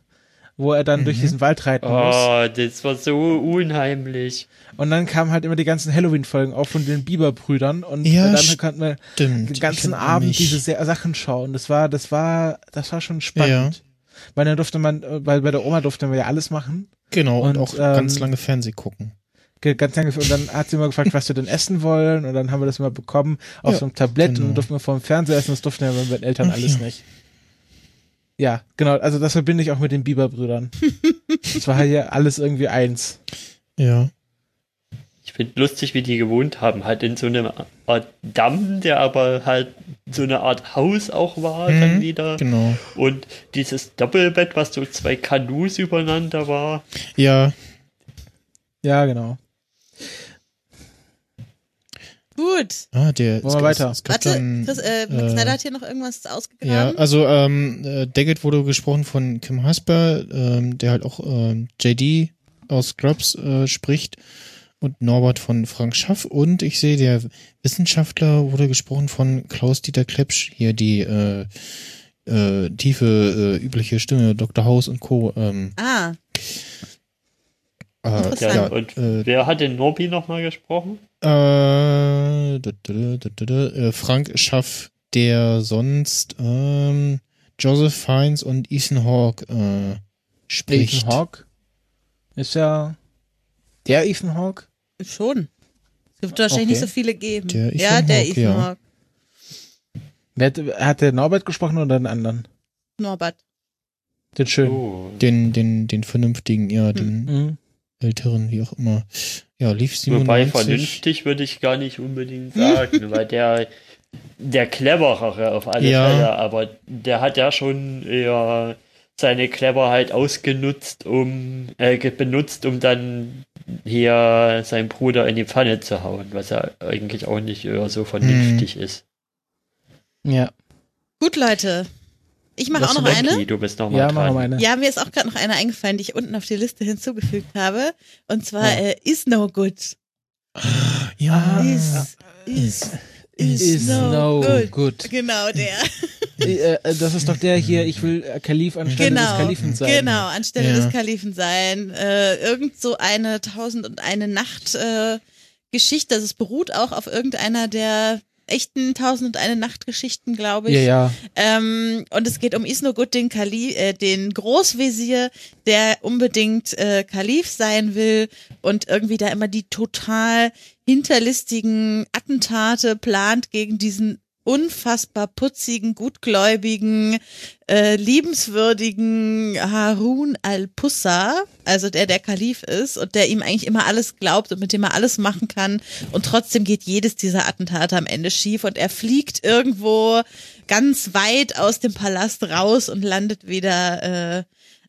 wo er dann durch diesen Wald reiten muss. Oh, das war so unheimlich. Und dann kamen halt immer die ganzen Halloween-Folgen auch von den Bieber-Brüdern und Ja, dann konnten wir den ganzen Abend mich. diese Sa- Sachen schauen. Das war, das war, das war schon spannend. Weil dann durfte man, äh, weil bei der Oma durfte man ja alles machen. Genau, und, und, auch ähm, ganz lange Fernseh gucken. Ganz lange, und dann hat sie immer gefragt, was wir denn essen wollen, und dann haben wir das immer bekommen auf Ja, so einem Tablett und genau. dann durften wir vor dem Fernseher essen, das durften ja bei meinen Eltern Ach alles ja. nicht. Ja, genau, also das verbinde ich auch mit den Bieber-Brüdern. das war ja alles irgendwie eins. Ja. Ich finde lustig, wie die gewohnt haben. Halt in so einem Art Damm, der aber halt so eine Art Haus auch war, Mhm, dann wieder. Genau. Und dieses Doppelbett, was so zwei Kanus übereinander war. Ja, Ja, genau. Gut. ah, der. Wollen wir weiter? Warte, dann, Chris, äh, äh, Snyder hat hier noch irgendwas Ja, ausgegraben. also ähm, äh, Daggett wurde gesprochen von Kim Hasper, ähm, der halt auch ähm, JD aus Scrubs äh, spricht und Norbert von Frank Schaff und ich sehe, der Wissenschaftler wurde gesprochen von Klaus-Dieter Klepsch, hier die äh, äh, tiefe, äh, übliche Stimme, Dr. House und Co. Ähm, ah, äh, Interessant. Ja, und äh, wer hat den Norbi nochmal gesprochen? Äh, da, da, da, da, da, äh, Frank Schaff, der sonst ähm, Joseph Fiennes und Ethan Hawke äh, spricht. Ethan Hawke ist ja der Ethan Hawke. Schon. Es wird wahrscheinlich Okay. nicht so viele geben. Der Ethan ja, der Hawke, Ethan ja. Wer hat, hat der Norbert gesprochen oder den anderen? Norbert. Den schönen. Oh. Den, den, den vernünftigen, ja, den Mhm. älteren, wie auch immer. Ja, lief Wobei 97. vernünftig würde ich gar nicht unbedingt sagen, weil der der cleverere auf alle Ja. Fälle, aber der hat ja schon eher seine Cleverheit ausgenutzt, um äh, benutzt, um dann hier seinen Bruder in die Pfanne zu hauen, was ja eigentlich auch nicht eher so vernünftig Mhm. ist. Ja. Gut, Leute. Ich mache auch noch Becky, eine. Du bist noch mal Ja, dran. wir eine. Ja, mir ist auch gerade noch eine eingefallen, die ich unten auf die Liste hinzugefügt habe. Und zwar Ja. äh, Is No Good. Ja, Is, is, is, Is no, good. good. Genau, der. Äh, äh, das ist doch der hier, ich will äh, Kalif anstelle des Genau, Kalifen sein. genau, anstelle Ja. des Kalifen sein. Äh, irgend so eine Tausend und eine Nacht äh, Geschichte. Also es beruht auch auf irgendeiner der echten Tausend und eine Nacht Geschichten, glaube ich. Ja, ja. Ähm, und es geht um Isnogut, den, Kali äh, den Großvezier, der unbedingt äh, Kalif sein will und irgendwie da immer die total hinterlistigen Attentate plant gegen diesen unfassbar putzigen, gutgläubigen, äh, liebenswürdigen Harun al-Pussa, also der der Kalif ist und der ihm eigentlich immer alles glaubt und mit dem er alles machen kann und trotzdem geht jedes dieser Attentate am Ende schief und er fliegt irgendwo ganz weit aus dem Palast raus und landet wieder äh,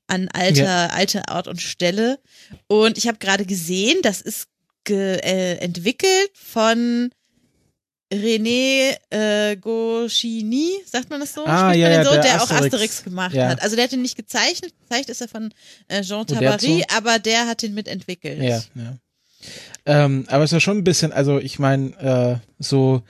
an alter, Ja. alter Ort und Stelle. Und ich habe gerade gesehen, das ist ge äh, entwickelt von René äh, Goscinny, sagt man das so? Ah, Spricht ja, man den ja, so? der Der, auch Asterix. Gemacht Ja. hat. Also der hat ihn nicht gezeichnet, gezeichnet ist er von äh, Jean Uderzo. Tabary, aber der hat ihn mitentwickelt. Ja, ja. Ähm, aber es ist ja schon ein bisschen, also ich meine, äh, so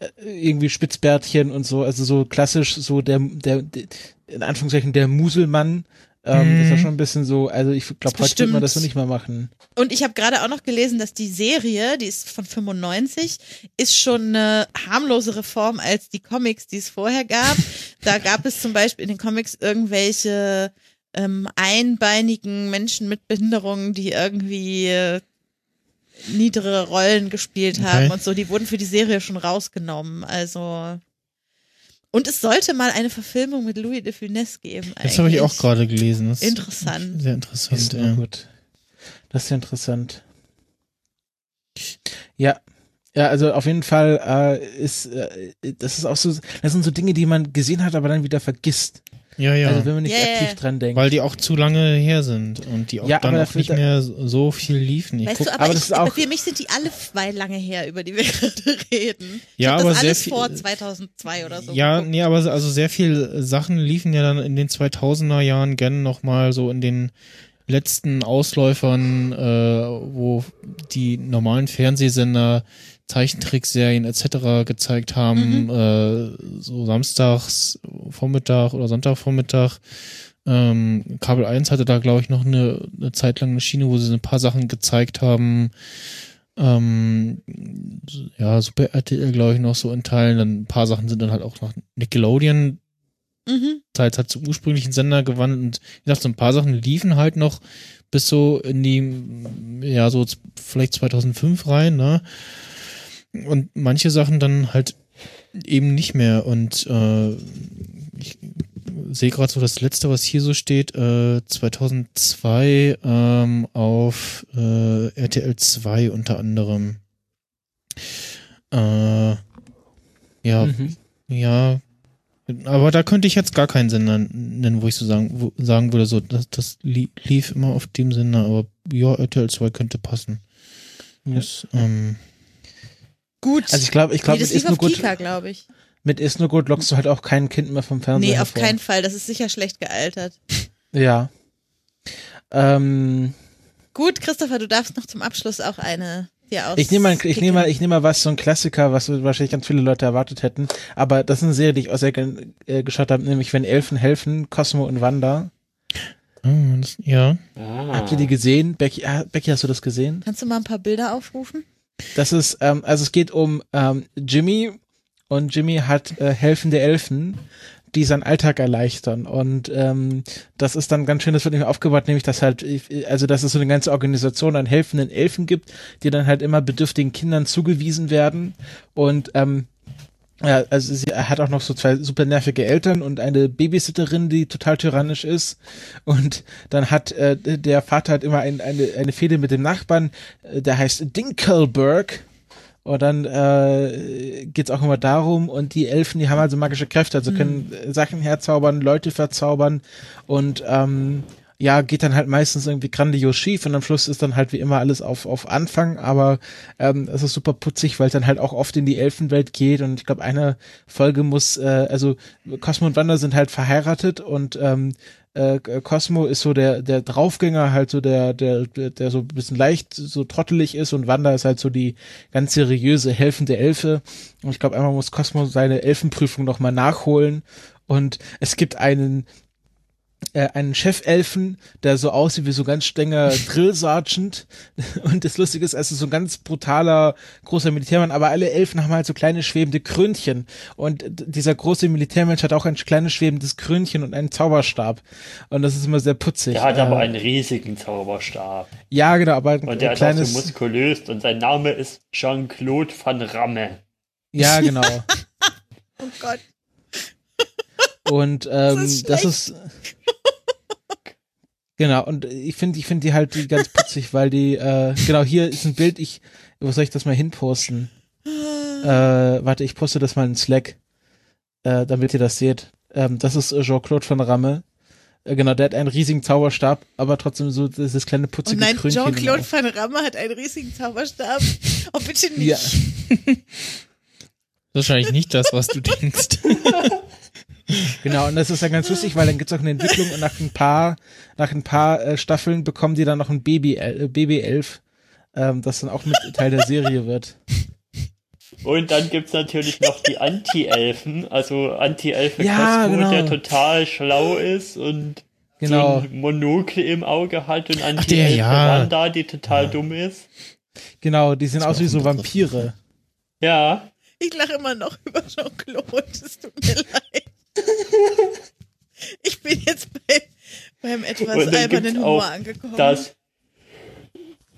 äh, irgendwie Spitzbärtchen und so, also so klassisch so der, der, der in Anführungszeichen der Muselmann, ähm, Mhm. ist ja schon ein bisschen so, also ich glaube, heute wird man das so nicht mehr machen. Und ich habe gerade auch noch gelesen, dass die Serie, die ist von 95, ist schon eine harmlosere Form als die Comics, die es vorher gab. da gab es zum Beispiel in den Comics irgendwelche ähm, einbeinigen Menschen mit Behinderungen, die irgendwie äh, niedere Rollen gespielt haben Okay. und so, die wurden für die Serie schon rausgenommen. Also und es sollte mal eine Verfilmung mit Louis de Funès geben. Das habe ich auch eigentlich. gerade gelesen. Das ist Interessant. Sehr interessant, Ist ja. ja. gut. Das ist ja interessant. Ja. Ja, also auf jeden Fall äh, ist äh, das ist auch so, das sind so Dinge, die man gesehen hat, aber dann wieder vergisst. Ja, ja. Also wenn man nicht ja, aktiv dran denkt. Weil die auch zu lange her sind und die auch Ja, dann auch nicht mehr so viel liefen. Ich Weißt guck, du, aber, aber ich, das ist auch- für mich sind die alle zwei lange her, über die wir gerade reden. Ich Ja, aber das sehr alles viel- vor 2002 oder so. ja, geguckt. nee, aber so- also sehr viel Sachen liefen ja dann in den 2000er Jahren gerne noch mal so in den letzten Ausläufern, äh, wo die normalen Fernsehsender Zeichentrickserien etc. gezeigt haben, äh, so samstags Vormittag oder Sonntagvormittag. Ähm, Kabel 1 hatte da, glaube ich, noch eine, eine Zeit lang eine Schiene, wo sie so ein paar Sachen gezeigt haben. Ähm, ja, Super RTL, glaube ich, noch so in Teilen. Dann ein paar Sachen sind dann halt auch nach Nickelodeon Mhm. Teils hat zum ursprünglichen Sender gewandelt und wie gesagt, so ein paar Sachen liefen halt noch bis so in die, ja, so vielleicht 2005 rein, ne? Und manche Sachen dann halt eben nicht mehr und äh, ich sehe gerade so das letzte, was hier so steht, äh, 2002 ähm, auf äh, RTL 2 unter anderem. Äh, ja, Mhm. ja, aber da könnte ich jetzt gar keinen Sender nennen, wo ich so sagen, wo, sagen würde, so, das, das li- lief immer auf dem Sender, aber ja, RTL 2 könnte passen. Ja. Das, ähm, Gut. Also ich glaube, ich glaube, nee, mit das ist nur gut, Kika, glaube ich. mit ist nur gut lockst du halt auch kein Kind mehr vom Fernseher Nee, auf hervor. keinen Fall. Das ist sicher schlecht gealtert. Ja. Ähm, Gut, Christopher, du darfst noch zum Abschluss auch eine ich nehme mal, ich nehme mal, ich nehme mal was so ein Klassiker, was wahrscheinlich ganz viele Leute erwartet hätten. Aber das ist eine Serie, die ich auch sehr gern äh, geschaut habe, nämlich wenn Elfen helfen, Cosmo und Wanda. ah, das, ja. Ah. Habt ihr die gesehen? Becky, ah, Becky, hast du das gesehen? Kannst du mal ein paar Bilder aufrufen? Das ist, ähm, also es geht um ähm, Jimmy und Jimmy hat äh, helfende Elfen, die seinen Alltag erleichtern. Und ähm, das ist dann ganz schön, das wird nämlich aufgebaut, nämlich dass halt, also dass es so eine ganze Organisation an helfenden Elfen gibt, die dann halt immer bedürftigen Kindern zugewiesen werden. Und ähm, ja, also sie er hat auch noch so zwei super nervige Eltern und eine Babysitterin, die total tyrannisch ist. Und dann hat äh, der Vater hat immer ein, eine, eine Fehde mit dem Nachbarn, äh, der heißt Dinkelberg. Und dann äh, geht's auch immer darum, und die Elfen, die haben also magische Kräfte, also können äh, Sachen herzaubern, Leute verzaubern und ähm, ja, geht dann halt meistens irgendwie grandios schief und am Schluss ist dann halt wie immer alles auf, auf Anfang, aber ähm, es ist super putzig, weil es dann halt auch oft in die Elfenwelt geht. Und ich glaube, eine Folge muss, äh, also Cosmo und Wanda sind halt verheiratet und ähm, äh, Cosmo ist so der der Draufgänger, halt so der der der, so ein bisschen leicht so trottelig ist. Und Wanda ist halt so die ganz seriöse helfende Elfe. Und ich glaube einmal muss Cosmo seine Elfenprüfung noch mal nachholen. Und es gibt einen äh, einen Chefelfen, der so aussieht wie so ganz strenger Drill Sergeant und das Lustige ist, er ist so ein ganz brutaler großer Militärmann, aber alle Elfen haben halt so kleine schwebende Krönchen und dieser große Militärmensch hat auch ein kleines schwebendes Krönchen und einen Zauberstab und das ist immer sehr putzig. Der hat aber Äh, einen riesigen Zauberstab. ja genau, aber ein Und der ist auch kleines so muskulös und sein Name ist Jean-Claude van Ramme. ja genau Oh Gott. Und ähm, Das ist das, ist genau und ich finde ich finde die halt die ganz putzig, weil die äh, genau hier ist ein Bild. Ich wo soll ich das mal hinposten? Äh, warte, ich poste das mal in Slack, äh, damit ihr das seht. Ähm, das ist Jean-Claude von Ramme. Äh, genau, der hat einen riesigen Zauberstab, aber trotzdem so dieses kleine putzige nein, Krönchen. Jean-Claude van Ramme hat einen riesigen Zauberstab. Oh, bitte nicht. Ja, Wahrscheinlich nicht das, was du denkst. Genau, und das ist ja ganz lustig, weil dann gibt's auch eine Entwicklung und nach ein paar, nach ein paar äh, Staffeln bekommen die dann noch ein Baby, äh, Baby-Elf, ähm, das dann auch mit Teil der Serie wird. Und dann gibt's natürlich noch die Anti-Elfen, also Anti-Elfe Ja, Cosmo, genau. der total schlau ist und Genau. so ein Monokel im Auge hat und Anti-Elfe ja. Wanda, die total dumm ist. Genau, die sehen aus wie auch so. Vampire. Ja, Ich lache immer noch über Jean-Claude. Es tut mir leid. Ich bin jetzt bei, beim etwas albernen Humor angekommen. das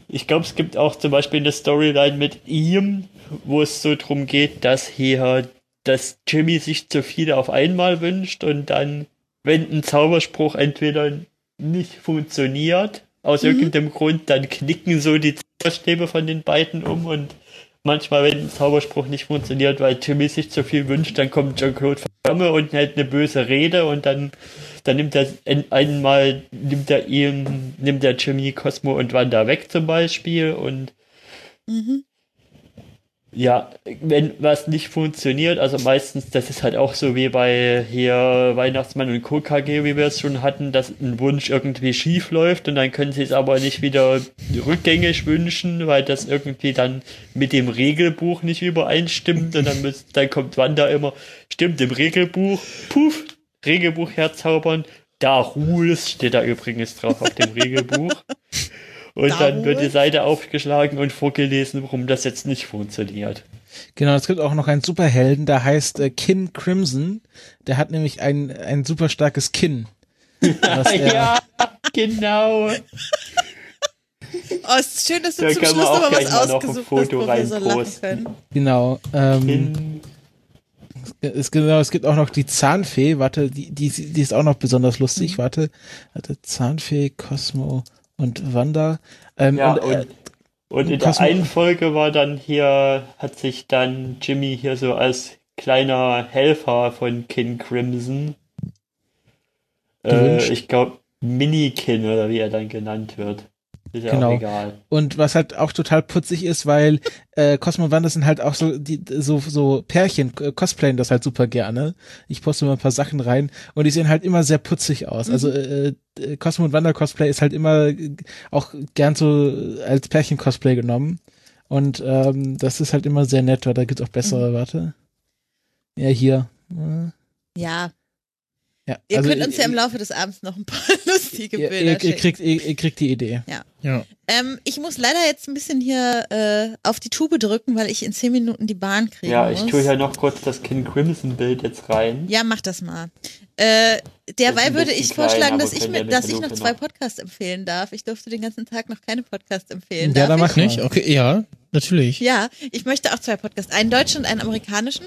ich glaube, es gibt auch zum Beispiel eine Storyline mit ihm, wo es so drum geht, dass hier, dass Jimmy sich zu viele auf einmal wünscht und dann, wenn ein Zauberspruch entweder nicht funktioniert, aus irgendeinem Grund, dann knicken so die Zauberstäbe von den beiden um und manchmal, wenn ein Zauberspruch nicht funktioniert, weil Jimmy sich zu viel wünscht, dann kommt Jean-Claude Van Damme und hält eine böse Rede und dann, dann nimmt er ein- einmal, nimmt er ihm, nimmt er Jimmy, Cosmo und Wanda weg zum Beispiel und Mhm. Ja, wenn was nicht funktioniert, also meistens, das ist halt auch so wie bei hier Weihnachtsmann und Co. KG, wie wir es schon hatten, dass ein Wunsch irgendwie schief läuft und dann können sie es aber nicht wieder rückgängig wünschen, weil das irgendwie dann mit dem Regelbuch nicht übereinstimmt und dann, müsst, dann kommt Wanda immer, stimmt im Regelbuch, puff, Regelbuch herzaubern, da Rules steht da übrigens drauf auf dem Regelbuch. Und Da dann wird die? Seite aufgeschlagen und vorgelesen, warum das jetzt nicht funktioniert. Genau, es gibt auch noch einen Superhelden, der heißt äh, Kin Crimson. Der hat nämlich ein, ein super starkes Kinn. Ja, genau. Oh, es ist schön, dass du Da zum kann Schluss man auch noch mal was ausgesucht hast, Foto wo wir so lachen können. Genau. Ähm, es, genau, es gibt auch noch die Zahnfee. Warte, die, die, die ist auch noch besonders Mhm. lustig. Warte, warte, Zahnfee, Cosmo und Wanda. Ähm, ja, und, äh, und, und in der einen Folge war dann hier, hat sich dann Jimmy hier so als kleiner Helfer von Kin Crimson, äh, ich glaube, Minikin oder wie er dann genannt wird. Ist ja Genau. auch egal. Und was halt auch total putzig ist, weil äh, Cosmo und Wanda sind halt auch so die so so Pärchen äh, cosplayen das halt super gerne. Ich poste mal ein paar Sachen rein und die sehen halt immer sehr putzig aus. Also äh, äh, Cosmo und Wanda Cosplay ist halt immer äh, auch gern so als Pärchen Cosplay genommen und ähm, das ist halt immer sehr nett, weil da gibt's auch bessere. Warte, ja hier. Ja, Ja, ihr also könnt uns ja im ihr, Laufe des Abends noch ein paar lustige ihr, Bilder ihr, ihr schicken. kriegt ihr, ihr kriegt die Idee. Ja. Ähm, ich muss leider jetzt ein bisschen hier äh, auf die Tube drücken, weil ich in zehn Minuten die Bahn kriegen Ja, muss. ich tue hier noch kurz das Kin Crimson Bild jetzt rein. Ja, mach das mal. Äh, derweil würde ich klein, vorschlagen, aber dass ich, ja mit, dass ich noch zwei. Podcasts empfehlen darf. Ich durfte den ganzen Tag noch keine Podcasts empfehlen. Ja, darf dann ich? mach mal. Nicht? Okay, ja, natürlich. Ja, ich möchte auch zwei Podcasts. Einen deutschen und einen amerikanischen.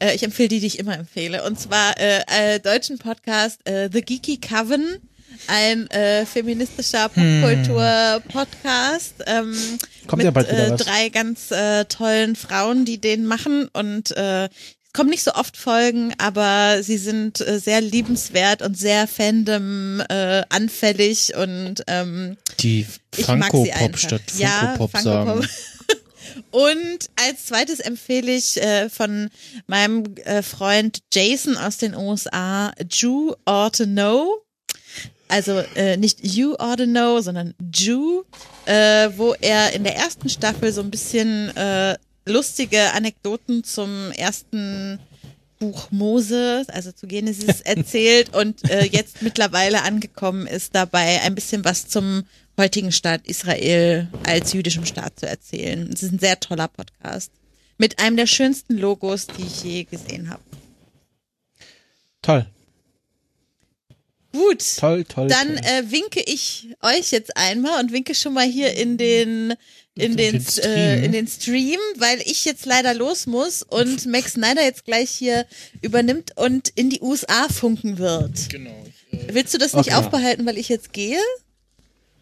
Äh, ich empfehle die, die ich immer empfehle. Und zwar äh, äh, deutschen Podcast äh, The Geeky Coven. Ein äh, feministischer Popkultur-Podcast. Ähm, Kommt mit ja äh, drei ganz äh, tollen Frauen, die den machen. Und äh, kommen nicht so oft Folgen, aber sie sind äh, sehr liebenswert und sehr Fandom äh, anfällig und ähm, Die einfach. statt Ja, Funko-Pop Funko sagen. Und als zweites empfehle ich äh, von meinem äh, Freund Jason aus den USA Jew Ought to Know. Also äh, nicht You Ought to Know, sondern Jew, äh, wo er in der ersten Staffel so ein bisschen äh, lustige Anekdoten zum ersten Buch Mose, also zu Genesis erzählt und äh, jetzt mittlerweile angekommen ist dabei ein bisschen was zum heutigen Staat Israel als jüdischem Staat zu erzählen. Es ist ein sehr toller Podcast mit einem der schönsten Logos, die ich je gesehen habe. Toll, Gut. toll, toll. Dann toll. äh, winke ich euch jetzt einmal und winke schon mal hier in den in den, den Stream. äh, in den Stream, weil ich jetzt leider los muss und Max Snyder jetzt gleich hier übernimmt und in die USA funken wird. Genau. Ich, äh, Willst du das nicht Okay. aufbehalten, weil ich jetzt gehe?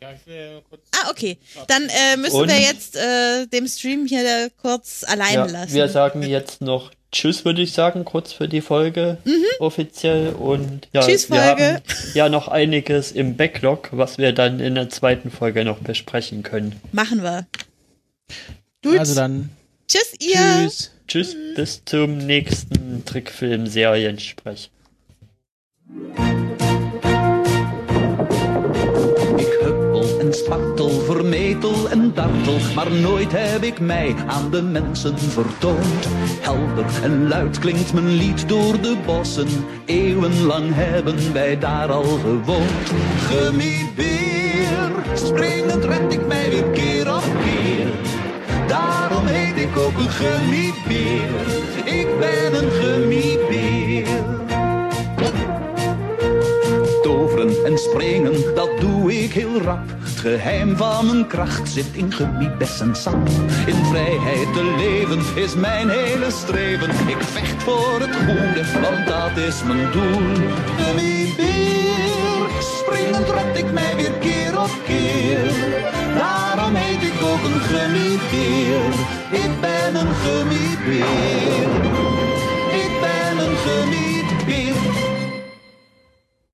Ja, ich will kurz Ah, okay. Dann äh, müssen Und? wir jetzt äh, dem Stream hier kurz alleine Ja, lassen. wir sagen jetzt noch Tschüss, würde ich sagen, kurz für die Folge offiziell. Und ja, Mhm. Tschüss, wir Folge. haben ja noch einiges im Backlog, was wir dann in der zweiten Folge noch besprechen können. Machen wir. Gut. also dann Tschüss, ihr. tschüss. Tschüss, bis zum nächsten Trickfilm-Seriensprech. Spartel, vermetel en dartel, maar nooit heb ik mij aan de mensen vertoond. Helder en luid klinkt mijn lied door de bossen, eeuwenlang hebben wij daar al gewoond. Gummibeer, springend red ik mij weer keer op keer. Daarom heet ik ook een gummibeer, ik ben een gummibeer. En springen, dat doe ik heel rap. Het geheim van mijn kracht zit in gummiebessensap. In vrijheid te leven is mijn hele streven. Ik vecht voor het goede, want dat is mijn doel. Gummibeer, springend red ik mij weer keer op keer. Daarom heet ik ook een gummibeer. Ik ben een gummibeer.